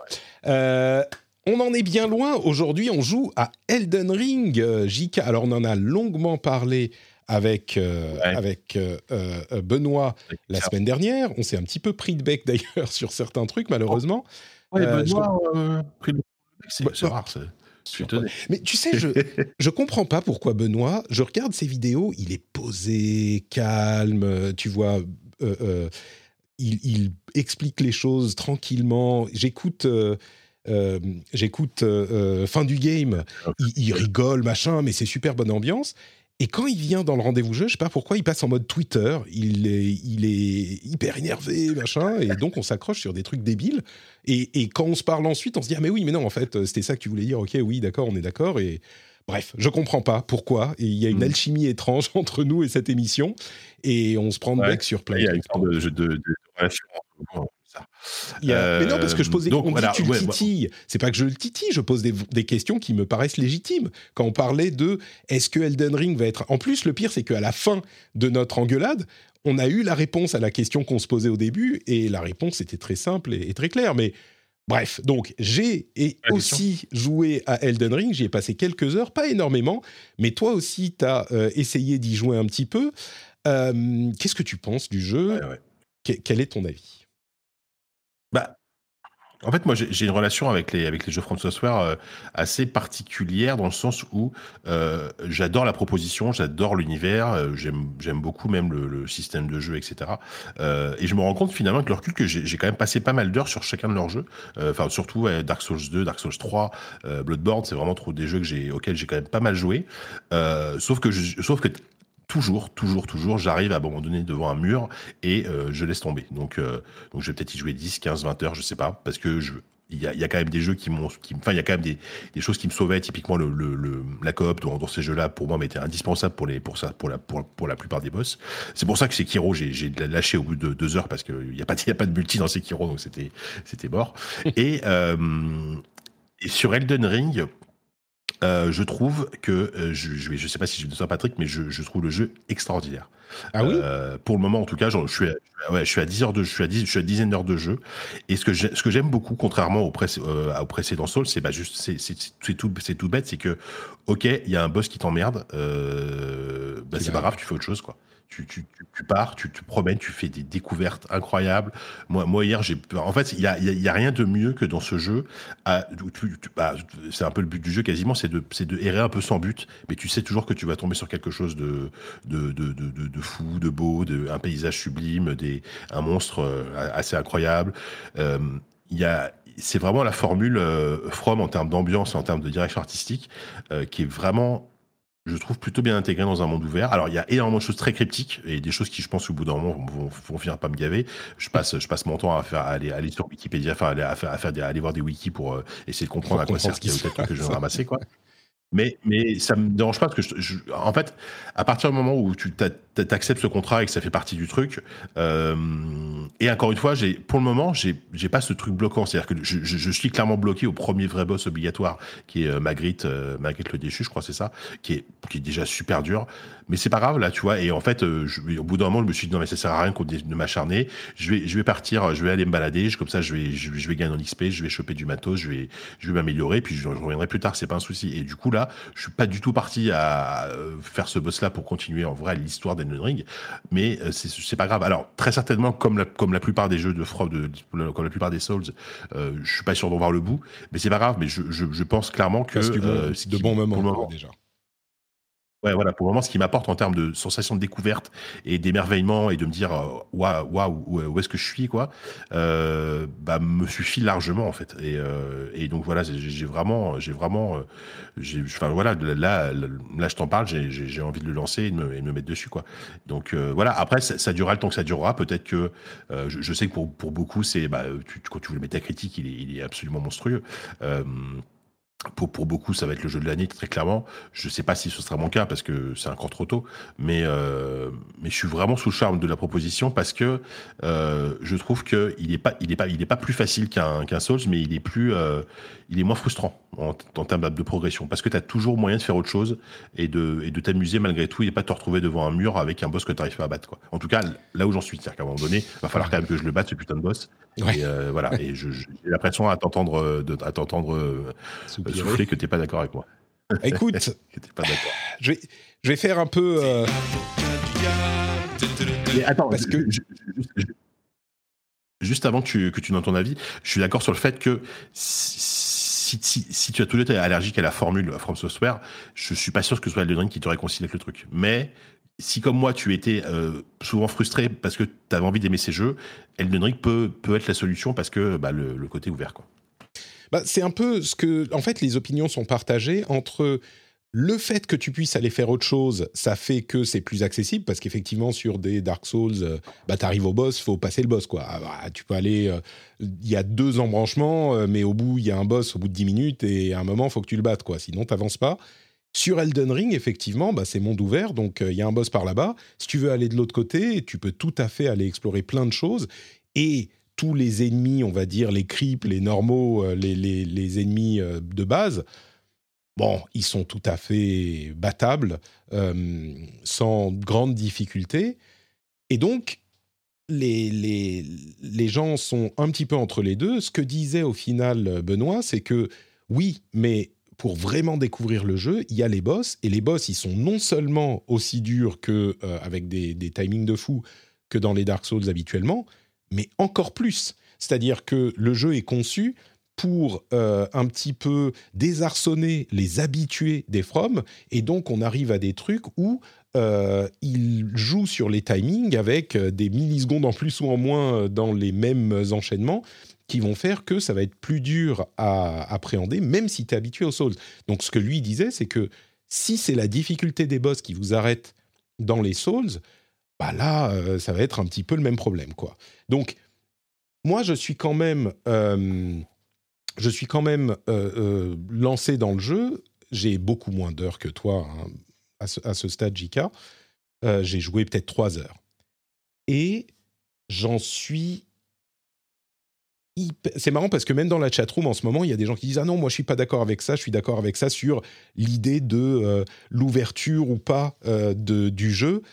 euh, on en est bien loin. Aujourd'hui, on joue à Elden Ring, euh, JK. Alors, on en a longuement parlé avec, euh, avec euh, Benoît la semaine dernière. On s'est un petit peu pris de bec d'ailleurs sur certains trucs, malheureusement. Ouais, Benoît, pris de bec, c'est rare. Mais tu sais, je je comprends pas pourquoi Benoît. Je regarde ses vidéos, il est posé, calme. Tu vois, il, il, explique les choses tranquillement. J'écoute euh, j'écoute euh, euh, fin du game, il, rigole, machin, mais c'est super bonne ambiance. Et quand il vient dans le rendez-vous jeu, je sais pas pourquoi, il passe en mode Twitter, il est, il est hyper énervé, machin, et donc on s'accroche sur des trucs débiles. Et, quand on se parle ensuite, on se dit ah mais oui, mais non, en fait, c'était ça que tu voulais dire. Ok, oui, d'accord, on est d'accord. Et bref, je comprends pas pourquoi. Et il y a une mm. alchimie étrange entre nous et cette émission, et on se prend de bec sur plein de trucs. Il de, mais non, parce que je pose des donc, on tu le titilles. C'est pas que je le titille, je pose des, questions qui me paraissent légitimes. Quand on parlait de est-ce que Elden Ring va être. En plus, le pire, c'est qu'à la fin de notre engueulade, on a eu la réponse à la question qu'on se posait au début, et la réponse était très simple et, très claire. Mais bref, donc j'ai aussi joué à Elden Ring, j'y ai passé quelques heures, pas énormément, mais toi aussi, tu as euh, essayé d'y jouer un petit peu. Euh, qu'est-ce que tu penses du jeu? Quel est ton avis? bah, en fait, moi, j'ai une relation avec les, jeux From Software euh, assez particulière dans le sens où euh, j'adore la proposition, j'adore l'univers, euh, j'aime beaucoup même le, système de jeu, etc. et je me rends compte finalement que leur recul que j'ai quand même passé pas mal d'heures sur chacun de leurs jeux. Enfin, surtout Dark Souls 2, Dark Souls 3, Bloodborne, c'est vraiment trop des jeux que auxquels j'ai quand même pas mal joué. sauf que, sauf que toujours, toujours, toujours, j'arrive à un moment donné devant un mur et euh, je laisse tomber. Donc, euh, donc je vais peut-être y jouer 10, 15, 20 heures, je sais pas, parce que je, il y a, y a, quand même des jeux qui m'ont, enfin, il y a quand même des, des, choses qui me sauvaient. Typiquement, le, le, la coop dans, dans ces jeux-là, pour moi, m'était indispensable pour les, pour ça, pour la, pour, pour la plupart des boss. C'est pour ça que Sekiro, j'ai, j'ai lâché au bout de deux heures parce qu'il n'y a pas, il y a pas de multi dans Sekiro, donc c'était, c'était mort. et, euh, et sur Elden Ring, euh, je trouve que euh, je, je, je sais pas si je me sens Patrick, mais je, je, trouve le jeu extraordinaire. Ah oui. Euh, pour le moment, en tout cas, je suis, à, ouais, je suis à 10 heures de, je suis à 10, je suis à dizaine d'heures de jeu. Et ce que j'aime beaucoup, contrairement au, pré, euh, au précédent Soul, c'est bah juste, c'est tout, c'est tout bête, c'est que, ok, il y a un boss qui t'emmerde, euh, bah, c'est pas grave, tu fais autre chose, quoi tu, pars, tu te promènes, tu fais des découvertes incroyables. Moi, hier, j'ai, en fait, il y a, y a, rien de mieux que dans ce jeu. Bah, c'est un peu le but du jeu quasiment, c'est de, errer un peu sans but, mais tu sais toujours que tu vas tomber sur quelque chose de, fou, de beau, de, un paysage sublime, des, un monstre euh, assez incroyable. Euh, c'est vraiment la formule euh, From en termes d'ambiance, en termes de direction artistique, euh, qui est vraiment je trouve plutôt bien intégré dans un monde ouvert. Alors il y a énormément de choses très cryptiques et des choses qui, je pense, au bout d'un moment vont, vont, finir par me gaver. Je passe, je passe mon temps à faire, à aller, aller sur Wikipédia, enfin, à, faire, à faire des, aller voir des wikis pour euh, essayer de comprendre à quoi sert ce que je vais ramasser, quoi. Mais, mais ça me dérange pas parce que, je, en fait, à partir du moment où tu acceptes ce contrat et que ça fait partie du truc, euh, et encore une fois, j'ai, pour le moment, j'ai, j'ai pas ce truc bloquant. C'est-à-dire que je, je, je, suis clairement bloqué au premier vrai boss obligatoire, qui est euh, Magritte, euh, Magritte le déchu, je crois, c'est ça, qui est, qui est déjà super dur. Mais c'est pas grave, là, tu vois. Et en fait, au bout d'un moment, je me suis dit, non, mais ça sert à rien de m'acharner. Je vais, je vais partir, je vais aller me balader. comme ça, je vais, je, vais gagner en XP, je vais choper du matos, je vais, je vais m'améliorer, puis je, reviendrai plus tard, c'est pas un souci. Et du coup, là, là. Je suis pas du tout parti à faire ce boss-là pour continuer en vrai l'histoire d'Elden Ring, mais c'est pas grave. Alors très certainement, comme la, comme la plupart des jeux de From, de, comme la plupart des Souls, je suis pas sûr d'en voir le bout, mais c'est pas grave. Mais je, je, je pense clairement que c'est de bons moments déjà. Ouais, voilà, pour le moment, ce qui m'apporte en termes de sensation de découverte et d'émerveillement et de me dire, waouh, waouh, où est-ce que je suis, quoi, euh, bah, me suffit largement, en fait. Et, euh, et donc, voilà, j'ai vraiment, j'ai vraiment, euh, enfin, voilà, là, là, je t'en parle, j'ai envie de le lancer et de me, et me mettre dessus, quoi. Donc, euh, voilà, après, ça, ça, durera le temps que ça durera. Peut-être que, euh, je, je, sais que pour, pour beaucoup, c'est, bah, quand tu veux le critique il est, il est absolument monstrueux. Pour, pour beaucoup, ça va être le jeu de l'année, très clairement. Je ne sais pas si ce sera mon cas parce que c'est encore trop tôt, mais, euh, mais je suis vraiment sous le charme de la proposition parce que euh, je trouve qu'il n'est pas, pas, pas plus facile qu'un qu'un Souls, mais il est, plus, euh, il est moins frustrant en, en termes de progression parce que tu as toujours moyen de faire autre chose et de, et de t'amuser malgré tout et pas te retrouver devant un mur avec un boss que tu n'arrives pas à battre. Quoi. En tout cas, là où j'en suis, c'est-à-dire qu'à un moment donné, il va falloir quand même que je le batte, ce putain de boss. Et euh, voilà, et j'ai l'impression à t'entendre à t'entendre euh, souffler que t'es pas d'accord avec moi. Écoute, pas je, vais, je vais faire un peu. Euh... attends, parce que juste, avant que tu, que tu donnes ton avis, je suis d'accord sur le fait que si, si, tu as toujours été allergique à la formule From Software, je suis pas sûr que ce soit Elden Ring qui te réconcilie avec le truc. Mais si comme moi tu étais euh, souvent frustré parce que tu avais envie d'aimer ces jeux, Elden Ring peut, peut être la solution parce que bah, le, le, côté ouvert. Quoi. Bah, c'est un peu ce que. En fait, les opinions sont partagées entre. Le fait que tu puisses aller faire autre chose, ça fait que c'est plus accessible parce qu'effectivement sur des Dark Souls, euh, bah t'arrives au boss, faut passer le boss quoi. Ah, bah, tu peux aller, il euh, y a deux embranchements, euh, mais au bout il y a un boss au bout de 10 minutes et à un moment faut que tu le battes quoi, sinon t'avances pas. Sur Elden Ring, effectivement, bah, c'est monde ouvert, donc il y a un boss par là-bas. Si tu veux aller de l'autre côté, tu peux tout à fait aller explorer plein de choses et tous les ennemis, on va dire les creeps, les normaux, les, ennemis de base, bon, ils sont tout à fait battables, euh, sans grande difficulté. Et donc, les, les, les, gens sont un petit peu entre les deux. Ce que disait au final Benoît, c'est que oui, mais pour vraiment découvrir le jeu, il y a les boss, et les boss, ils sont non seulement aussi durs que avec des, des timings de fou que dans les Dark Souls habituellement, mais encore plus. C'est-à-dire que le jeu est conçu pour euh, un petit peu désarçonner les habitués des From, et donc on arrive à des trucs où euh, il joue sur les timings avec euh, des millisecondes en plus ou en moins dans les mêmes enchaînements qui vont faire que ça va être plus dur à appréhender, même si tu es habitué aux Souls. Donc ce que lui disait, c'est que si c'est la difficulté des boss qui vous arrête dans les Souls, bah là, euh, ça va être un petit peu le même problème, quoi. Donc, moi, je suis quand même, euh, je suis quand même euh, lancé dans le jeu. J'ai beaucoup moins d'heures que toi hein, à, ce, stade, JK. J'ai joué peut-être trois heures. Et j'en suis c'est marrant parce que même dans la chatroom en ce moment, il y a des gens qui disent ah non moi je suis pas d'accord avec ça, je suis d'accord avec ça sur l'idée de l'ouverture ou pas de, du jeu.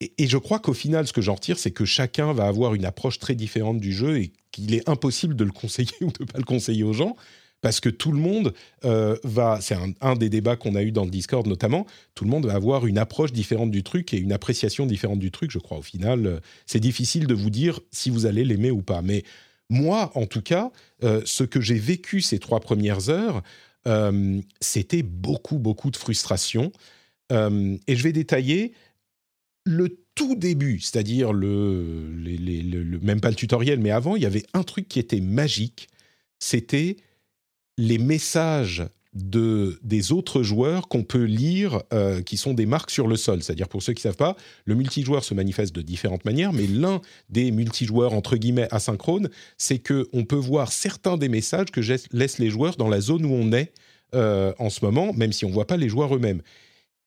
Et, je crois qu'au final, ce que j'en retire, c'est que chacun va avoir une approche très différente du jeu et qu'il est impossible de le conseiller ou de ne pas le conseiller aux gens. Parce que tout le monde euh, va, c'est un, des débats qu'on a eu dans le Discord notamment, tout le monde va avoir une approche différente du truc et une appréciation différente du truc. Je crois au final, euh, c'est difficile de vous dire si vous allez l'aimer ou pas. Mais moi, en tout cas, euh, ce que j'ai vécu ces trois premières heures, c'était beaucoup, beaucoup de frustration. et je vais détailler le tout début, c'est-à-dire le, même pas le tutoriel, mais avant, il y avait un truc qui était magique, c'était les messages de, des autres joueurs qu'on peut lire, euh, qui sont des marques sur le sol. C'est-à-dire, pour ceux qui ne savent pas, le multijoueur se manifeste de différentes manières, mais l'un des multijoueurs, entre guillemets, asynchrones, c'est qu'on peut voir certains des messages que laissent les joueurs dans la zone où on est euh, en ce moment, même si on ne voit pas les joueurs eux-mêmes.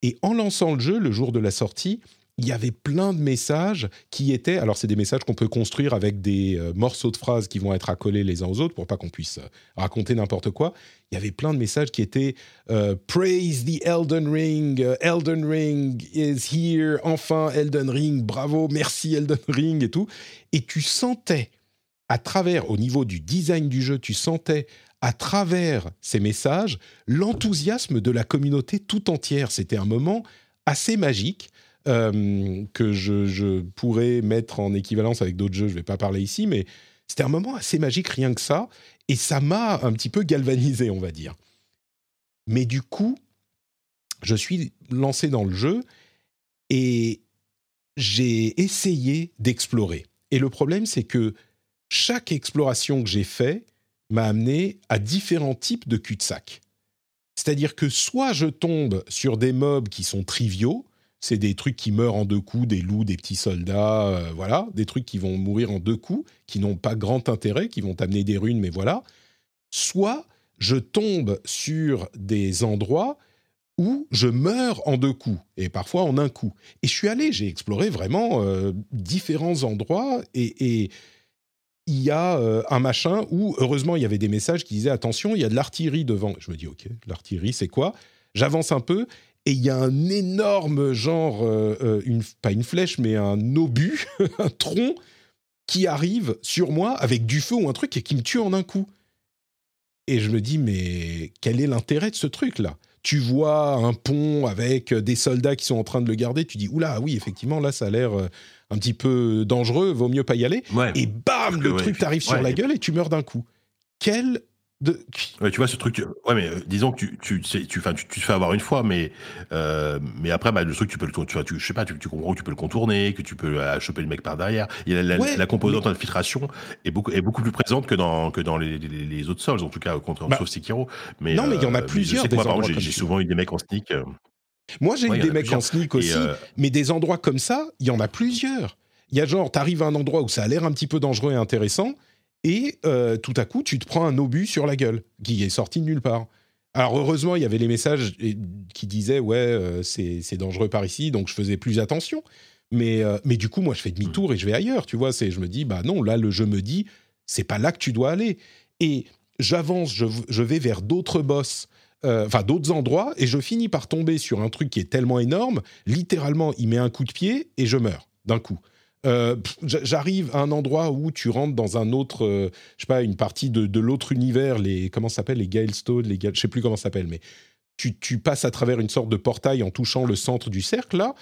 Et en lançant le jeu, le jour de la sortie, il y avait plein de messages qui étaient, alors c'est des messages qu'on peut construire avec des euh, morceaux de phrases qui vont être accolés les uns aux autres pour pas qu'on puisse euh, raconter n'importe quoi. Il y avait plein de messages qui étaient euh, Praise the Elden Ring, Elden Ring is here, enfin Elden Ring, bravo, merci Elden Ring et tout. Et tu sentais, à travers, au niveau du design du jeu, tu sentais à travers ces messages l'enthousiasme de la communauté tout entière. C'était un moment assez magique. Euh, que je, pourrais mettre en équivalence avec d'autres jeux, je ne vais pas parler ici, mais c'était un moment assez magique rien que ça, et ça m'a un petit peu galvanisé, on va dire. Mais du coup, je suis lancé dans le jeu et j'ai essayé d'explorer. Et le problème, c'est que chaque exploration que j'ai fait m'a amené à différents types de cul-de-sac. C'est-à-dire que soit je tombe sur des mobs qui sont triviaux, c'est des trucs qui meurent en deux coups, des loups, des petits soldats, euh, voilà, des trucs qui vont mourir en deux coups, qui n'ont pas grand intérêt, qui vont amener des runes, mais voilà. Soit je tombe sur des endroits où je meurs en deux coups, et parfois en un coup. Et je suis allé, j'ai exploré vraiment euh, différents endroits, et, il y a euh, un machin où, heureusement, il y avait des messages qui disaient attention, il y a de l'artillerie devant. Je me dis ok, l'artillerie, c'est quoi? J'avance un peu, et il y a un énorme genre, euh, une, pas une flèche, mais un obus, un tronc qui arrive sur moi avec du feu ou un truc et qui me tue en un coup. Et je me dis, mais quel est l'intérêt de ce truc-là? Tu vois un pont avec des soldats qui sont en train de le garder, tu dis oula oui effectivement là ça a l'air euh, un petit peu dangereux, vaut mieux pas y aller. Et bam le truc t'arrive sur la gueule et tu meurs d'un coup. Quel Ouais, tu vois ce truc. Ouais, mais euh, disons que tu tu tu tu, tu, te fais avoir une fois, mais euh, mais après bah, le truc tu peux le tu vois tu je sais pas tu, tu comprends que tu peux le contourner, que tu peux euh, choper le mec par derrière. La, la, composante d'infiltration est beaucoup est beaucoup plus présente que dans que dans les, les, autres sols en tout cas contre bah, sauf Sekiro. Mais non mais il y en a plusieurs. Moi, par exemple j'ai souvent eu des mecs en sneak. Moi j'ai eu des mecs en sneak aussi, mais des endroits comme ça il y en a plusieurs. Il y a genre t'arrives à un endroit où ça a l'air un petit peu dangereux et intéressant et euh, tout à coup, tu te prends un obus sur la gueule qui est sorti de nulle part. Alors heureusement, il y avait les messages qui disaient ouais, euh, c'est dangereux par ici, donc je faisais plus attention. Mais, euh, mais du coup, moi, je fais demi-tour et je vais ailleurs, tu vois. C'est, je me dis bah non, là, le jeu me dit c'est pas là que tu dois aller. Et j'avance, je, je, vais vers d'autres boss. Enfin, d'autres endroits, et je finis par tomber sur un truc qui est tellement énorme, littéralement, il met un coup de pied et je meurs d'un coup. Euh, j'arrive à un endroit où tu rentres dans un autre, euh, je sais pas, une partie de, l'autre univers, les comment s'appelle les Galestone, les je sais plus comment ça s'appelle, mais tu, passes à travers une sorte de portail en touchant le centre du cercle là,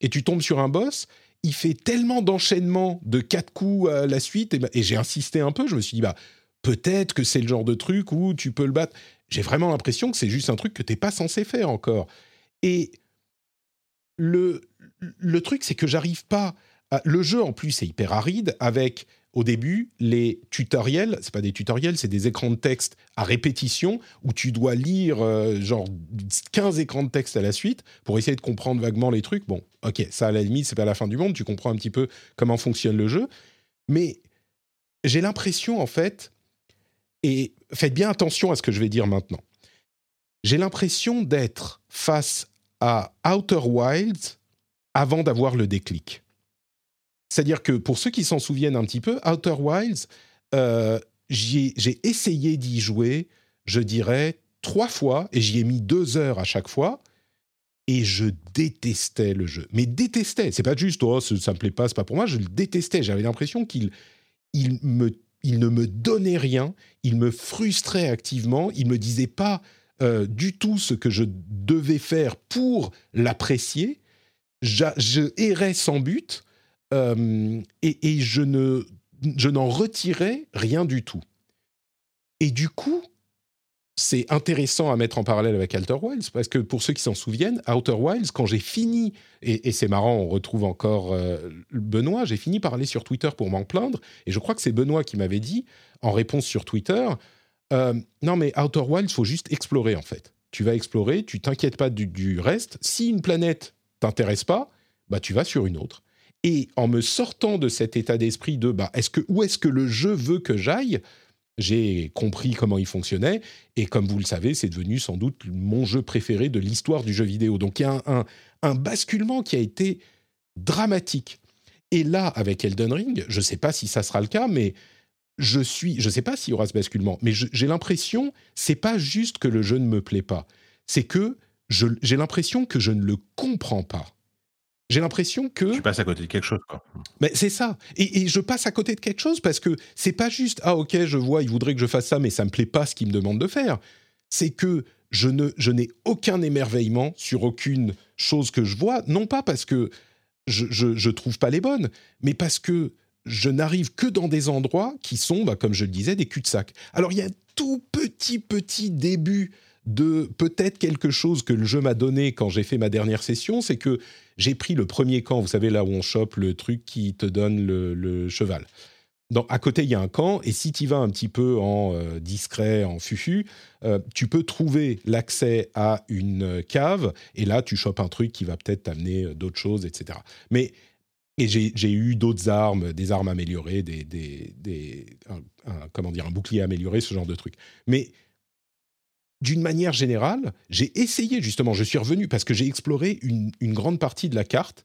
et tu tombes sur un boss. Il fait tellement d'enchaînements de quatre coups à la suite, et, bah, et j'ai insisté un peu. Je me suis dit bah peut-être que c'est le genre de truc où tu peux le battre. J'ai vraiment l'impression que c'est juste un truc que t'es pas censé faire encore. Et le le truc c'est que j'arrive pas le jeu en plus est hyper aride avec au début les tutoriels, c'est pas des tutoriels, c'est des écrans de texte à répétition où tu dois lire euh, genre 15 écrans de texte à la suite pour essayer de comprendre vaguement les trucs. Bon, OK, ça à la limite, c'est pas la fin du monde, tu comprends un petit peu comment fonctionne le jeu, mais j'ai l'impression en fait et faites bien attention à ce que je vais dire maintenant. J'ai l'impression d'être face à Outer Wilds avant d'avoir le déclic. C'est-à-dire que pour ceux qui s'en souviennent un petit peu, Outer Wilds, euh, j'ai essayé d'y jouer, je dirais, trois fois, et j'y ai mis deux heures à chaque fois, et je détestais le jeu. Mais détestais, c'est pas juste, oh, ça me plaît pas, c'est pas pour moi, je le détestais. J'avais l'impression qu'il il me, il ne me donnait rien, il me frustrait activement, il me disait pas euh, du tout ce que je devais faire pour l'apprécier. Je errais sans but euh, et, je ne je n'en retirais rien du tout. Et du coup, c'est intéressant à mettre en parallèle avec Outer Wilds, parce que pour ceux qui s'en souviennent, Outer Wilds, quand j'ai fini, et, c'est marrant, on retrouve encore euh, Benoît, j'ai fini par aller sur Twitter pour m'en plaindre, et je crois que c'est Benoît qui m'avait dit, en réponse sur Twitter, euh, non mais Outer Wilds, il faut juste explorer en fait. Tu vas explorer, tu t'inquiètes pas du, du, reste. Si une planète t'intéresse pas, bah tu vas sur une autre. Et en me sortant de cet état d'esprit de bah, est-ce que, où est-ce que le jeu veut que j'aille, j'ai compris comment il fonctionnait. Et comme vous le savez, c'est devenu sans doute mon jeu préféré de l'histoire du jeu vidéo. Donc il y a un, un, basculement qui a été dramatique. Et là, avec Elden Ring, je ne sais pas si ça sera le cas, mais je suis, je ne sais pas s'il y aura ce basculement, mais j'ai l'impression, c'est pas juste que le jeu ne me plaît pas, c'est que j'ai l'impression que je ne le comprends pas. J'ai l'impression que. Tu passes à côté de quelque chose, quoi. Mais c'est ça. Et, je passe à côté de quelque chose parce que c'est pas juste ah ok je vois il voudrait que je fasse ça mais ça me plaît pas ce qu'il me demande de faire. C'est que je ne je n'ai aucun émerveillement sur aucune chose que je vois non pas parce que je, je, trouve pas les bonnes mais parce que je n'arrive que dans des endroits qui sont bah, comme je le disais des cul-de-sac. Alors il y a un tout petit petit début de peut-être quelque chose que le jeu m'a donné quand j'ai fait ma dernière session, c'est que j'ai pris le premier camp, vous savez là où on chope le truc qui te donne le, cheval. Donc, à côté, il y a un camp, et si tu vas un petit peu en euh, discret, en fufu, euh, tu peux trouver l'accès à une cave, et là, tu chopes un truc qui va peut-être t'amener euh, d'autres choses, etc. Mais et j'ai eu d'autres armes, des armes améliorées, des, des, comment dire, un bouclier amélioré, ce genre de truc. Mais d'une manière générale, j'ai essayé justement, je suis revenu parce que j'ai exploré une, grande partie de la carte.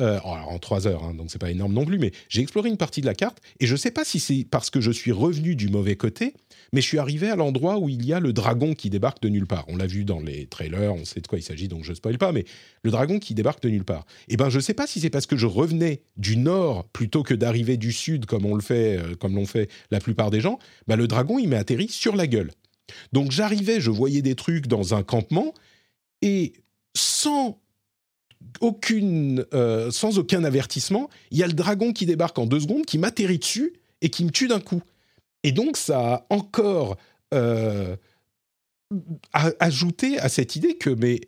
Euh, en trois heures, hein, donc c'est pas énorme non plus, mais j'ai exploré une partie de la carte et je sais pas si c'est parce que je suis revenu du mauvais côté, mais je suis arrivé à l'endroit où il y a le dragon qui débarque de nulle part. On l'a vu dans les trailers, on sait de quoi il s'agit, donc je spoil pas, mais le dragon qui débarque de nulle part. Et eh ben je sais pas si c'est parce que je revenais du nord plutôt que d'arriver du sud comme on le fait, euh, comme l'ont fait la plupart des gens. Ben le dragon il m'est atterri sur la gueule. Donc j'arrivais, je voyais des trucs dans un campement et sans aucune, euh, sans aucun avertissement, il y a le dragon qui débarque en deux secondes, qui m'atterrit dessus et qui me tue d'un coup. Et donc ça a encore euh, ajouté à cette idée que, mais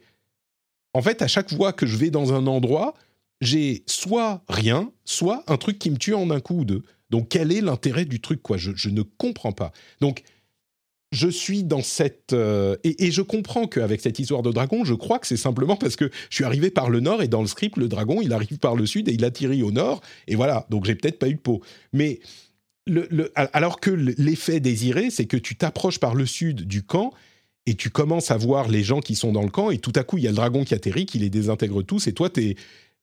en fait, à chaque fois que je vais dans un endroit, j'ai soit rien, soit un truc qui me tue en un coup ou deux. Donc quel est l'intérêt du truc quoi? Je, je, ne comprends pas. Donc je suis dans cette... Euh, et, je comprends qu'avec cette histoire de dragon, je crois que c'est simplement parce que je suis arrivé par le nord et dans le script, le dragon, il arrive par le sud et il atterrit au nord. Et voilà, donc j'ai peut-être pas eu de peau. Mais alors que l'effet désiré, c'est que tu t'approches par le sud du camp et tu commences à voir les gens qui sont dans le camp et tout à coup, il y a le dragon qui atterrit, qui les désintègre tous et toi, tu es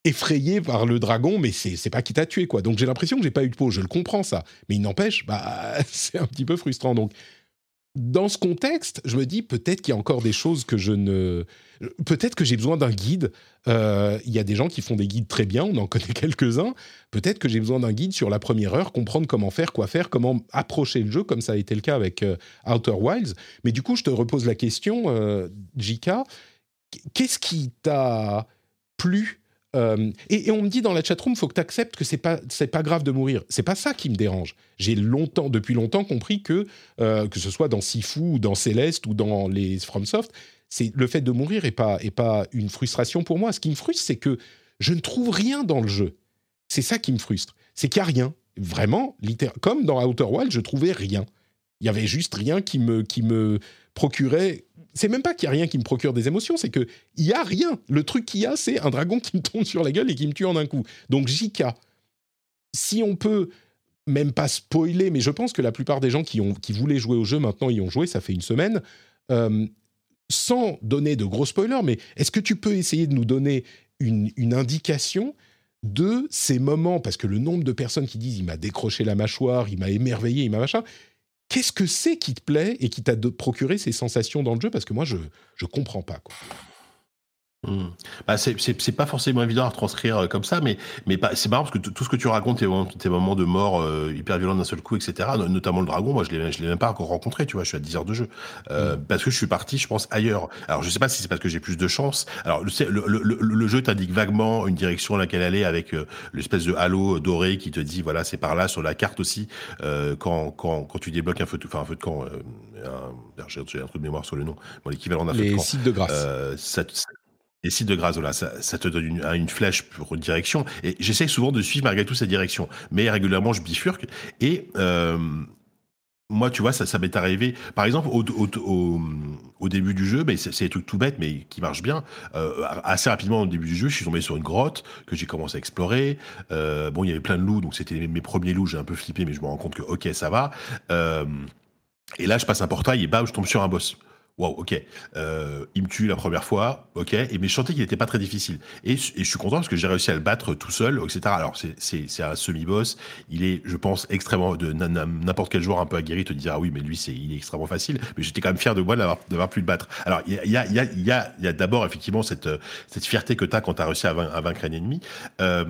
effrayé par le dragon, mais c'est pas qui t'a tué, quoi. Donc j'ai l'impression que j'ai pas eu de peau, je le comprends ça. Mais il n'empêche, bah, c'est un petit peu frustrant. Donc dans ce contexte, je me dis peut-être qu'il y a encore des choses que je ne. Peut-être que j'ai besoin d'un guide. Euh, il y a des gens qui font des guides très bien, on en connaît quelques-uns. Peut-être que j'ai besoin d'un guide sur la première heure, comprendre comment faire, quoi faire, comment approcher le jeu, comme ça a été le cas avec euh, Outer Wilds. Mais du coup, je te repose la question, euh, Jika. Qu'est-ce qui t'a plu euh, et, on me dit dans la chatroom, faut que tu acceptes que c'est pas c'est pas grave de mourir. C'est pas ça qui me dérange. J'ai longtemps, depuis longtemps, compris que euh, que ce soit dans Sifu ou dans Céleste ou dans les FromSoft, c'est le fait de mourir est pas pas une frustration pour moi. Ce qui me frustre, c'est que je ne trouve rien dans le jeu. C'est ça qui me frustre. C'est qu'il n'y a rien. Vraiment, comme dans Outer Wild, je trouvais rien. Il y avait juste rien qui me qui me procurait c'est même pas qu'il y a rien qui me procure des émotions, c'est que il y a rien. Le truc qu'il y a, c'est un dragon qui me tombe sur la gueule et qui me tue en un coup. Donc JK, si on peut même pas spoiler, mais je pense que la plupart des gens qui, ont, qui voulaient jouer au jeu maintenant y ont joué, ça fait une semaine. Euh, sans donner de gros spoilers, mais est-ce que tu peux essayer de nous donner une, une indication de ces moments, parce que le nombre de personnes qui disent il m'a décroché la mâchoire, il m'a émerveillé, il m'a machin, Qu'est-ce que c'est qui te plaît et qui t'a procuré ces sensations dans le jeu? Parce que moi, je ne comprends pas. Mmh. Bah c'est pas forcément évident à retranscrire euh, comme ça, mais, mais c'est marrant parce que tout ce que tu racontes, tes, tes moments de mort euh, hyper violents d'un seul coup, etc., notamment le dragon, moi je l'ai l'ai même pas encore rencontré, tu vois, je suis à 10 heures de jeu. Euh, mmh. Parce que je suis parti, je pense, ailleurs. Alors je sais pas si c'est parce que j'ai plus de chance. Alors le, le, le, le jeu t'indique vaguement une direction à laquelle aller avec l'espèce de halo doré qui te dit, voilà, c'est par là, sur la carte aussi, quand, quand, quand tu débloques un feu de, enfin, un feu de camp, j'ai un truc de mémoire sur le nom, bon, l'équivalent d'un feu de camp. Les sites de grâce. Ça, les sites de grâce, voilà, ça, te donne une, flèche pour une direction. Et j'essaie souvent de suivre malgré tout cette direction. Mais régulièrement, je bifurque. Et euh, moi, tu vois, ça, m'est arrivé. Par exemple, au, début du jeu, c'est des trucs tout bêtes, mais qui marchent bien. Euh, assez rapidement, au début du jeu, je suis tombé sur une grotte que j'ai commencé à explorer. Euh, bon, il y avait plein de loups, donc c'était mes premiers loups. J'ai un peu flippé, mais je me rends compte que, ok, ça va. Et là, je passe un portail et bam, je tombe sur un boss Wow, ok. Euh, il me tue la première fois, ok. Et mais je sentais qu'il n'était pas très difficile. Et, je suis content parce que j'ai réussi à le battre tout seul, etc. Alors c'est un semi-boss. Il est, je pense, extrêmement n'importe quel joueur un peu aguerri te dira oui, mais lui c'est il est extrêmement facile. Mais j'étais quand même fier de moi d'avoir pu le battre. Alors il y a y a y a, y a d'abord effectivement cette cette fierté que tu as quand tu as réussi à, vaincre, un ennemi. Euh,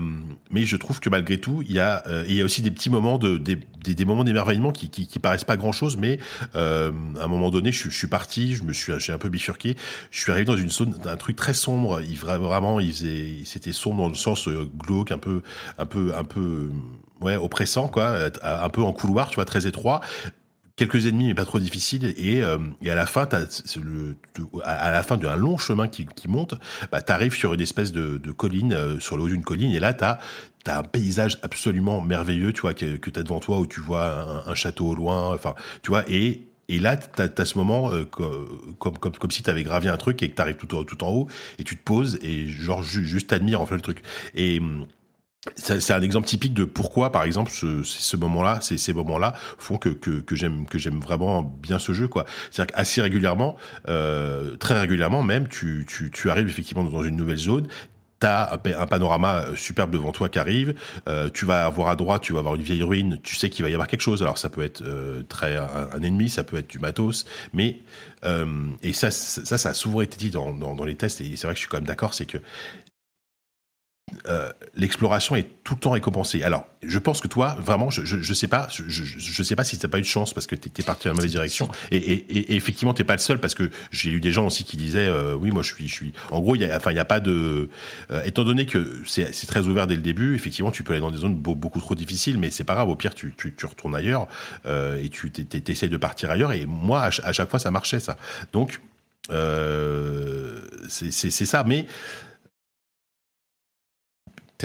mais je trouve que malgré tout, il y a euh, y a aussi des petits moments de des, des, moments d'émerveillement qui, qui, paraissent pas grand chose, mais euh, à un moment donné, je suis parti je me suis, j'ai un peu bifurqué. Je suis arrivé dans une zone, d'un truc très sombre. Il vraiment, il faisait, c'était sombre dans le sens euh, glauque, un peu, un peu, un peu, ouais, oppressant, quoi, un peu en couloir, tu vois, très étroit quelques ennemis mais pas trop difficiles et, euh, à la fin à la fin d'un long chemin qui, monte bah, tu arrives sur une espèce de, colline euh, sur le haut d'une colline et là tu as un paysage absolument merveilleux, tu vois, que, que tu as devant toi où tu vois un, un château au loin, enfin, tu vois, et et là, tu as, ce moment euh, comme, si tu avais gravé un truc et que tu arrives tout, en haut et tu te poses et genre juste t'admires en fait le truc. Et hum, c'est un exemple typique de pourquoi, par exemple, ce, moment-là, ces, moments-là font que, j'aime vraiment bien ce jeu. C'est-à-dire qu'assez régulièrement, euh, très régulièrement même, tu arrives effectivement dans une nouvelle zone, un, panorama euh, superbe devant toi qui arrive, euh, tu vas avoir à droite, tu vas avoir une vieille ruine, tu sais qu'il va y avoir quelque chose. Alors ça peut être euh, très un, ennemi, ça peut être du matos, mais et ça, ça, ça a souvent été dit dans, dans, dans les tests et c'est vrai que je suis quand même d'accord, c'est que euh, l'exploration est tout le temps récompensée. Alors, je pense que toi, vraiment, je, je, sais pas, je, je, sais pas si t'as pas eu de chance parce que t'es es parti dans la mauvaise direction. Et, et, et effectivement, t'es pas le seul parce que j'ai eu des gens aussi qui disaient, euh, oui, moi, je suis. En gros, il enfin, il a pas de. Euh, étant donné que c'est très ouvert dès le début, effectivement, tu peux aller dans des zones beaucoup trop difficiles, mais c'est pas grave. Au pire, tu, tu, tu retournes ailleurs et tu t'essayes de partir ailleurs. Et moi, à, à, chaque fois, ça marchait ça. Donc, c'est ça, mais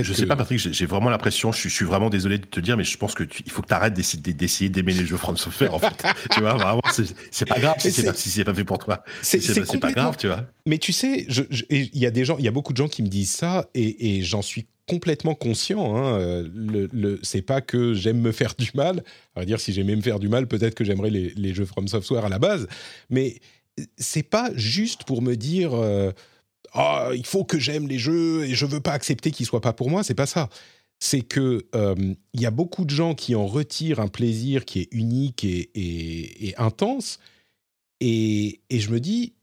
je sais pas, Patrick, j'ai vraiment l'impression, je, suis vraiment désolé de te dire, mais je pense que il faut que tu arrêtes d'essayer d'aimer les jeux From Software, en fait. tu vois, vraiment, c'est pas grave si c'est pas, pas, fait pour toi. C'est pas grave, tu vois. Mais tu sais, il y a des gens, il y a beaucoup de gens qui me disent ça, et, et j'en suis complètement conscient. Hein. Le, le c'est pas que j'aime me faire du mal. À dire, si j'aimais me faire du mal, peut-être que j'aimerais les, les, jeux From Software à la base. Mais c'est pas juste pour me dire. Euh, oh, il faut que j'aime les jeux et je veux pas accepter qu'ils soient pas pour moi. C'est pas ça. C'est que euh, il y a beaucoup de gens qui en retirent un plaisir qui est unique et, intense. Et, je me dis,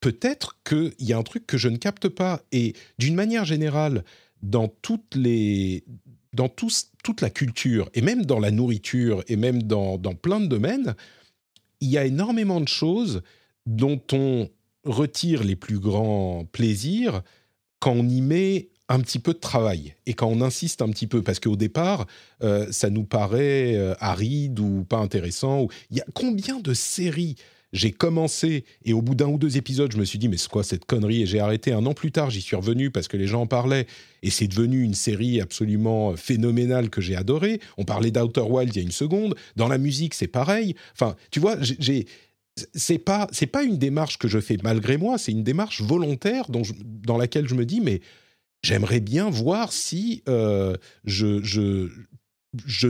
peut-être qu'il y a un truc que je ne capte pas. Et d'une manière générale, dans toute la culture, et même dans la nourriture, et même dans, dans plein de domaines, il y a énormément de choses dont on retire les plus grands plaisirs quand on y met un petit peu de travail et quand on insiste un petit peu, parce qu'au départ, euh, ça nous paraît euh, aride ou pas intéressant. Il y a combien de séries j'ai commencé et au bout d'un ou deux épisodes, je me suis dit mais c'est quoi cette connerie? Et j'ai arrêté. Un an plus tard, j'y suis revenu parce que les gens en parlaient et c'est devenu une série absolument phénoménale que j'ai adorée. On parlait d'Outer Wild il y a une seconde. Dans la musique, c'est pareil. Enfin, tu vois, j'ai c'est pas c'est pas une démarche que je fais malgré moi, c'est une démarche volontaire dans laquelle je me dis mais j'aimerais bien voir si euh, je,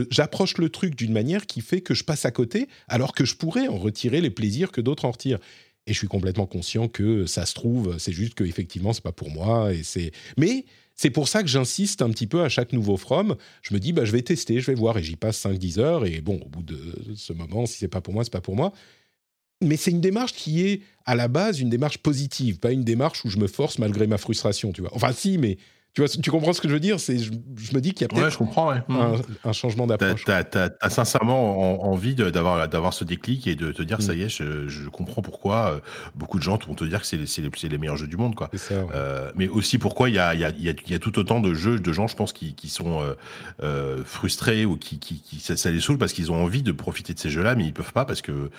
j'approche le truc d'une manière qui fait que je passe à côté, alors que je pourrais en retirer les plaisirs que d'autres en retirent. Et je suis complètement conscient que ça se trouve, c'est juste que effectivement c'est pas pour moi. Et c'est, mais c'est pour ça que j'insiste un petit peu à chaque nouveau From. Je me dis bah je vais tester, je vais voir et j'y passe 5-10 heures. Et bon, au bout de ce moment, si c'est pas pour moi, c'est pas pour moi mais c'est une démarche qui est à la base une démarche positive, pas une démarche où je me force malgré ma frustration, tu vois. Enfin si, mais tu, vois, tu comprends ce que je veux dire? C'est, je, me dis qu'il y a peut-être je comprends, un, un, changement d'approche. Tu as, sincèrement envie d'avoir, d'avoir ce déclic et de te dire, ça y est, je, comprends pourquoi euh, beaucoup de gens vont te dire que c'est les, les, meilleurs jeux du monde. Quoi. Euh, mais aussi pourquoi il y a, y, a, y a, tout autant de jeux, de gens, je pense, qui, qui sont euh, frustrés ou qui, qui, qui ça, les saoule parce qu'ils ont envie de profiter de ces jeux-là, mais ils peuvent pas parce que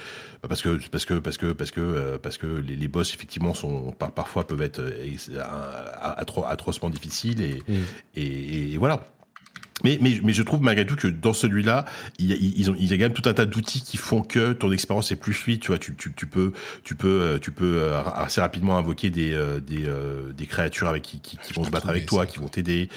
parce que parce que parce que parce que parce que les, les boss effectivement sont parfois peuvent être atrocement difficiles Mm. et, et, voilà. Mais, mais, mais je trouve malgré tout que dans celui-là, il y a, ils ont, il y a quand même tout un tas d'outils qui font que ton expérience est plus fluide. Tu vois, tu, tu, tu peux, tu peux, euh, tu peux euh, assez rapidement invoquer des, euh, des, des créatures avec qui, qui, qui vont se battre avec toi, qui vont t'aider.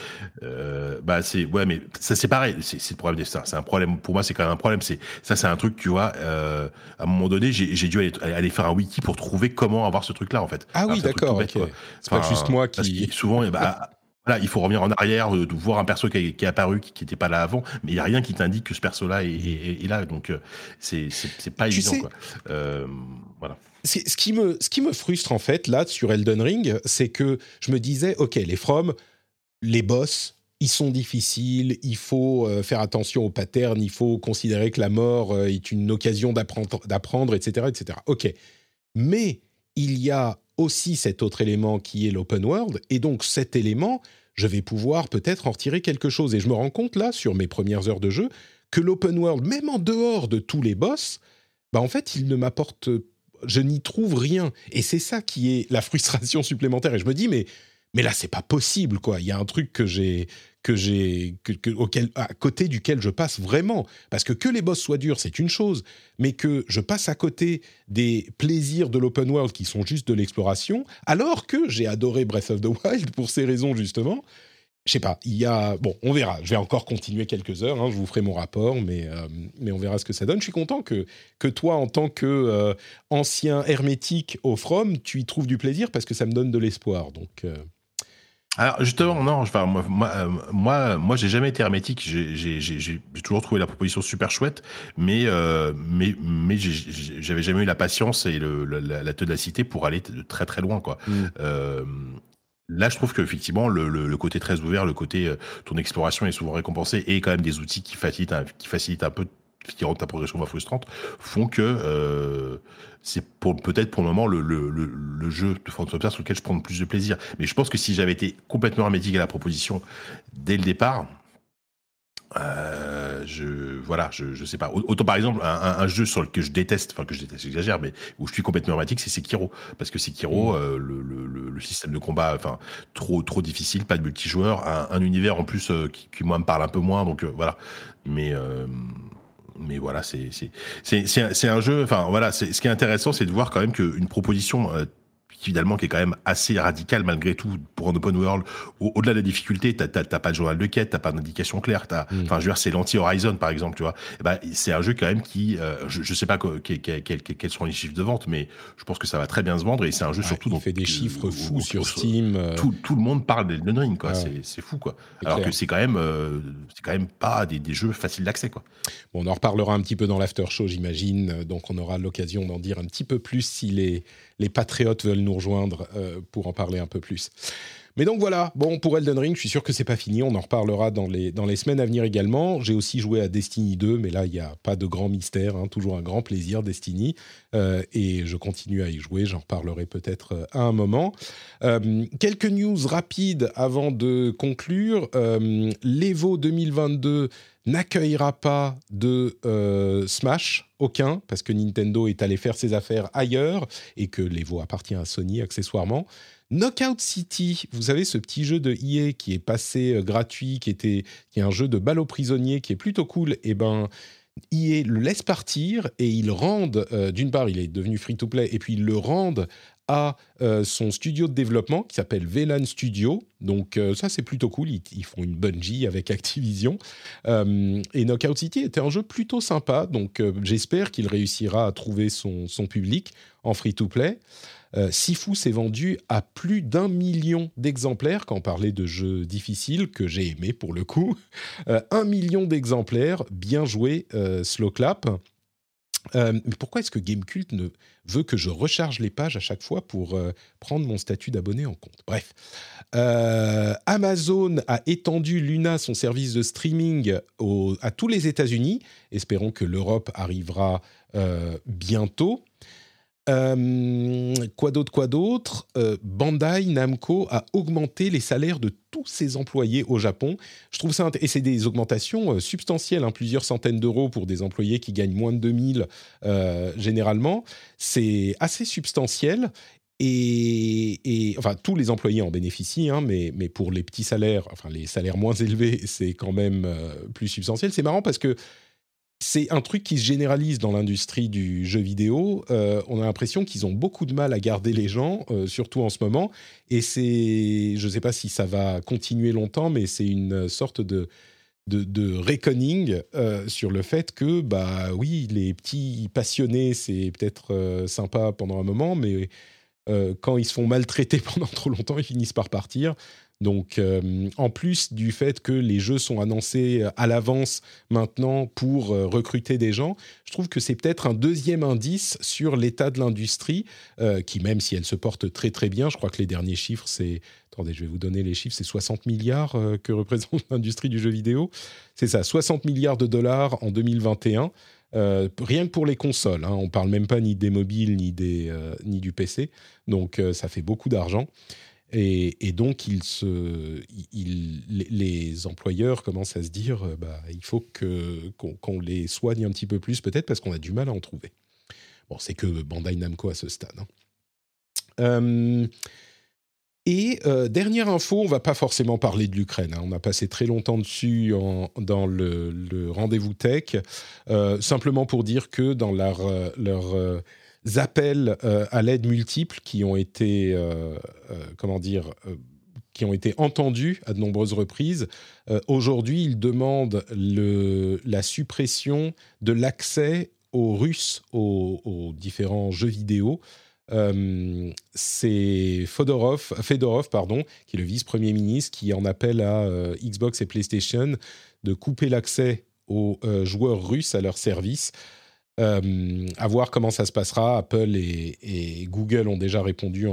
Euh, bah c'est, ouais, mais ça c'est pareil. C'est, c'est le problème des stars. C'est un problème pour moi. C'est quand même un problème. C'est ça, c'est un truc, tu vois. Euh, à un moment donné, j'ai, j'ai dû aller, aller, faire un wiki pour trouver comment avoir ce truc-là en fait. Ah oui, d'accord. Okay. C'est pas juste moi qui. Souvent, bah, voilà, il faut revenir en arrière, de, voir un perso qui, est apparu, qui n'était pas là avant, mais il n'y a rien qui t'indique que ce perso-là est, là, donc euh, c'est pas évident. Sais, quoi. Euh, voilà. Ce qui, me, ce qui me frustre en fait là sur Elden Ring, c'est que je me disais, ok, les From, les boss, ils sont difficiles, il faut euh, faire attention aux patterns, il faut considérer que la mort euh, est une occasion d'apprendre, etc., etc. Ok, mais il y a aussi cet autre élément qui est l'open world, et donc cet élément, je vais pouvoir peut-être en retirer quelque chose. Et je me rends compte là, sur mes premières heures de jeu, que l'open world, même en dehors de tous les boss, bah en fait, il ne m'apporte, je n'y trouve rien. Et c'est ça qui est la frustration supplémentaire. Et je me dis, mais mais là c'est pas possible quoi. Il y a un truc que j'ai que j'ai que, auquel à côté duquel je passe vraiment parce que que les boss soient durs c'est une chose, mais que je passe à côté des plaisirs de l'open world qui sont juste de l'exploration, alors que j'ai adoré Breath of the Wild pour ces raisons justement. Je sais pas, il y a bon, on verra. Je vais encore continuer quelques heures. Hein, je vous ferai mon rapport, mais euh, mais on verra ce que ça donne. Je suis content que que toi, en tant que euh, ancien hermétique au From, tu y trouves du plaisir parce que ça me donne de l'espoir. Donc euh, alors justement, non, enfin, moi, moi, moi, moi j'ai jamais été hermétique. J'ai toujours trouvé la proposition super chouette, mais euh, mais mais j'avais jamais eu la patience et le, la, la, ténacité pour aller très très loin, quoi. Mm. Euh, Là, je trouve qu'effectivement, le, le, le, côté très ouvert, le côté euh, ton exploration est souvent récompensé et quand même des outils qui facilitent, qui facilitent un peu qui rendent ta progression moins frustrante, font que euh, c'est pour peut-être pour le moment le, le, le, le jeu de Phantom sur lequel je prends le plus de plaisir. Mais je pense que si j'avais été complètement hermétique à la proposition dès le départ, euh, je voilà, je, je sais pas. Autant par exemple un, un, jeu sur le que je déteste, enfin que je déteste, j'exagère, mais où je suis complètement hermétique, c'est Sekiro, parce que Sekiro, mmh. euh, le, le, le, système de combat, enfin trop trop difficile, pas de multijoueur, un, un univers en plus euh, qui, qui, moi me parle un peu moins, donc voilà. Mais mais voilà, c'est c'est un jeu. Enfin voilà, ce qui est intéressant, c'est de voir quand même qu'une proposition euh, finalement qui est quand même assez radical malgré tout pour un open world. Au-delà de la difficulté, t'as pas de journal de quête, t'as pas d'indication claire. Mm. Enfin, je veux dire, c'est l'anti-Horizon par exemple, tu vois. Ben, c'est un jeu quand même qui, euh, je, je sais pas quels sont les chiffres de vente, mais je pense que ça va très bien se vendre et c'est un jeu ouais, surtout. Il fait des chiffres fous sur Steam. Euh. Tout, tout, le monde parle d'Elden Ring, quoi. Ouais. C'est fou, quoi. Alors clair. que c'est quand même, euh, c'est quand même pas des, des jeux faciles d'accès, quoi. Bon, on en reparlera un petit peu dans l'after show, j'imagine. Donc, on aura l'occasion d'en dire un petit peu plus si les les patriotes veulent nous rejoindre euh, pour en parler un peu plus. Mais donc voilà, bon, pour Elden Ring, je suis sûr que c'est pas fini, on en reparlera dans les, dans les semaines à venir également. J'ai aussi joué à Destiny 2, mais là, il n'y a pas de grand mystère, hein, toujours un grand plaisir, Destiny. Euh, et je continue à y jouer, j'en reparlerai peut-être euh, à un moment. Quelques news rapides avant de conclure. L'Evo 2022 n'accueillera pas de euh, Smash, aucun, parce que Nintendo est allé faire ses affaires ailleurs et que l'Evo appartient à Sony accessoirement. Knockout City, vous savez ce petit jeu de EA qui est passé euh, gratuit, qui était qui est un jeu de balle aux prisonniers qui est plutôt cool, et eh ben EA le laisse partir et ils rendent, euh, d'une part il est devenu free to play et puis ils le rendent à euh, son studio de développement qui s'appelle VLAN Studio. Donc euh, ça c'est plutôt cool, ils, font une Bungie avec Activision. Euh, et Knockout City était un jeu plutôt sympa, donc j'espère qu'il réussira à trouver son, son public en free-to-play. Sifu s'est vendu à plus d'un million d'exemplaires, quand on parlait de jeux difficiles, que j'ai aimé pour le coup. un million d'exemplaires, bien joué, Slow Clap. Euh, mais pourquoi est-ce que Gamecult ne veut que je recharge les pages à chaque fois pour euh, prendre mon statut d'abonné en compte? Bref, euh, Amazon a étendu Luna, son service de streaming, à tous les États-Unis. Espérons que l'Europe arrivera bientôt. Euh, quoi d'autre, quoi d'autre? Euh, Bandai Namco a augmenté les salaires de tous ses employés au Japon. Je trouve ça et c'est des augmentations euh, substantielles, hein, plusieurs centaines d'euros pour des employés qui gagnent moins de 2000 euh, généralement. C'est assez substantiel et, enfin, tous les employés en bénéficient, hein, mais, mais pour les petits salaires, enfin les salaires moins élevés, c'est quand même plus substantiel. C'est marrant parce que c'est un truc qui se généralise dans l'industrie du jeu vidéo. Euh, on a l'impression qu'ils ont beaucoup de mal à garder les gens, euh, surtout en ce moment. Et c'est, je ne sais pas si ça va continuer longtemps, mais c'est une sorte de de, reckoning sur le fait que, bah oui, les petits passionnés, c'est peut-être sympa pendant un moment, mais euh, quand ils se font maltraiter pendant trop longtemps, ils finissent par partir. Donc, euh, en plus du fait que les jeux sont annoncés à l'avance maintenant pour euh, recruter des gens, je trouve que c'est peut-être un deuxième indice sur l'état de l'industrie, qui même si elle se porte très très bien, je crois que les derniers chiffres, c'est... Attendez, je vais vous donner les chiffres, c'est 60 milliards que représente l'industrie du jeu vidéo. C'est ça, 60 milliards de dollars en 2021. Euh, rien que pour les consoles, hein, on parle même pas ni des mobiles ni, des, euh, ni du PC, donc euh, ça fait beaucoup d'argent. Et, donc, les employeurs commencent à se dire, bah, il faut qu'on, les soigne un petit peu plus, peut-être parce qu'on a du mal à en trouver. Bon, c'est que Bandai Namco à ce stade. Hein. Et euh, dernière info, on va pas forcément parler de l'Ukraine. Hein. On a passé très longtemps dessus dans le, rendez-vous tech, euh, simplement pour dire que dans leurs euh, appels à l'aide multiples qui ont été, comment dire, qui ont été entendus à de nombreuses reprises, aujourd'hui ils demandent la suppression de l'accès aux Russes aux différents jeux vidéo. Euh, c'est Fedorov, pardon, qui est le vice-premier ministre, qui en appelle à euh, Xbox et PlayStation de couper l'accès aux euh, joueurs russes à leur service. à voir comment ça se passera. Apple et, Google ont déjà répondu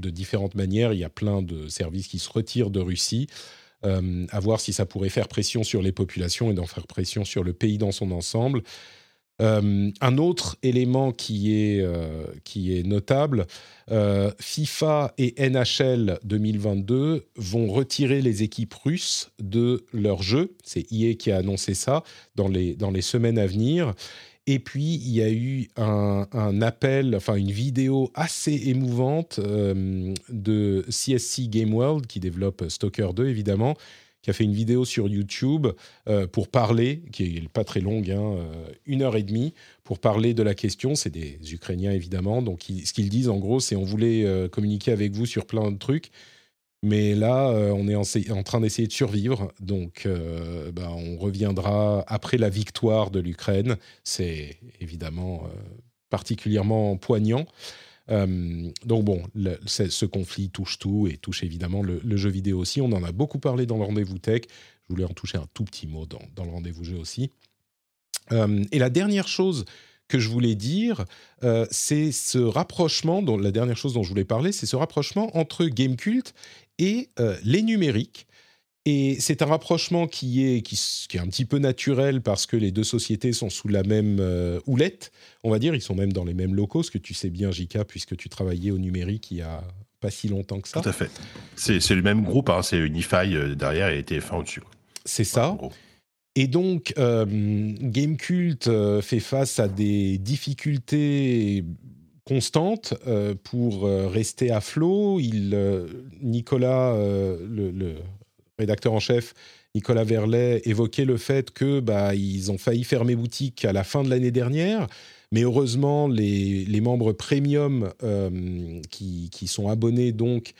de différentes manières. Il y a plein de services qui se retirent de Russie. à voir si ça pourrait faire pression sur les populations et d'en faire pression sur le pays dans son ensemble. Euh, un autre élément qui est, euh, qui est notable, euh, FIFA et NHL 2022 vont retirer les équipes russes de leur jeu. C'est EA qui a annoncé ça dans les, dans les semaines à venir. Et puis, il y a eu un, appel, enfin une vidéo assez émouvante de CSC Game World, qui développe Stalker 2, évidemment, qui a fait une vidéo sur YouTube euh, pour parler, qui n'est pas très longue, hein, euh, une heure et demie, pour parler de la question. C'est des Ukrainiens évidemment, donc ce qu'ils disent en gros, c'est on voulait euh, communiquer avec vous sur plein de trucs, mais là on est en, train d'essayer de survivre, donc bah, on reviendra après la victoire de l'Ukraine. C'est évidemment particulièrement poignant. Euh, donc bon, ce conflit touche tout et touche évidemment le, jeu vidéo aussi. On en a beaucoup parlé dans le rendez-vous tech. Je voulais en toucher un tout petit mot dans, le rendez-vous jeu aussi. Euh, et la dernière chose que je voulais dire, euh, c'est ce rapprochement, dont, la dernière chose dont je voulais parler, c'est ce rapprochement entre Gamecult et les numériques. Et c'est un rapprochement qui est, qui, est un petit peu naturel parce que les deux sociétés sont sous la même euh, houlette, on va dire. Ils sont même dans les mêmes locaux, ce que tu sais bien, Jika, puisque tu travaillais au numérique il y a pas si longtemps que ça. Tout à fait. C'est le même groupe, hein, c'est Unify euh, derrière et TF1 au-dessus. C'est ça. Et donc, euh, Gamecult euh, fait face à des difficultés constantes pour rester à flot. Il, Nicolas, le, rédacteur en chef Nicolas Verlet évoquait le fait que bah, ils ont failli fermer boutique à la fin de l'année dernière. Mais heureusement, les, membres premium euh, qui, sont abonnés donc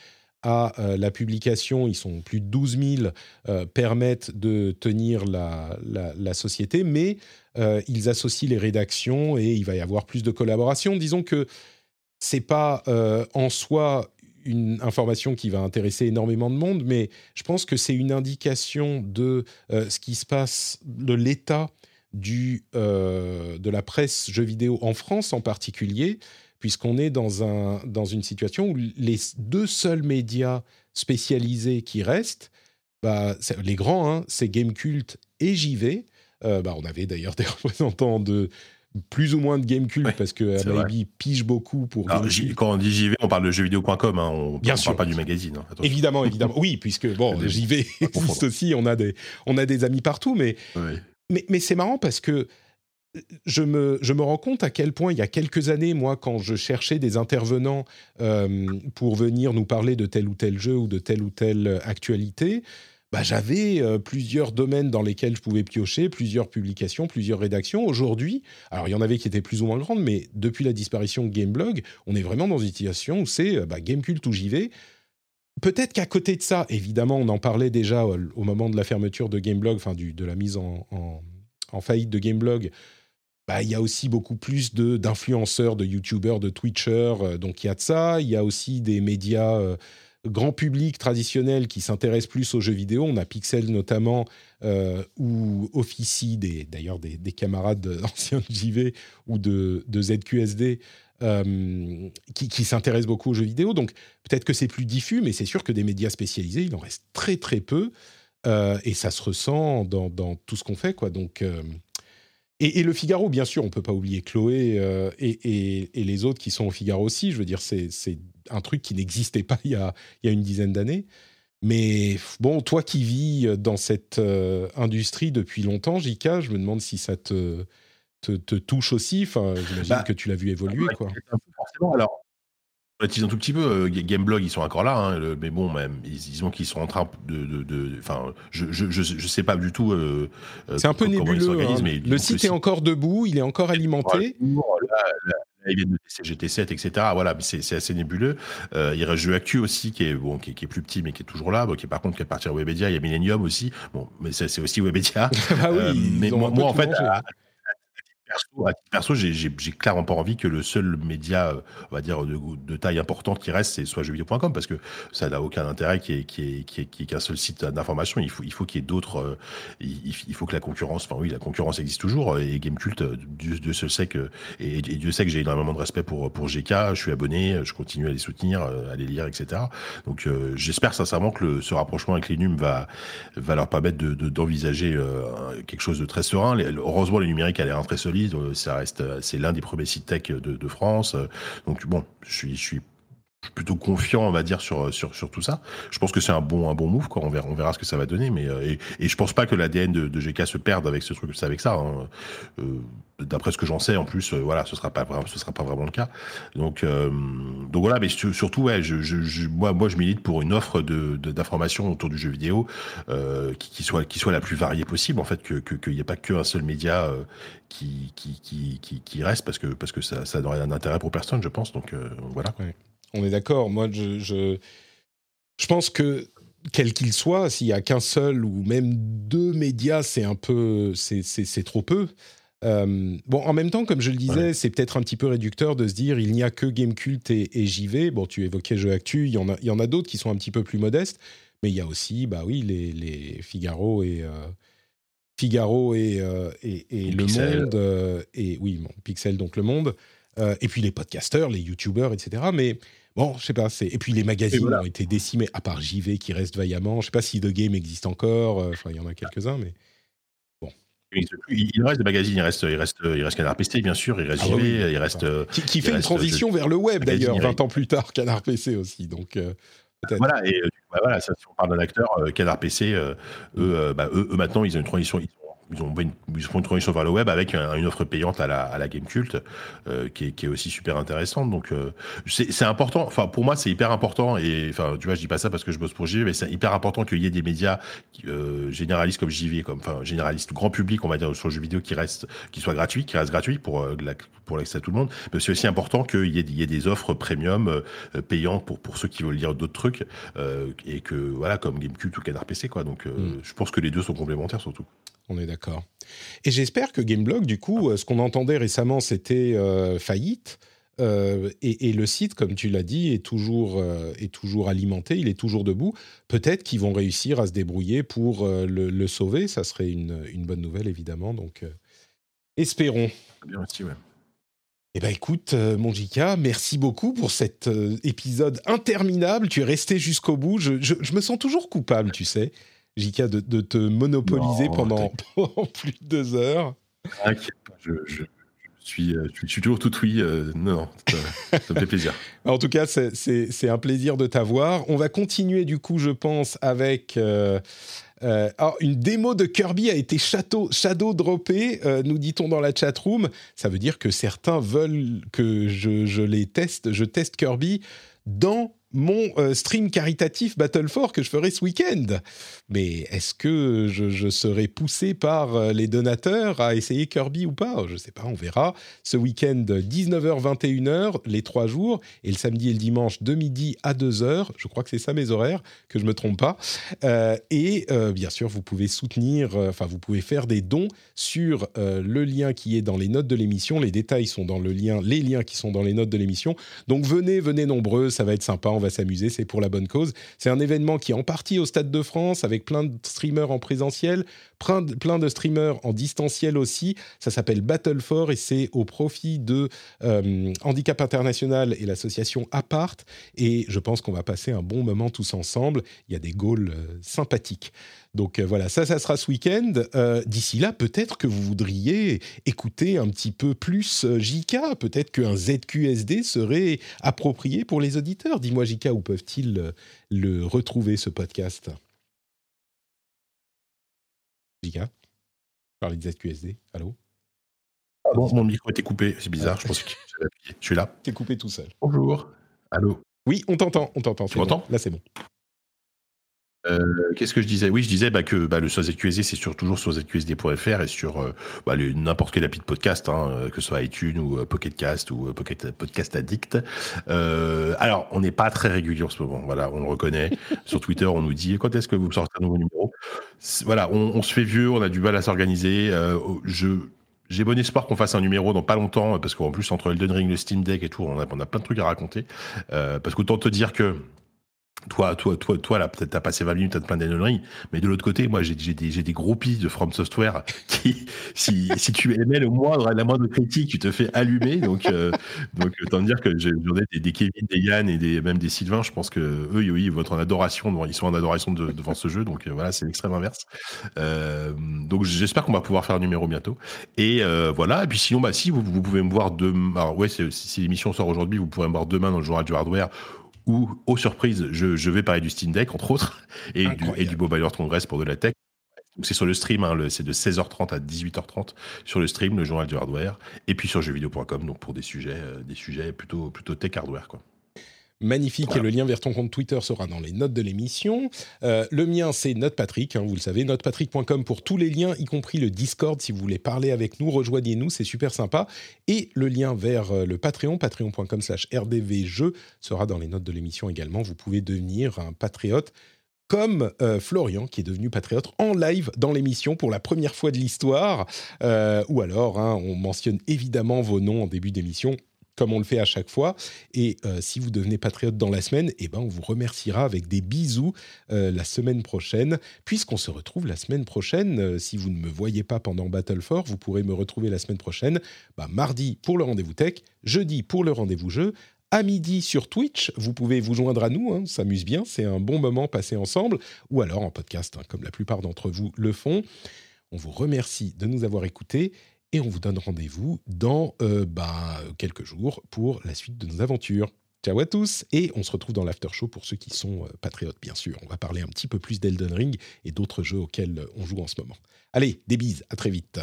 à euh, la publication, ils sont plus de 12 000, euh, permettent de tenir la, société, mais ils associent les rédactions et il va y avoir plus de collaboration. Disons que c'est pas en soi une information qui va intéresser énormément de monde, mais je pense que c'est une indication de euh, ce qui se passe, de l'état euh, de la presse jeux vidéo en France en particulier, puisqu'on est dans, un, dans une situation où les deux seuls médias spécialisés qui restent, bah, les grands, hein, c'est Gamecult et JV. Euh, bah, on avait d'ailleurs des représentants de plus ou moins de Gamecube parce que Maybe pige beaucoup pour. quand on dit JV, on parle de jeuxvideo.com, hein, on ne parle pas du magazine. Hein, évidemment, évidemment. Oui, puisque bon, JV existe aussi, on a des, on a des amis partout, mais, mais, mais c'est marrant parce que je me, rends compte à quel point, il y a quelques années, moi, quand je cherchais des intervenants euh, pour venir nous parler de tel ou tel jeu ou de telle ou telle actualité, bah, j'avais euh, plusieurs domaines dans lesquels je pouvais piocher, plusieurs publications, plusieurs rédactions. Aujourd'hui, alors il y en avait qui étaient plus ou moins grandes, mais depuis la disparition de Gameblog, on est vraiment dans une situation où c'est euh, bah, Gamecult où j'y vais. Peut-être qu'à côté de ça, évidemment, on en parlait déjà au, moment de la fermeture de Gameblog, enfin de la mise en faillite de Gameblog bah, il y a aussi beaucoup plus d'influenceurs, de, youtubeurs, de twitchers, euh, donc il y a de ça. Il y a aussi des médias euh, grand public traditionnels qui s'intéressent plus aux jeux vidéo. On a Pixel notamment, euh, ou officie d'ailleurs des, camarades d'anciens JV ou de, de ZQSD euh, qui, qui s'intéressent beaucoup aux jeux vidéo. Donc peut-être que c'est plus diffus, mais c'est sûr que des médias spécialisés, il en reste très très peu. et ça se ressent dans, dans tout ce qu'on fait. Quoi. Donc et, le Figaro, bien sûr, on peut pas oublier Chloé euh, et, les autres qui sont au Figaro aussi. Je veux dire, c'est un truc qui n'existait pas il y, a, une dizaine d'années. Mais bon, toi qui vis dans cette euh, industrie depuis longtemps, Jika, je me demande si ça te, te, touche aussi. Enfin, j'imagine bah, que tu l'as vu évoluer, quoi. Forcément. Alors, un tout petit peu. Euh, Gameblog, ils sont encore là, hein, mais bon, même, ils, ont qu'ils sont en train de. Enfin, je, je, je, sais pas du tout. Euh, euh, c'est un peu nébuleux. Hein. Mais le site est encore debout, il est encore alimenté. Là, il vient de GT7, etc. Voilà, c'est assez nébuleux. il reste Jeu Actu aussi, qui est, bon, qui est, plus petit, mais qui est toujours là. Bon, qui est, par contre, qui est parti à Webedia. Il y a Millennium aussi. Bon, mais c'est aussi Webedia. ah oui, mais moi, en fait, perso, j'ai clairement pas envie que le seul média, euh, on va dire, de, taille importante qui reste, c'est soit jeuxvideo.com, parce que ça n'a aucun intérêt qu'il y ait, qu'un seul site d'information. Il faut, il faut qu'il y ait d'autres. Euh, il, faut que la concurrence, enfin oui, la concurrence existe toujours. Et Gamecult, euh, Dieu, sait que, et, Dieu sait que j'ai énormément de respect pour, pour GK. Je suis abonné, je continue à les soutenir, à les lire, etc. Donc j'espère sincèrement que le, ce rapprochement avec les NUM va, va leur permettre d'envisager de, quelque chose de très serein. heureusement, les numériques a l'air très solide euh, ça reste, euh, c'est l'un des premiers sites tech de, France. Euh, donc bon, je suis, je suis plutôt confiant, on va dire, sur, sur, sur tout ça. Je pense que c'est un bon, un bon move, quoi. On verra, on verra ce que ça va donner, mais, et, et je pense pas que l'ADN de, de, GK se perde avec ce truc, avec ça. Hein. D'après ce que j'en sais, en plus, voilà, ce sera pas, ce sera pas vraiment le cas. Donc, donc voilà, mais surtout, ouais, moi, moi, je milite pour une offre de, d'information autour du jeu vidéo, qui, qui, soit, qui soit la plus variée possible, en fait, que, qu'il n'y ait pas qu'un seul média, qui, qui, qui, reste parce que, parce que ça, ça n'aurait un intérêt pour personne, je pense. Donc euh, voilà. On est d'accord. Moi, je, je, je, pense que quel qu'il soit, s'il y a qu'un seul ou même deux médias, c'est un peu, c'est trop peu. Euh, bon, en même temps, comme je le disais, c'est peut-être un petit peu réducteur de se dire il n'y a que Gamecult et, et JV. Bon, tu évoquais Jeux Actu, il y en a, il y en a d'autres qui sont un petit peu plus modestes, mais il y a aussi, bah oui, les, les Figaro et, euh, Figaro et, euh, et, Le Monde, et oui, Pixel, donc Le Monde, et puis les podcasteurs, les youtubeurs, etc. Mais bon, je sais pas, et puis les magazines ont été décimés, à part JV qui reste vaillamment. Je sais pas si The Game existe encore, enfin, il y en a quelques-uns, mais Il reste des magazines, il reste, il reste, il reste Canard PC, bien sûr, il reste ah JV, il reste. Qui, fait une transition vers le web, d'ailleurs, 20 ans plus tard, Canard PC aussi, donc. Voilà, et bah, voilà, ça, si on parle d'un acteur, euh, Canard PC, euh, eux, euh, bah, eux, eux, maintenant, ils ont une transition, ils ils ont une, ils font une transition vers le web avec une offre payante à la, à la Game Cult euh, qui, est, qui, est, aussi super intéressante. Donc euh, c'est important. Enfin pour moi c'est hyper important et enfin tu vois je dis pas ça parce que je bosse pour JV mais c'est hyper important qu'il y ait des médias euh, généralistes comme JV comme enfin généralistes grand public on va dire sur le jeu vidéo qui reste qui soit gratuit qui reste gratuit pour pour l'accès à tout le monde. Mais c'est aussi important qu'il y, y, ait des offres premium payantes pour pour ceux qui veulent lire d'autres trucs et que voilà comme Gamecult ou Canard PC quoi. Donc mm. je pense que les deux sont complémentaires surtout. On est d'accord. Et j'espère que Gameblog, du coup, euh, ce qu'on entendait récemment, c'était euh, faillite. Euh, et, le site, comme tu l'as dit, est toujours, est toujours alimenté, il est toujours debout. Peut-être qu'ils vont réussir à se débrouiller pour le, sauver. Ça serait une, une, bonne nouvelle, évidemment. Donc, espérons. Bien aussi, ouais. Eh bien, écoute, mon Jika, merci beaucoup pour cet épisode interminable. Tu es resté jusqu'au bout. Je, je, me sens toujours coupable, tu sais. JK, de, te monopoliser pendant, plus de deux heures. je, Je suis, je suis toujours tout oui. non, non ça, me fait plaisir. En tout cas, c'est un plaisir de t'avoir. On va continuer du coup, je pense, avec euh, alors, une démo de Kirby a été shadow, shadow droppée, euh, nous dit-on dans la chat room. Ça veut dire que certains veulent que je, je les teste, je teste Kirby dans mon euh, stream caritatif Battle 4 que je ferai ce week-end. Mais est-ce que je, serai poussé par euh, les donateurs à essayer Kirby ou pas? Je ne sais pas, on verra. Ce week-end, 19h-21h, les trois jours, et le samedi et le dimanche, de midi à 2h. Je crois que c'est ça mes horaires, que je ne me trompe pas. Euh, et bien sûr, vous pouvez soutenir, enfin, vous pouvez faire des dons sur le lien qui est dans les notes de l'émission. Les détails sont dans le lien, les liens qui sont dans les notes de l'émission. Donc venez, venez nombreux, ça va être sympa va s'amuser, c'est pour la bonne cause. C'est un événement qui est en partie au Stade de France, avec plein de streamers en présentiel, plein de streamers en distanciel aussi. Ça s'appelle Battle for et c'est au profit de euh, Handicap International et l'association Apart. Et je pense qu'on va passer un bon moment tous ensemble. Il y a des goals euh, sympathiques. Donc euh, voilà, ça, ça sera ce week-end. D'ici là, peut-être que vous voudriez écouter un petit peu plus JK. Peut-être qu'un ZQSD serait approprié pour les auditeurs. Dis-moi, JK, où peuvent-ils le retrouver, ce podcast? Giga Parler de ZQSD. Allô? Bon, mon micro était coupé, c'est bizarre, je pense que. Je suis là. T'es coupé tout seul. Bonjour. Allô? Oui, on t'entend, on t'entend. Tu m'entends? Là, c'est bon. Euh, qu'est-ce que je disais? Oui, je disais bah, que bah, le ZQSD, c'est sur, toujours sur zqsd.fr et sur euh, bah, n'importe quel appli de podcast, hein, euh, que ce soit iTunes ou Pocketcast ou Pocket, Podcast Addict. alors, on n'est pas très régulier en ce moment, voilà, on le reconnaît. sur Twitter, on nous dit quand est-ce que vous sortez un nouveau numéro? Voilà, on, se fait vieux, on a du mal à s'organiser. je j'ai bon espoir qu'on fasse un numéro dans pas longtemps, parce qu'en plus, entre Elden Ring, le Steam Deck et tout, on a, on a plein de trucs à raconter. parce qu'autant te dire que toi, toi, toi, toi, là, peut-être t'as passé 20 minutes à te plein d'énergie, mais de l'autre côté, moi, j'ai des, des groupies de From Software qui, si, si tu aimais le moindre, la moindre critique, tu te fais allumer. Donc, euh, donc, autant dire que j'en ai des, Kevin, des Yann et des, même des Sylvain. Je pense que eux, oui, ils en adoration, ils sont en adoration devant ce jeu. Donc, euh, voilà, c'est l'extrême inverse. Euh, donc, j'espère qu'on va pouvoir faire un numéro bientôt. Et voilà. Et puis, sinon, bah, si vous, vous pouvez me voir demain, alors, ouais, si l'émission sort aujourd'hui, vous pourrez me voir demain dans le journal du hardware où, aux surprises, je, je, vais parler du Steam Deck, entre autres, et, du, et du Mobile World Congress pour de la tech. C'est sur le stream, hein, c'est de 16h30 à 18h30 sur le stream, le journal du hardware, et puis sur jeuxvideo.com, donc pour des sujets, euh, des sujets plutôt, plutôt tech hardware. Quoi. Magnifique. Et le lien vers ton compte Twitter sera dans les notes de l'émission. Euh, le mien, c'est NotePatrick, hein, vous le savez, notepatrick.com pour tous les liens, y compris le Discord. Si vous voulez parler avec nous, rejoignez-nous, c'est super sympa. Et le lien vers euh, le Patreon, patreon.com slash rdvjeux, sera dans les notes de l'émission également. Vous pouvez devenir un patriote comme euh, Florian, qui est devenu patriote en live dans l'émission pour la première fois de l'histoire. ou alors, hein, on mentionne évidemment vos noms en début d'émission comme on le fait à chaque fois. Et euh, si vous devenez patriote dans la semaine, eh ben, on vous remerciera avec des bisous euh, la semaine prochaine, puisqu'on se retrouve la semaine prochaine. Euh, si vous ne me voyez pas pendant Battle for, vous pourrez me retrouver la semaine prochaine, bah, mardi pour le rendez-vous tech, jeudi pour le rendez-vous jeu. À midi sur Twitch, vous pouvez vous joindre à nous, hein, on s'amuse bien, c'est un bon moment passé ensemble, ou alors en podcast, hein, comme la plupart d'entre vous le font. On vous remercie de nous avoir écoutés et on vous donne rendez-vous dans euh, bah, quelques jours pour la suite de nos aventures. Ciao à tous et on se retrouve dans l'after show pour ceux qui sont euh, patriotes bien sûr. On va parler un petit peu plus d'Elden Ring et d'autres jeux auxquels on joue en ce moment. Allez, des bises, à très vite.